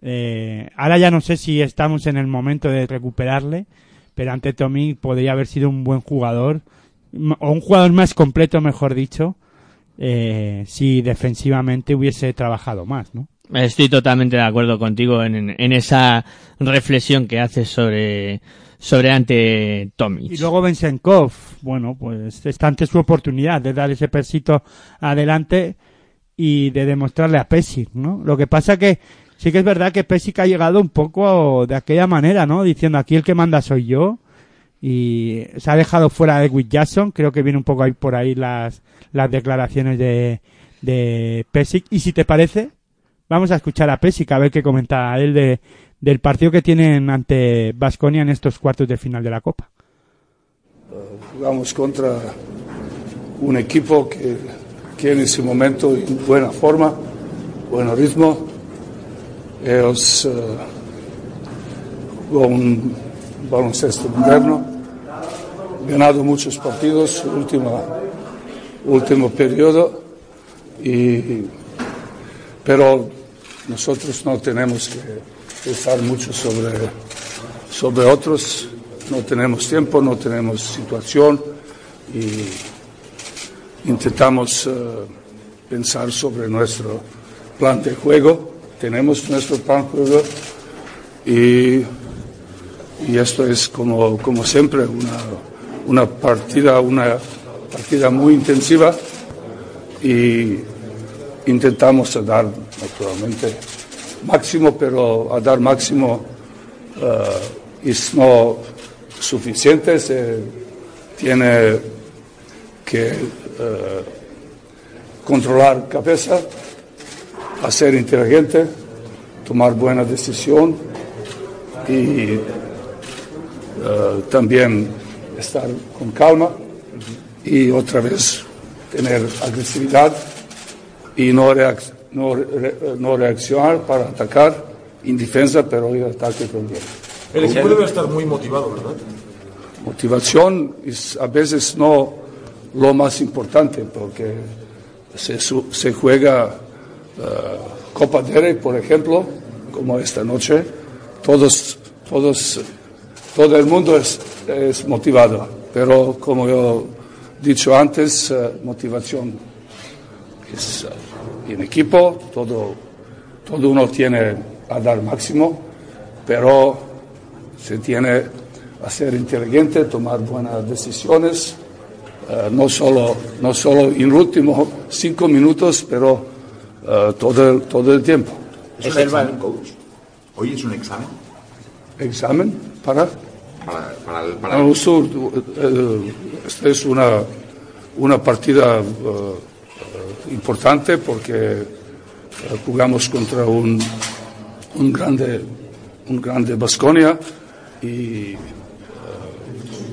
Eh, ahora ya no sé si estamos en el momento de recuperarle, pero ante Tommy podría haber sido un buen jugador, o un jugador más completo, mejor dicho, eh, si defensivamente hubiese trabajado más, ¿no? Estoy totalmente de acuerdo contigo en, esa reflexión que haces sobre, sobre ante Tomic. Y luego Bensenkov, bueno, pues está ante su oportunidad de dar ese persito adelante y de demostrarle a Pesic, ¿no? Lo que pasa que sí que es verdad que Pesic ha llegado un poco de aquella manera, ¿no? Diciendo aquí el que manda soy yo y se ha dejado fuera de Edwin Jackson, creo que viene un poco ahí por ahí las, declaraciones de, de Pesic y si te parece, vamos a escuchar a Pesic a ver qué comenta él de, del partido que tienen ante Vasconia en estos cuartos de final de la Copa. Jugamos contra un equipo que, que en ese momento en buena forma, buen ritmo. Ellos eh, un baloncesto moderno, ganado muchos partidos, último, último periodo, y, pero nosotros no tenemos que pensar mucho sobre, sobre otros. No tenemos tiempo, no tenemos situación y intentamos eh, pensar sobre nuestro plan de juego. Tenemos nuestro juego y, y esto es como, como siempre una, una partida, una partida muy intensiva y intentamos dar naturalmente máximo, pero a dar máximo eh, es no suficiente, se tiene que eh, controlar cabeza, hacer inteligente, tomar buena decisión y eh, también estar con calma y otra vez tener agresividad y no reaccionar no, re, no reaccionar para atacar en defensa, pero en ataque también. El equipo debe estar muy motivado, ¿verdad? Motivación es a veces no lo más importante, porque se, se juega uh, Copa del Rey, por ejemplo, como esta noche, todos, todos, todo el mundo es, motivado, pero como yo he dicho antes, uh, motivación es uh, en equipo, todo, todo uno tiene a dar máximo, pero se tiene a ser inteligente, tomar buenas decisiones, no, solo, no solo en últimos cinco minutos, pero uh, todo, el, todo el tiempo. ¿Es un examen, coach? ¿Hoy es un examen? ¿Examen? ¿Para? Para, para, el, para no, sur, uh, esta es una, una partida importante porque jugamos contra un, un grande un grande Basconia y uh,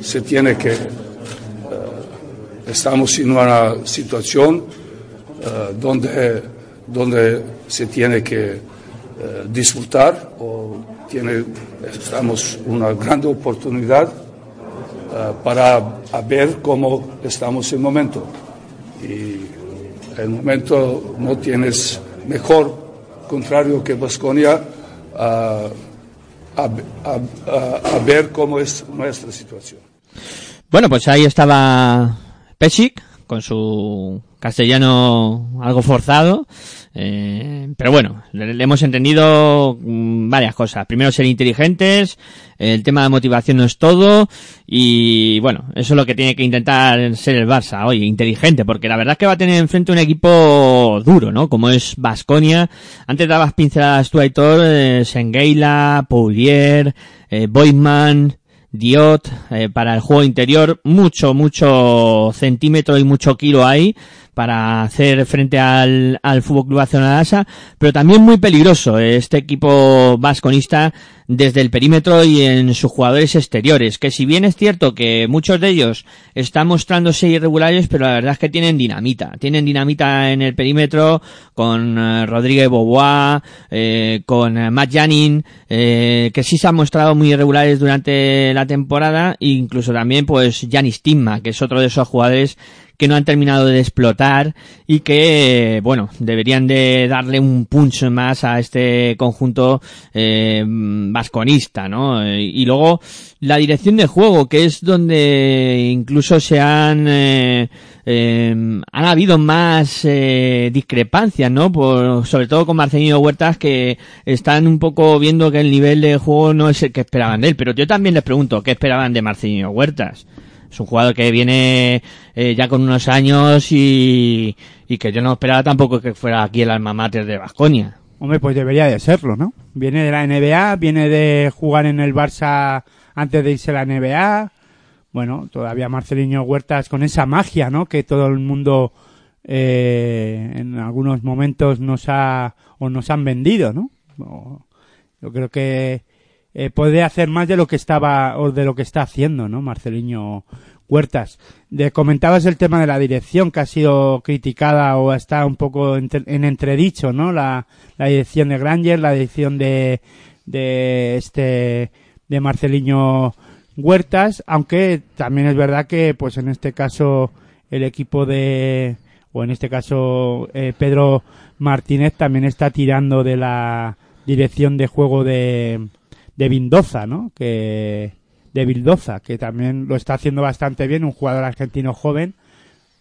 se tiene que uh, estamos en una situación uh, donde donde se tiene que disfrutar o tiene estamos una gran oportunidad para ver cómo estamos en el momento y el momento no tienes mejor contrario que Vasconia a, a, a, a, ver cómo es nuestra situación. Bueno, pues ahí estaba Pesic con su castellano algo forzado, eh, pero bueno, le, hemos entendido varias cosas. Primero, ser inteligentes, el tema de motivación no es todo, y bueno, eso es lo que tiene que intentar ser el Barça, oye, inteligente, porque la verdad es que va a tener enfrente un equipo duro, ¿no? Como es Basconia. Antes dabas pinceladas tú, Aitor, eh, Sengeila, Poulier, eh, Boyman, Diot, eh, para el juego interior, mucho, mucho centímetro y mucho kilo ahí para hacer frente al, al Fútbol Club Barcelona pero también muy peligroso este equipo vasconista desde el perímetro y en sus jugadores exteriores, que si bien es cierto que muchos de ellos están mostrándose irregulares, pero la verdad es que tienen dinamita, tienen dinamita en el perímetro con eh, Rodríguez Bobois, eh, con eh, Matt Janin, eh, que sí se han mostrado muy irregulares durante la temporada, e incluso también pues Janis Timma, que es otro de esos jugadores que no han terminado de explotar y que, bueno, deberían de darle un punch más a este conjunto eh, vasconista, ¿no? Y luego la dirección de juego, que es donde incluso se han, eh, eh, han habido más eh, discrepancias, ¿no? Por, sobre todo con Marcelino Huertas, que están un poco viendo que el nivel de juego no es el que esperaban de él. Pero yo también les pregunto, ¿qué esperaban de Marcelino Huertas? Es un jugador que viene eh, ya con unos años y, y que yo no esperaba tampoco que fuera aquí el alma mater de Vasconia. Hombre, pues debería de serlo, ¿no? Viene de la NBA, viene de jugar en el Barça antes de irse a la NBA. Bueno, todavía Marcelino Huertas con esa magia, ¿no? Que todo el mundo eh, en algunos momentos nos ha o nos han vendido, ¿no? Yo creo que eh, puede hacer más de lo que estaba o de lo que está haciendo, ¿no? Marcelino Huertas. De, comentabas el tema de la dirección que ha sido criticada o está un poco entre- en entredicho, ¿no? La, dirección de Granger, la dirección de, de este, de Marcelino Huertas, aunque también es verdad que, pues en este caso, el equipo de, o en este caso, eh, Pedro Martínez también está tirando de la dirección de juego de, de Vindoza, ¿no? Que, de Vildoza, que también lo está haciendo bastante bien, un jugador argentino joven,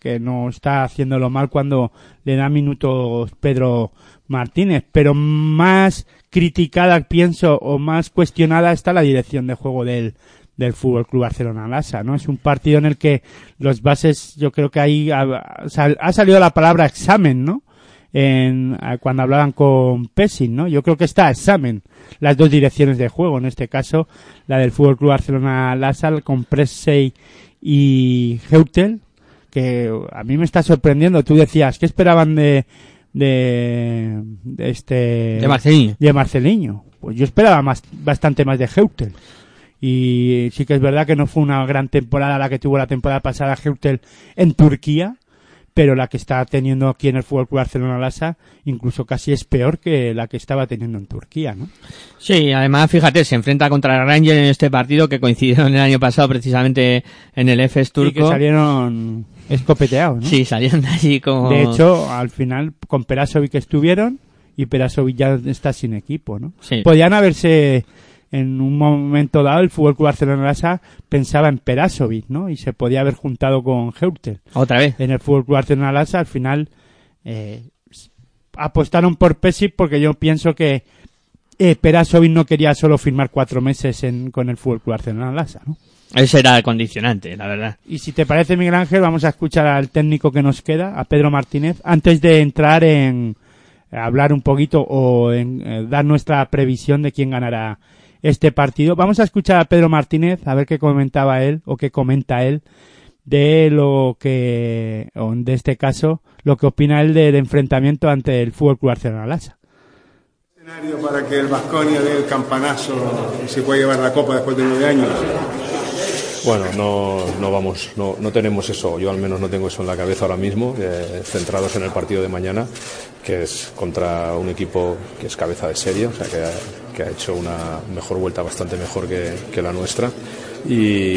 que no está haciéndolo mal cuando le da minutos Pedro Martínez, pero más criticada, pienso, o más cuestionada está la dirección de juego del, del Fútbol Club Barcelona Lasa, ¿no? Es un partido en el que los bases, yo creo que ahí ha, sal- ha salido la palabra examen, ¿no? En, a- cuando hablaban con Pessin, ¿no? Yo creo que está a examen las dos direcciones de juego, en este caso la del Fútbol Club Barcelona Lasa con Pressey y Heutel, que a mí me está sorprendiendo. Tú decías, ¿qué esperaban de, de, de este... De Marceliño. De Marceliño. Pues yo esperaba más, bastante más de Heutel. Y sí que es verdad que no fue una gran temporada la que tuvo la temporada pasada Heutel en Turquía, pero la que está teniendo aquí en el Fútbol Club Barcelona Lasa incluso casi es peor que la que estaba teniendo en Turquía, ¿no? Sí, además, fíjate, se enfrenta contra el Ranger en este partido que coincidió en el año pasado precisamente en el FS turco. Y que salieron escopeteados, ¿no? Sí, salieron de allí como... De hecho, al final con Perasovic estuvieron y Perasovic ya está sin equipo, ¿no? Sí. Podían haberse en un momento dado el Fútbol Club Barcelona pensaba en Perasovic, ¿no? Y se podía haber juntado con Heutel. Otra vez. En el Fútbol Club Barcelona al final eh, apostaron por Pesic porque yo pienso que eh, Perasovic no quería solo firmar cuatro meses en, con el Fútbol Club Barcelona ¿no? Ese era el condicionante, la verdad. Y si te parece, Miguel Ángel, vamos a escuchar al técnico que nos queda, a Pedro Martínez, antes de entrar en hablar un poquito o en eh, dar nuestra previsión de quién ganará este partido. Vamos a escuchar a Pedro Martínez, a ver qué comentaba él o qué comenta él de lo que, o de este caso, lo que opina él del enfrentamiento ante el Fútbol Club Barcelona Lasa. escenario para que el Vasconia dé el campanazo y se pueda llevar la copa después de nueve años? Bueno, no, no vamos, no, no tenemos eso, yo al menos no tengo eso en la cabeza ahora mismo, eh, centrados en el partido de mañana, que es contra un equipo que es cabeza de serie, o sea, que ha, hecho una mejor vuelta, bastante mejor que, la nuestra. Y,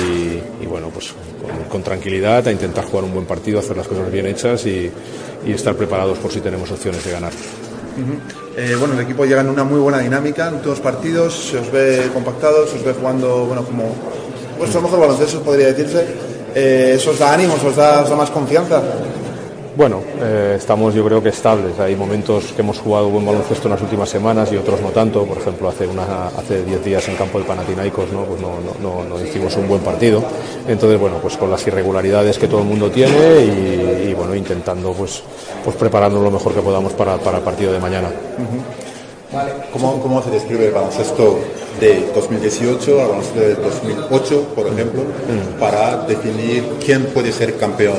bueno, pues con, tranquilidad a intentar jugar un buen partido, hacer las cosas bien hechas y, estar preparados por si tenemos opciones de ganar. Eh, bueno, el equipo llega en una muy buena dinámica en últimos partidos, se os ve compactados, se os ve jugando, bueno, como vuestro mejor baloncesto podría decirse. Eh, ¿Eso os da ánimos, os da más confianza? Bueno, eh, estamos yo creo que estables. Hay momentos que hemos jugado buen baloncesto en las últimas semanas y otros no tanto. Por ejemplo, hace una, hace 10 días en campo del Panathinaikos ¿no? Pues no, no, no, hicimos un buen partido. Entonces, bueno, pues con las irregularidades que todo el mundo tiene y, y, bueno, intentando pues, pues prepararnos lo mejor que podamos para, para el partido de mañana. ¿Cómo, ¿Cómo se describe el baloncesto de 2018 al baloncesto de 2008, por ejemplo, para definir quién puede ser campeón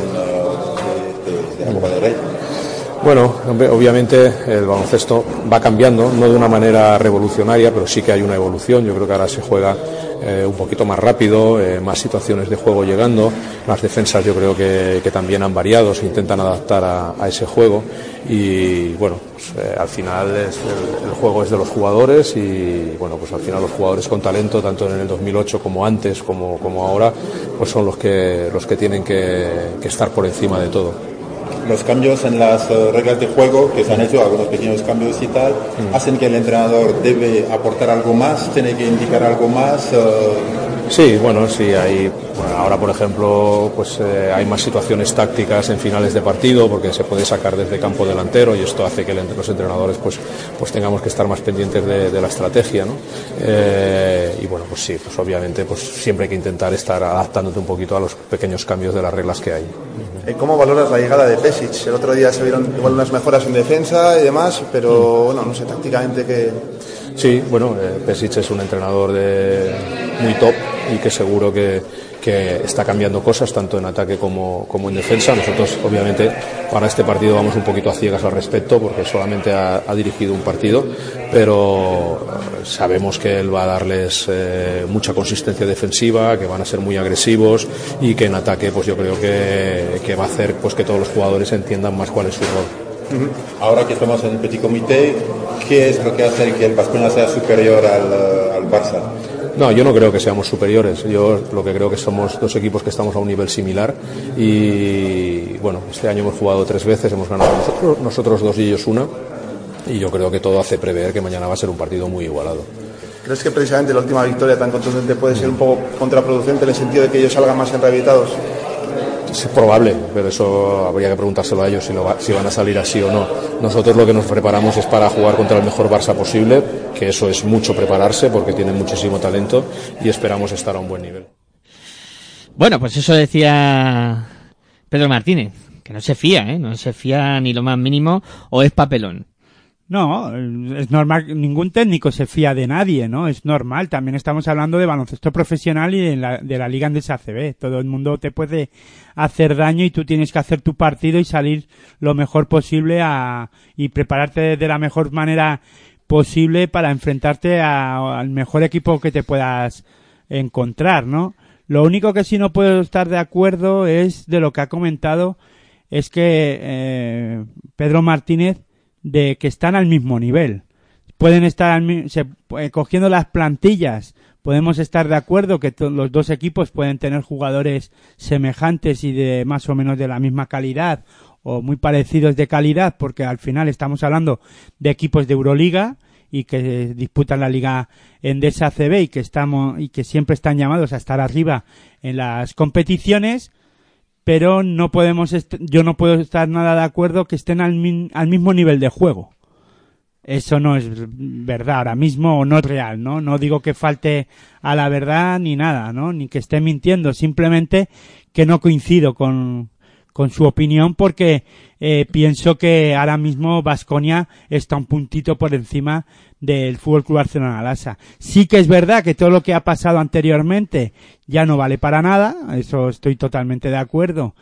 Bueno, obviamente el baloncesto va cambiando, no de una manera revolucionaria, pero sí que hay una evolución. Yo creo que ahora se juega eh, un poquito más rápido, eh, más situaciones de juego llegando. Las defensas yo creo que, también han variado, se intentan adaptar a, ese juego y bueno, pues, eh, al final el, juego es de los jugadores y bueno, pues al final los jugadores con talento, tanto en el 2008 como antes, como, como ahora, pues son los que, los que tienen que estar por encima de todo. Los cambios en las eh, reglas de juego que se han hecho, algunos pequeños cambios y tal, hacen que el entrenador debe aportar algo más, tiene que indicar algo más. eh, Sí, bueno, sí, hay, bueno, ahora por ejemplo, pues eh, hay más situaciones tácticas en finales de partido porque se puede sacar desde campo delantero y esto hace que los entrenadores pues, pues tengamos que estar más pendientes de, de la estrategia, ¿no? Eh, y bueno, pues sí, pues obviamente pues siempre hay que intentar estar adaptándote un poquito a los pequeños cambios de las reglas que hay. Eh, ¿Cómo valoras la llegada de Pesic? El otro día se vieron igual unas mejoras en defensa y demás, pero bueno, no sé, tácticamente que... Sí, bueno, eh, Pesic es un entrenador de, muy top y que seguro que, que está cambiando cosas tanto en ataque como, como en defensa. Nosotros, obviamente, para este partido vamos un poquito a ciegas al respecto porque solamente ha, dirigido un partido, pero eh, sabemos que él va a darles eh, mucha consistencia defensiva, que van a ser muy agresivos y que en ataque, pues yo creo que, que va a hacer pues que todos los jugadores entiendan más cuál es su rol. Ahora que estamos en el petit comité, ¿qué es lo que hace que el Barcelona sea superior al, al Barça? No, yo no creo que seamos superiores. Yo lo que creo que somos dos equipos que estamos a un nivel similar y bueno, este año hemos jugado tres veces, hemos ganado nosotros, dos y ellos una y yo creo que todo hace prever que mañana va a ser un partido muy igualado. ¿Crees que precisamente la última victoria tan contundente puede ser un poco contraproducente en el sentido de que ellos salgan más enrabitados? Es probable, pero eso habría que preguntárselo a ellos si, lo va- si van a salir así o no. Nosotros lo que nos preparamos es para jugar contra el mejor Barça posible, que eso es mucho prepararse porque tienen muchísimo talento y esperamos estar a un buen nivel. Bueno, pues eso decía Pedro Martínez, que no se fía, ¿eh? No se fía ni lo más mínimo o es papelón. No, es normal, ningún técnico se fía de nadie, ¿no? Es normal, también estamos hablando de baloncesto profesional y de la, de la Liga Andesa ACB. Todo el mundo te puede hacer daño y tú tienes que hacer tu partido y salir lo mejor posible a, y prepararte de la mejor manera posible para enfrentarte a- al mejor equipo que te puedas encontrar, ¿no? Lo único que sí no puedo estar de acuerdo es de lo que ha comentado, es que eh, Pedro Martínez de que están al mismo nivel. Pueden estar al se- eh, cogiendo las plantillas. Podemos estar de acuerdo que los dos equipos pueden tener jugadores semejantes y de más o menos de la misma calidad o muy parecidos de calidad, porque al final estamos hablando de equipos de Euroliga y que disputan la liga Endesa CB y que estamos y que siempre están llamados a estar arriba en las competiciones pero no podemos yo no puedo estar nada de acuerdo que estén al, min- al mismo nivel de juego. Eso no es verdad ahora mismo o no es real, ¿no? No digo que falte a la verdad ni nada, ¿no? Ni que esté mintiendo, simplemente que no coincido con su opinión porque eh, pienso que ahora mismo Vasconia está un puntito por encima del Fútbol Club Barcelona Lasa. Sí que es verdad que todo lo que ha pasado anteriormente ya no vale para nada, eso estoy totalmente de acuerdo,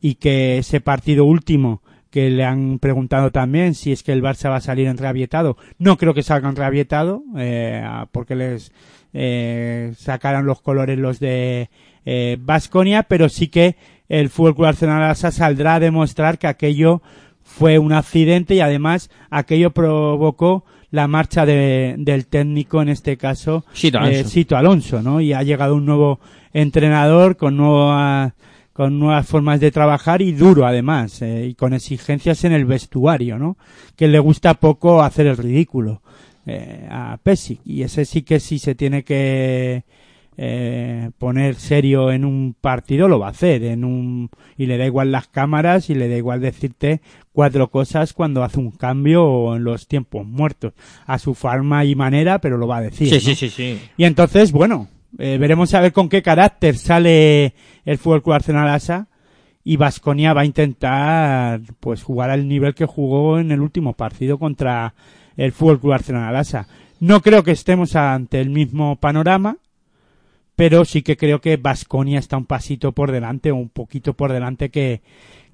y que ese partido último que le han preguntado también si es que el Barça va a salir enrabietado. No creo que salga enrabietado, eh, porque les eh, sacaran los colores los de Vasconia, pero sí que el Fútbol Club Barcelona Lasa saldrá a demostrar que aquello fue un accidente y además aquello provocó la marcha de- del técnico en este caso Sito Alonso. eh, Sito Alonso, ¿no? Y ha llegado un nuevo entrenador con nueva con nuevas formas de trabajar y duro además eh, y con exigencias en el vestuario, ¿no? Que le gusta poco hacer el ridículo eh, a Pesic y ese sí que si se tiene que eh, poner serio en un partido lo va a hacer en un y le da igual las cámaras y le da igual decirte cuatro cosas cuando hace un cambio o en los tiempos muertos a su forma y manera pero lo va a decir Sí, ¿no? sí, sí, sí. y entonces bueno eh, veremos a ver con qué carácter sale el Fútbol Club Arsenal Asa y Vasconia va a intentar pues jugar al nivel que jugó en el último partido contra el Fútbol Club Arsenal Asa. No creo que estemos ante el mismo panorama, pero sí que creo que Vasconia está un pasito por delante o un poquito por delante que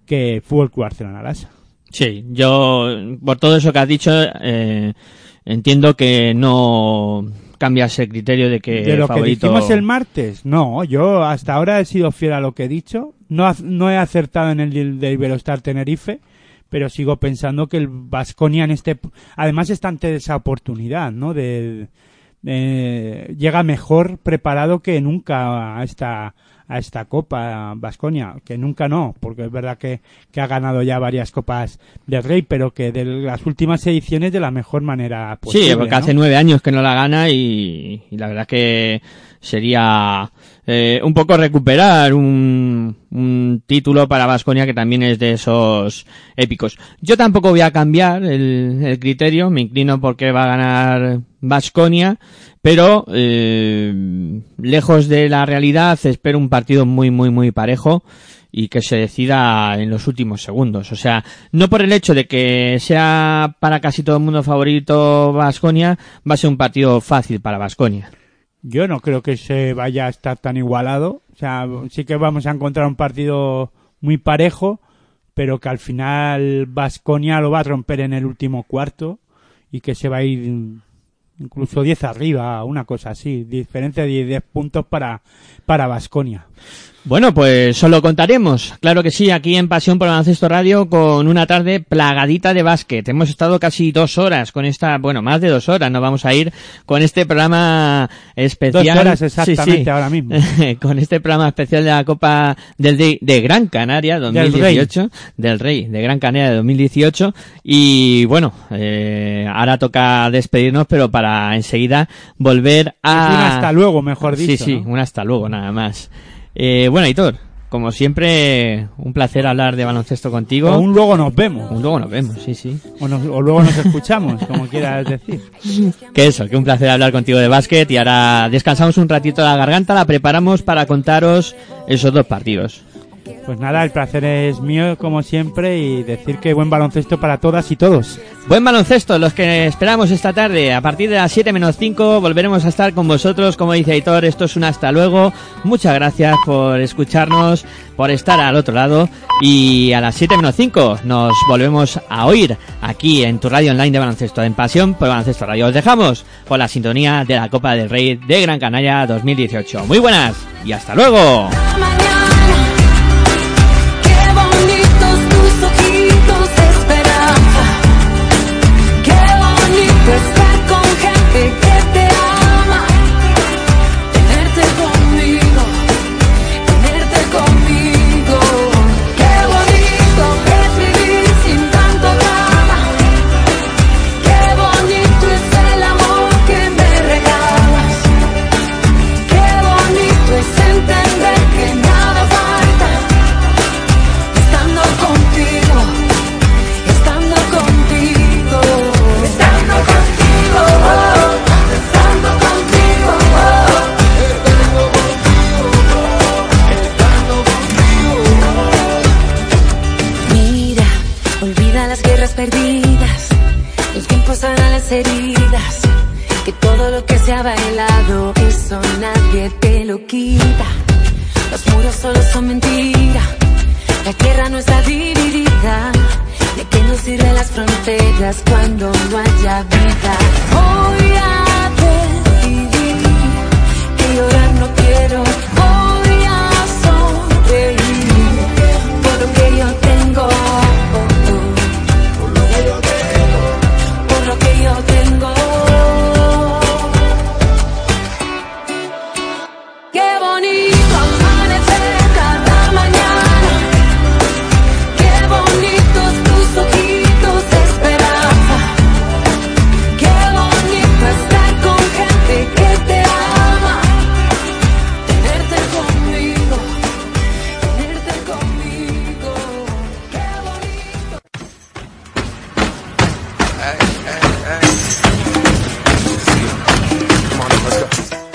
que Fútbol Club Asa. Sí, yo, por todo eso que has dicho, eh, entiendo que no cambias el criterio de que de lo favorito... que dijimos el martes, no, yo hasta ahora he sido fiel a lo que he dicho, no, no he acertado en el del- de Iberostar Tenerife, pero sigo pensando que el Vasconia en este, además está ante esa oportunidad, ¿no? De, de- llega mejor preparado que nunca a esta a esta copa Vasconia, que nunca no, porque es verdad que, que ha ganado ya varias copas del Rey, pero que de las últimas ediciones de la mejor manera posible. Sí, porque ¿no? hace nueve años que no la gana y, y la verdad que sería eh, un poco recuperar un, un título para Vasconia que también es de esos épicos. Yo tampoco voy a cambiar el, criterio, me inclino porque va a ganar Vasconia, pero eh, lejos de la realidad espero un partido muy muy muy parejo y que se decida en los últimos segundos. O sea, no por el hecho de que sea para casi todo el mundo favorito Vasconia, va a ser un partido fácil para Vasconia. Yo no creo que se vaya a estar tan igualado. O sea, sí que vamos a encontrar un partido muy parejo, pero que al final Vasconia lo va a romper en el último cuarto y que se va a ir incluso 10 arriba, una cosa así. Diferencia de 10 puntos para para Vasconia. Bueno, pues solo contaremos, claro que sí, aquí en Pasión por el Baloncesto Radio con una tarde plagadita de básquet. Hemos estado casi dos horas con esta, bueno, más de dos horas, nos vamos a ir con este programa especial. Dos horas Sí, exactamente sí. ahora mismo. con este programa especial de la Copa del Rey de Gran Canaria 2018, del Rey, de Gran Canaria de 2018. Y bueno, eh, ahora toca despedirnos, pero para enseguida volver a... Un hasta luego, mejor Sí, dicho, sí, ¿no? un hasta luego nada más. Eh, bueno, Aitor, como siempre, un placer hablar de baloncesto contigo. O un luego nos vemos. Un luego nos vemos, sí, sí. O, nos- o luego nos escuchamos, como quieras decir. Que eso, que un placer hablar contigo de básquet y ahora descansamos un ratito la garganta, la preparamos para contaros esos dos partidos. Pues nada, el placer es mío como siempre y decir que buen baloncesto para todas y todos. Buen baloncesto, los que esperamos esta tarde. A partir de las 7 menos 5 volveremos a estar con vosotros. Como dice Aitor, esto es un hasta luego. Muchas gracias por escucharnos, por estar al otro lado. Y a las 7 menos 5 nos volvemos a oír aquí en tu radio online de baloncesto, en Pasión por Baloncesto Radio. Os dejamos con la sintonía de la Copa del Rey de Gran Canaria 2018. Muy buenas y hasta luego. Todo lo que se ha bailado, eso nadie te lo quita. Los muros solo son mentira. La tierra no está dividida. ¿De qué nos sirven las fronteras cuando no haya vida? Voy a decidir que llorar no quiero.